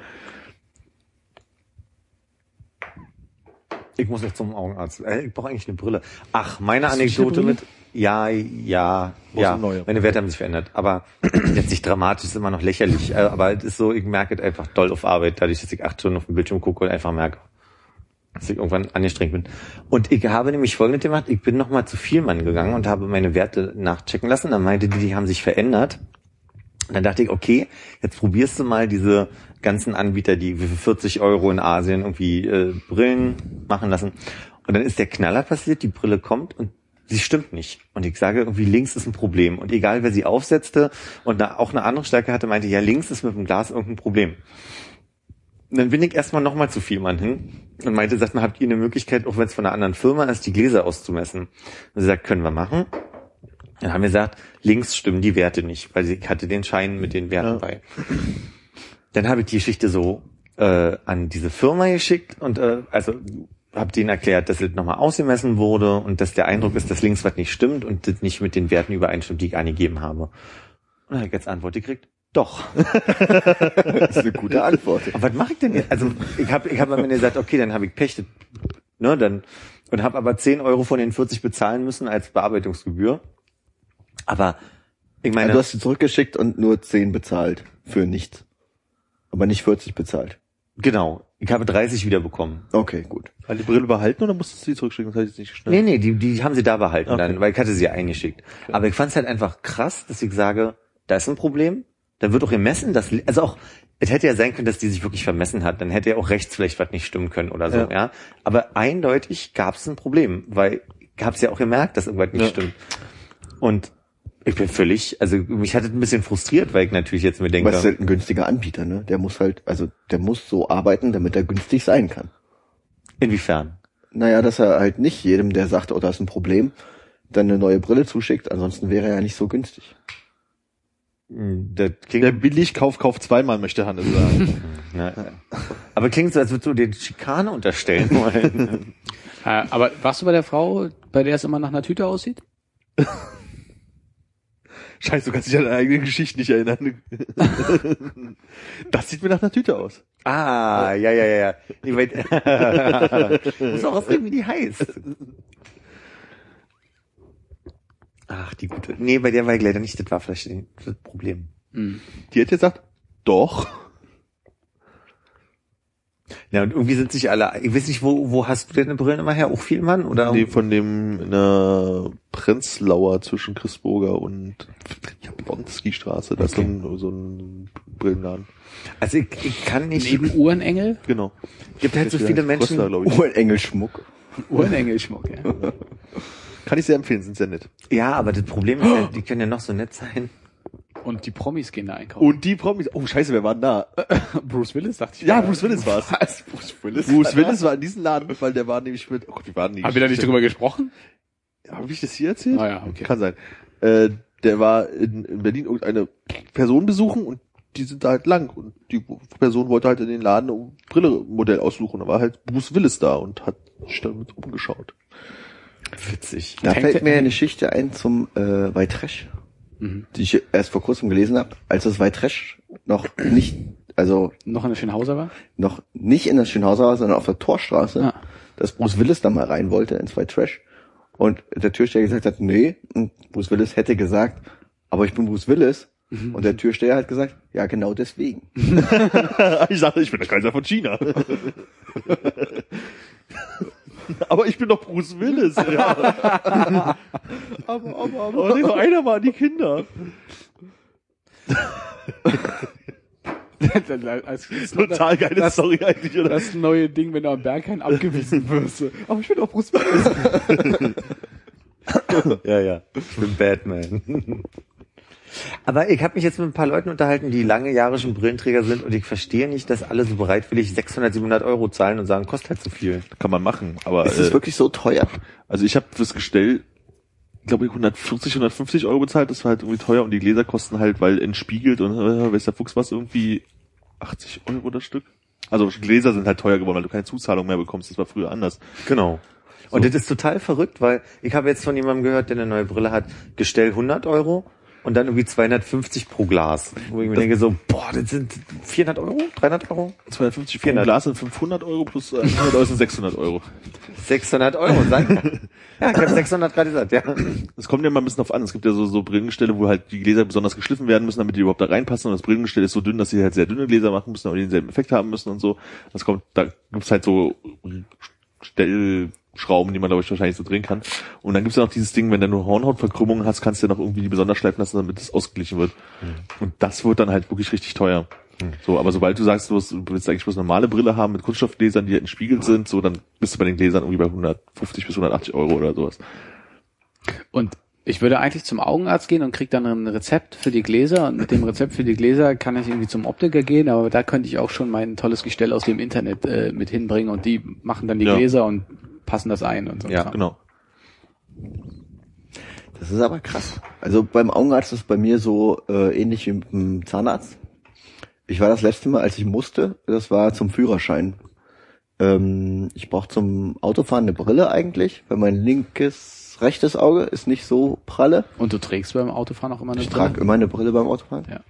Ich muss noch zum Augenarzt. Äh, Ich brauche eigentlich eine Brille. Ach, meine Hast Anekdote mit. Ja, ja, Brauchst ja. Meine Werte haben sich verändert. Aber jetzt nicht dramatisch, ist immer noch lächerlich. Äh, Aber es ist so, ich merke es einfach doll auf Arbeit, dadurch, dass ich acht Stunden auf dem Bildschirm gucke und einfach merke, dass ich irgendwann angestrengt bin. Und ich habe nämlich folgendes gemacht. Ich bin nochmal zu Vielmann gegangen und habe meine Werte nachchecken lassen. Dann meinte die, die haben sich verändert. Und dann dachte ich, okay, jetzt probierst du mal diese ganzen Anbieter, die für 40 Euro in Asien irgendwie äh, Brillen machen lassen. Und dann ist der Knaller passiert, die Brille kommt und sie stimmt nicht. Und ich sage, irgendwie links ist ein Problem. Und egal, wer sie aufsetzte und da auch eine andere Stärke hatte, meinte, ja, links ist mit dem Glas irgendein Problem. Und dann bin ich erstmal nochmal zu viel Mann hin und meinte, sagt mal, habt ihr eine Möglichkeit, auch wenn es von einer anderen Firma ist, die Gläser auszumessen? Und sie sagt, können wir machen. Dann haben wir gesagt, links stimmen die Werte nicht, weil sie hatte den Schein mit den Werten Ja. bei. Dann habe ich die Geschichte so äh, an diese Firma geschickt und äh, also habe denen erklärt, dass es nochmal ausgemessen wurde und dass der Eindruck ist, dass links was nicht stimmt und das nicht mit den Werten übereinstimmt, die ich angegeben habe. Und dann habe ich jetzt Antwort gekriegt, doch. Das ist eine gute Antwort. Aber was mache ich denn jetzt? Also ich habe ich hab am Ende gesagt, okay, dann habe ich Pech, ne, dann und habe aber 10 Euro von den 40 bezahlen müssen als Bearbeitungsgebühr. Aber ich meine, Also du hast sie zurückgeschickt und nur 10 bezahlt für nichts. Aber nicht 40 bezahlt. genau, ich habe 30 wieder bekommen. Okay, gut. Hat die Brille behalten oder musstest du sie zurückschicken? Das hatte ich jetzt nicht Nee, geschnallt. nee, die, die haben sie da behalten Okay. dann, weil ich hatte sie ja eingeschickt. Aber ich fand es halt einfach krass, dass ich sage, da ist ein Problem. Da wird auch gemessen, dass, also auch, es hätte ja sein können, dass die sich wirklich vermessen hat. Dann hätte ja auch rechts vielleicht was nicht stimmen können oder so, ja. Ja. Aber eindeutig gab es ein Problem, weil ich habe es ja auch gemerkt, dass irgendwas nicht Ja. stimmt. Und ich bin völlig, also mich hat es ein bisschen frustriert, weil ich natürlich jetzt mir denke, Aber es ist halt ein günstiger Anbieter, ne? Der muss halt, also der muss so arbeiten, damit er günstig sein kann. inwiefern? Naja, dass er halt nicht jedem, der sagt, oh, da ist ein Problem, dann eine neue Brille zuschickt, ansonsten wäre er ja nicht so günstig. Hm, Der klingt, Billigkauf kauft zweimal, möchte Hannes sagen. na, aber klingt so, als würdest du den Schikane unterstellen wollen. Äh, aber warst du bei der Frau, bei der es immer nach einer Tüte aussieht? Scheiße, du kannst dich an deine eigene Geschichte nicht erinnern. das sieht mir nach einer Tüte aus. Ah, ja, ja, ja, ja. Ich weiß, muss auch ausreden, wie die heißt. Ach, die gute. Nee, bei der war ich leider nicht, das war vielleicht das Problem. Die hätte gesagt, doch. Ja, und irgendwie sind sich alle, ich weiß nicht, wo, wo hast du deine Brillen immer her? Auch viel Mann? Oder? Nee, von dem in der Prenzlauer zwischen Christburger und Jablonski-Straße. Da ist so ein, so ein Brillenladen. Also ich, ich kann nicht, Neben Uhrenengel? Genau. gibt halt so viele Menschen, Rössler, glaub ich. Oh, ein Engelschmuck. Uhrenengelschmuck, ja. Kann ich sehr empfehlen, sind sehr nett. ja, aber das Problem ist ja, die können ja noch so nett sein. Und die Promis gehen da einkaufen. Und die Promis, oh scheiße, wer war denn da? Bruce Willis, dachte ich. Ja, Bruce Willis war's. Was? Bruce Willis? Bruce Willis war in diesem Laden, weil der war nämlich mit, oh Gott, wie waren die? Haben wir da nicht drüber gesprochen? Habe ich das hier erzählt? Ah ja, okay. Kann sein. Äh, der war in, in Berlin irgendeine Person besuchen und die sind da halt lang und die Person wollte halt in den Laden um Brille-Modell aussuchen. Da war halt Bruce Willis da und hat sich damit umgeschaut. Witzig. Da Hängt- fällt mir eine Geschichte ein zum äh, White Trash, Mhm. die ich erst vor kurzem gelesen habe, als das White Trash noch nicht, also Noch eine Schönhauser war? noch nicht in der Schönhauser war, sondern auf der Torstraße, Ah. dass Bruce Willis da mal rein wollte ins White Trash und der Türsteher gesagt hat, nee, und Bruce Willis hätte gesagt, aber ich bin Bruce Willis. Und der Türsteher hat gesagt, ja, genau deswegen. ich sagte, ich bin der Kaiser von China. aber ich bin doch Bruce Willis. Ja. aber, aber, aber. aber nee, nur einer waren die Kinder. Als, Total geile das, Story eigentlich, oder? Das neue Ding, wenn du am Berghain abgewiesen wirst. Aber ich bin auch Bruce Willis. Ja, ja. Ich bin Batman. Aber ich habe mich jetzt mit ein paar Leuten unterhalten, die lange Jahre schon Brillenträger sind und ich verstehe nicht, dass alle so bereitwillig 600, 700 Euro zahlen und sagen, kostet halt zu viel. Kann man machen, aber Ist es äh, wirklich so teuer? also ich habe fürs Gestell glaube ich 140, 150 Euro bezahlt, das war halt irgendwie teuer und die Gläser kosten halt, weil entspiegelt und äh, weiß der Fuchs was irgendwie 80 Euro das Stück. Also Gläser sind halt teuer geworden, weil du keine Zuzahlung mehr bekommst, das war früher anders. Genau. Und das ist total verrückt, weil ich habe jetzt von jemandem gehört, der eine neue Brille hat, Gestell 100 Euro und dann irgendwie 250 pro Glas. Wo ich mir denke so, boah, das sind 400 Euro, 300 Euro, 250 pro 400. Glas sind 500 Euro plus äh, 100 Euro sind 600 Euro. 600 Euro. Sag, ja, ich habe 600 gerade gesagt, ja. Das kommt ja mal ein bisschen auf an. Es gibt ja so, so Brillengestelle, wo halt die Gläser besonders geschliffen werden müssen, damit die überhaupt da reinpassen. Und das Brillengestell ist so dünn, dass sie halt sehr dünne Gläser machen müssen, aber denselben Effekt haben müssen und so. Das kommt, da gibt's halt so Schrauben, die man, glaube ich, wahrscheinlich so drehen kann. Und dann gibt's ja noch dieses Ding, wenn du nur Hornhautverkrümmungen hast, kannst du ja noch irgendwie die besonders schleifen lassen, damit es ausgeglichen wird. Und das wird dann halt wirklich richtig teuer. So, aber sobald du sagst, du, hast, du willst eigentlich bloß eine normale Brille haben mit Kunststoffgläsern, die halt entspiegelt sind, so, dann bist du bei den Gläsern irgendwie bei 150 bis 180 Euro oder sowas. Und ich würde eigentlich zum Augenarzt gehen und krieg dann ein Rezept für die Gläser und mit dem Rezept für die Gläser kann ich irgendwie zum Optiker gehen, aber da könnte ich auch schon mein tolles Gestell aus dem Internet äh, mit hinbringen und die machen dann die Ja. Gläser und passen das ein und so. Ja, Kram. Genau. Das ist aber krass. Also beim Augenarzt ist es bei mir so äh, ähnlich wie dem Zahnarzt. Ich war das letzte Mal, als ich musste, das war zum Führerschein. Ähm, ich brauche zum Autofahren eine Brille eigentlich, weil mein linkes, rechtes Auge ist nicht so pralle. Und du trägst beim Autofahren auch immer eine Ich Brille? trage immer eine Brille beim Autofahren. Ja.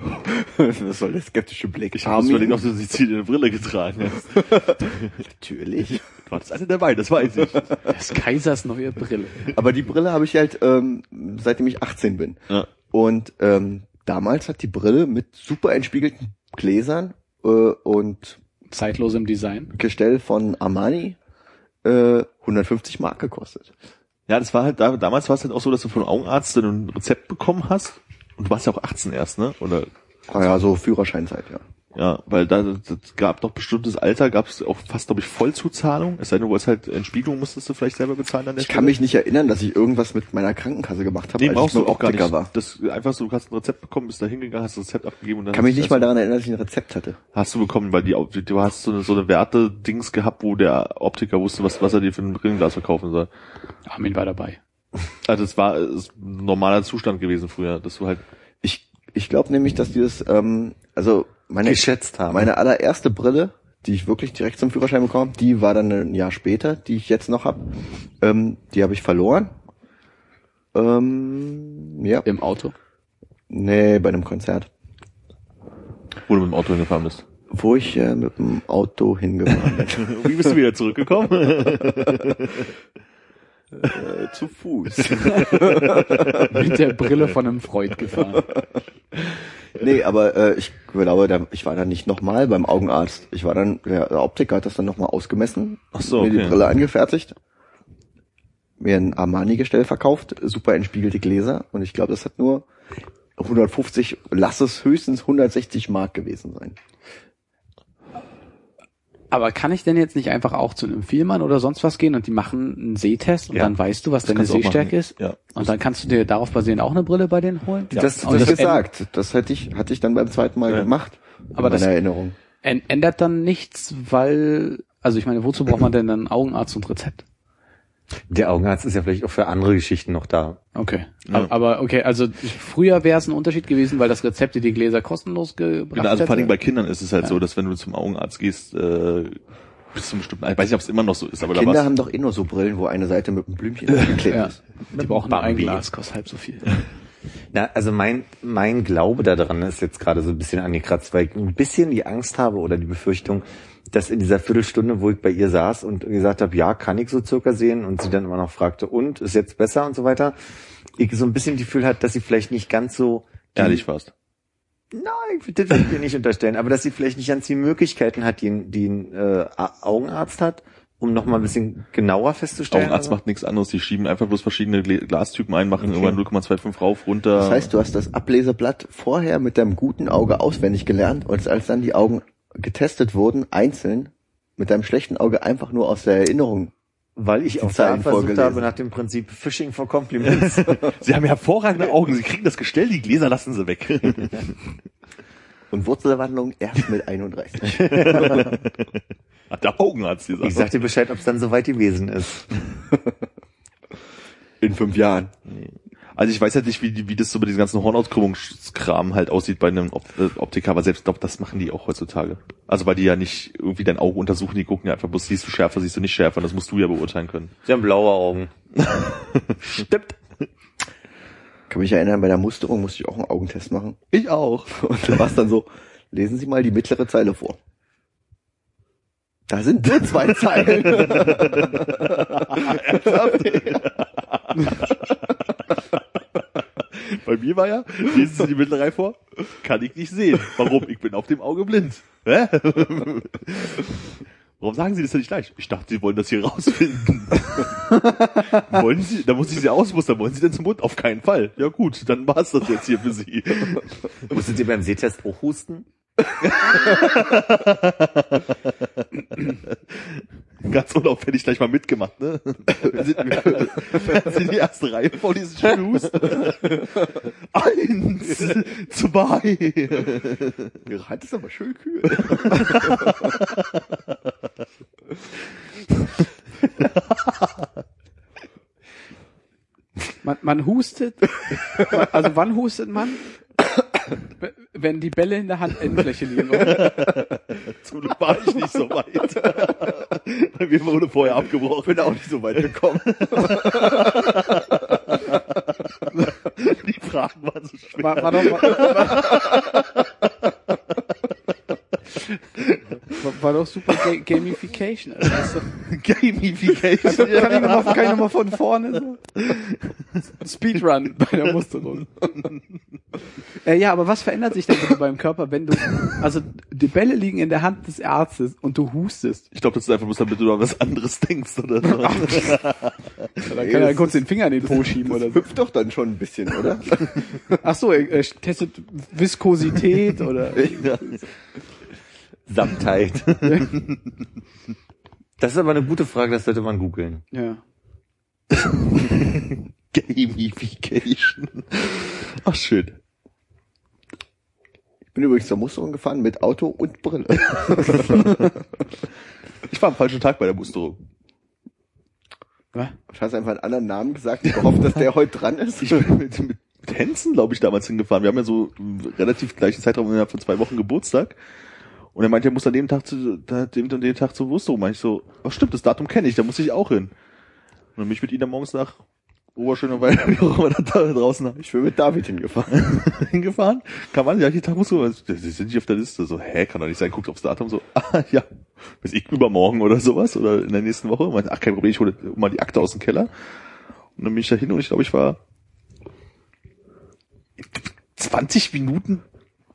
Was soll der skeptische Blick? Ich habe überlegt, ob du Sizilien eine Brille getragen hast. Natürlich. Du hattest eine dabei, das weiß ich. Des Kaisers neue Brille. Aber die Brille habe ich halt ähm, seitdem ich 18 bin. Ja. Und ähm, damals hat die Brille mit super entspiegelten Gläsern äh, und Zeitlosem Design. Gestell von Armani äh, 150 Mark gekostet. Ja, das war halt, da, damals war es halt auch so, dass du von Augenarzt dann ein Rezept bekommen hast. Und du warst ja auch 18 erst, ne? Oder, Ah ja, so Führerscheinzeit, ja. ja, weil da, das gab doch bestimmtes Alter, gab es auch fast, glaube ich, Vollzuzahlung. Es sei denn, du wolltest halt Entspiegelung, musstest du vielleicht selber bezahlen an der Ich kann mich nicht erinnern, dass ich irgendwas mit meiner Krankenkasse gemacht habe, Nee, als brauchst ich du beim auch gar nicht. war. Das einfach so, du hast ein Rezept bekommen, bist da hingegangen, hast das Rezept abgegeben und dann kann mich nicht mal daran erinnern, dass ich ein Rezept hatte. Hast du bekommen, weil die, du hast so eine, so eine Werte-Dings gehabt, wo der Optiker wusste, was, was er dir für ein Brillenglas verkaufen soll. Armin war dabei. Also das war ist ein normaler Zustand gewesen früher, dass du halt, Ich, ich glaube nämlich, dass dieses, ähm, also meine, Geschätzt haben. meine allererste Brille, die ich wirklich direkt zum Führerschein bekommen habe, die war dann ein Jahr später, die ich jetzt noch habe. Ähm, die habe ich verloren. Ähm, ja. Im Auto. Nee, bei einem Konzert. wo du mit dem Auto hingefahren bist. Wo ich äh, mit dem Auto hingefahren bin. Wie bist du wieder zurückgekommen? äh, zu Fuß. Mit der Brille von einem Freund gefahren. Nee, aber äh, ich glaube, da, ich war dann nicht nochmal beim Augenarzt. Ich war dann, der Optiker hat das dann nochmal ausgemessen, Ach so, mir die. Brille angefertigt, mir ein Armani-Gestell verkauft, super entspiegelte Gläser und ich glaube, das hat nur 150, lass es höchstens 160 Mark gewesen sein. Aber kann ich denn jetzt nicht einfach auch zu einem Vielmann oder sonst was gehen und die machen einen Sehtest und Ja. dann weißt du, was deine du auch Sehstärke ist? Ja. Und dann kannst du dir darauf basierend auch eine Brille bei denen holen? Das- Und Das, das gesagt, das hätte ich, hatte ich dann beim zweiten Mal Ja. gemacht. Aber in das- Erinnerung. Ändert dann nichts, weil, also ich meine, wozu braucht man denn einen Augenarzt und Rezept? Der Augenarzt ist ja vielleicht auch für andere Geschichten noch da. Okay. Ja. Aber, okay, also früher wäre es ein Unterschied gewesen, weil das Rezept dir die Gläser kostenlos gebracht Genau, also vor allem bei Kindern ist es halt Ja. so, dass wenn du zum Augenarzt gehst, äh, bis zum bestimmten, ich weiß nicht, ob es immer noch so ist, aber da Kinder war's- haben doch eh nur so Brillen, wo eine Seite mit einem Blümchen geklebt ja. ist. Die brauchen ein. Glas, kostet halb so viel. Na, also mein, mein Glaube daran ist jetzt gerade so ein bisschen angekratzt, weil ich ein bisschen die Angst habe oder die Befürchtung, dass in dieser Viertelstunde, wo ich bei ihr saß und gesagt habe, ja, kann ich so circa sehen und sie dann immer noch fragte, und, ist jetzt besser und so weiter, ich so ein bisschen die Gefühl hat, dass sie vielleicht nicht ganz so ehrlich warst. Nein, das will ich mir nicht unterstellen, aber dass sie vielleicht nicht ganz die Möglichkeiten hat, die, ein- die ein äh, Augenarzt hat, um noch mal ein bisschen genauer festzustellen. Augenarzt also. macht nichts anderes, die schieben einfach bloß verschiedene Gla- Glastypen ein, machen irgendwann 0,25 rauf, runter. Das heißt, du hast das Ableseblatt vorher mit deinem guten Auge auswendig gelernt und als dann die Augen getestet wurden, einzeln, mit deinem schlechten Auge einfach nur aus der Erinnerung. Weil ich auch da versucht vorgelesen. habe nach dem Prinzip Phishing for Compliments. Sie haben hervorragende Augen, sie kriegen das Gestell, die Gläser lassen sie weg. Und Wurzelwandlung erst mit 31. Hat der Augenarzt gesagt. ich sag dir Bescheid, ob es dann soweit gewesen ist. In fünf Jahren. Also ich weiß halt nicht, wie, die- wie das so bei diesem ganzen Hornauskrümmungskram halt aussieht bei einem Op äh, Optiker, aber selbst glaube, das machen die auch heutzutage. Also weil die ja nicht irgendwie dein Auge untersuchen, die gucken ja einfach bloß, siehst du schärfer, siehst du nicht schärfer, das musst du ja beurteilen können. Sie haben blaue Augen. Stimmt. Kann mich erinnern, bei der Musterung musste ich auch einen Augentest machen. Ich auch. Und da war es dann so, lesen Sie mal die mittlere Zeile vor. Da sind nur zwei Zeilen. Bei mir war ja, lesen Sie die Mittelreihe vor? Kann ich nicht sehen. Warum? Ich bin auf dem Auge blind. Hä? Warum sagen Sie das denn nicht gleich? Ich dachte, Sie wollen das hier rausfinden. wollen Sie, da muss ich Sie ausmustern. Wollen Sie denn zum Mund? Auf keinen Fall. Ja gut, dann war's das jetzt hier für Sie. Musstet ihr beim Sehtest auch husten? Ganz unauffällig gleich mal mitgemacht, ne? Wir sind, wir sind die erste Reihe vor diesem Schmus. Eins, zwei. Ihre Hand ist aber schön kühl. Man, man hustet, also wann hustet man? Wenn die Bälle in der Handendfläche liegen. Zum Glück war ich nicht so weit. Bei mir wurde vorher abgebrochen. Bin auch nicht so weit gekommen. Die Fragen waren so schwer. War, war doch, war, war, war doch super Ga Gamification. Also das Gamification. kann, ich noch mal, kann ich noch mal von vorne so? Speedrun bei der Musterung. äh, ja, aber was verändert sich denn bitte beim Körper, wenn du, also die Bälle liegen in der Hand des Arztes und du hustest? Ich glaube, das ist einfach bloß, damit du an was anderes denkst oder so. Dann kann er kurz den Finger in den Po schieben oder so. Hüpft doch dann schon ein bisschen, oder? Ach so, er, er testet Viskosität oder Samtheit. Das ist aber eine gute Frage, das sollte man googeln. ja. Gamification. Ach, schön. Ich bin übrigens zur Musterung gefahren mit Auto und Brille. Ich war am falschen Tag bei der Musterung. Was? Du hast einfach einen anderen Namen gesagt, ich gehofft, dass der heute dran ist. Ich bin mit, mit Hensen, glaube ich, damals hingefahren. Wir haben ja so relativ gleichen Zeitraum innerhalb von zwei Wochen Geburtstag. Und er meinte, er muss an dem Tag zu, dem und dem Tag zur Musterung. Meinte ich so, ach stimmt, das Datum kenne ich, da muss ich auch hin. Und dann bin ich mit ihm dann morgens nach Oberschöner Weil, wie auch immer da draußen Ich bin mit David hingefahren. hingefahren. Kam an, ja, hier Tag Musterung. Sie sind nicht auf der Liste. So, hä, kann doch nicht sein. Guckt aufs Datum so, ah, ja, weiß ich, übermorgen oder sowas oder in der nächsten Woche. Meinte, ach, kein Problem, ich hole mal die Akte aus dem Keller. Und dann bin ich da hin und ich glaube, ich war 20 Minuten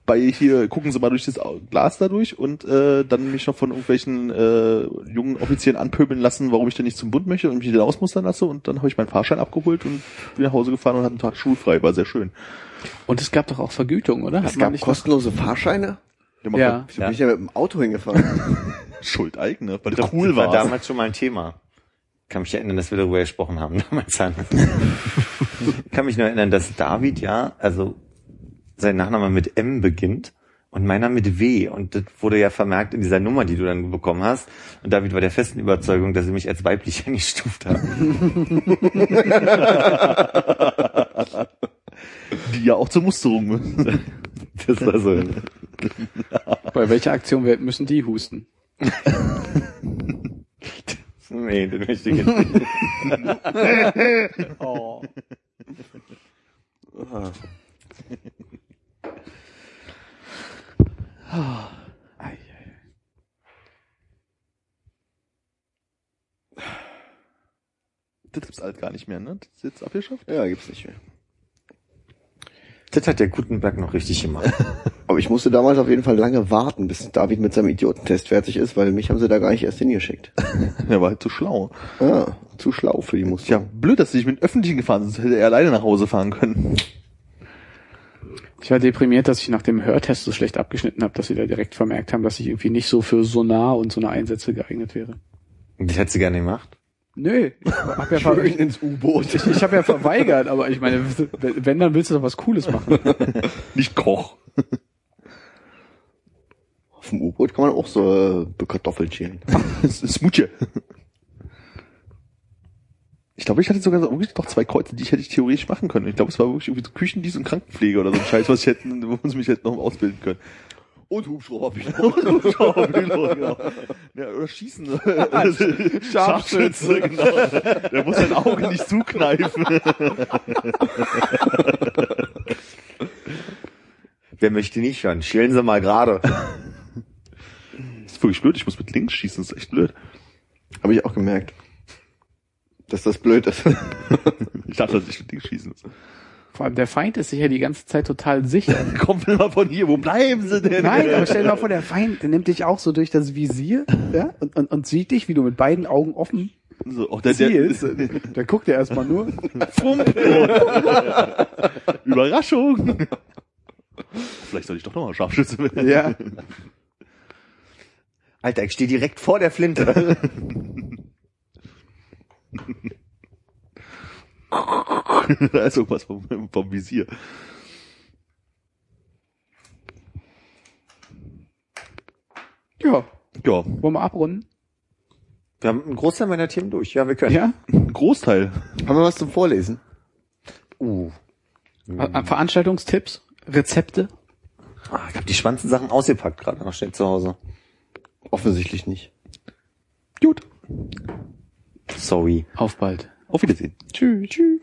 bei hier, gucken Sie mal durch das Glas da durch und äh, dann mich noch von irgendwelchen äh, jungen Offizieren anpöbeln lassen, warum ich denn nicht zum Bund möchte und mich dann ausmustern lasse und dann habe ich meinen Fahrschein abgeholt und bin nach Hause gefahren und hatte einen Tag schulfrei, war sehr schön. Und es gab doch auch Vergütung, oder? Es Hat man gab nicht kostenlose Fahrscheine. Der macht Ja. Wieso bin ich ja mit dem Auto hingefahren? Schuld eigene, weil der cool das war war. damals schon mal ein Thema. Kann mich erinnern, dass wir darüber gesprochen haben damals. kann mich nur erinnern, dass David ja, also sein Nachname mit M beginnt und meiner mit W. Und das wurde ja vermerkt in dieser Nummer, die du dann bekommen hast. Und David war der festen Überzeugung, dass sie mich als weiblich eingestuft haben. Die ja auch zur Musterung müssen. Das war so. Bei welcher Aktion müssen die husten? Nee, den möchte ich jetzt nicht. Oh. Das gibt's alt gar nicht mehr, ne? Das ist jetzt abgeschafft? Ja, gibt's nicht mehr. Das hat der Gutenberg noch richtig gemacht. Aber ich musste damals auf jeden Fall lange warten, bis David mit seinem Idiotentest fertig ist, weil mich haben sie da gar nicht erst hingeschickt. Der war halt zu schlau. Ah, zu schlau für die Tja, Musterung. blöd, dass sie nicht mit Öffentlichen gefahren sind, sonst hätte er alleine nach Hause fahren können. Ich war deprimiert, dass ich nach dem Hörtest so schlecht abgeschnitten habe, dass sie da direkt vermerkt haben, dass ich irgendwie nicht so für Sonar und so eine Einsätze geeignet wäre. Das hätte sie gerne gemacht. Nö, ich hab ja, Schön ins U-Boot. ich, ich hab ja verweigert, aber ich meine, wenn, dann willst du doch was Cooles machen. Nicht Koch. Auf dem U-Boot kann man auch so äh, Kartoffeln schälen. Das ist Mutje. Ich glaube, ich hatte sogar so wirklich noch zwei Kreuze, die ich hätte ich theoretisch machen können. Ich glaube, es war wirklich irgendwie so Küchendienst und Krankenpflege oder so ein Scheiß, was ich hätten, wo sie mich hätten noch ausbilden können. Und Hubschrauber. genau. Ja, oder schießen. Scharfschütze, genau. Der muss sein Auge nicht zukneifen. Wer möchte nicht hören? Schälen Sie mal gerade. Das ist wirklich blöd, ich muss mit links schießen, das ist echt blöd. Habe ich auch gemerkt. Dass das blöd ist. Ich dachte, dass ich mit links schießen muss. Vor allem der Feind ist sich ja die ganze Zeit total sicher. Kommt immer von hier, wo bleiben sie denn? Nein, aber stell dir mal vor, der Feind, der nimmt dich auch so durch das Visier ja, und, und, und sieht dich, wie du mit beiden Augen offen So, auch der, der, zielst. Der guckt ja erstmal nur. Überraschung. Vielleicht soll ich doch nochmal Scharfschütze werden. Ja. Alter, ich stehe direkt vor der Flinte. Da ist irgendwas vom, vom Visier. Ja. Ja, Wollen wir abrunden? Wir haben einen Großteil meiner Themen durch. Ja, wir können. Ja. ein Großteil. Haben wir was zum Vorlesen? Uh. Ver- Veranstaltungstipps? Rezepte? Ah, ich habe die spannendsten Sachen ausgepackt gerade noch schnell zu Hause. Offensichtlich nicht. Gut. Sorry. Auf bald. Auf Wiedersehen. Tschüss. Tschüss.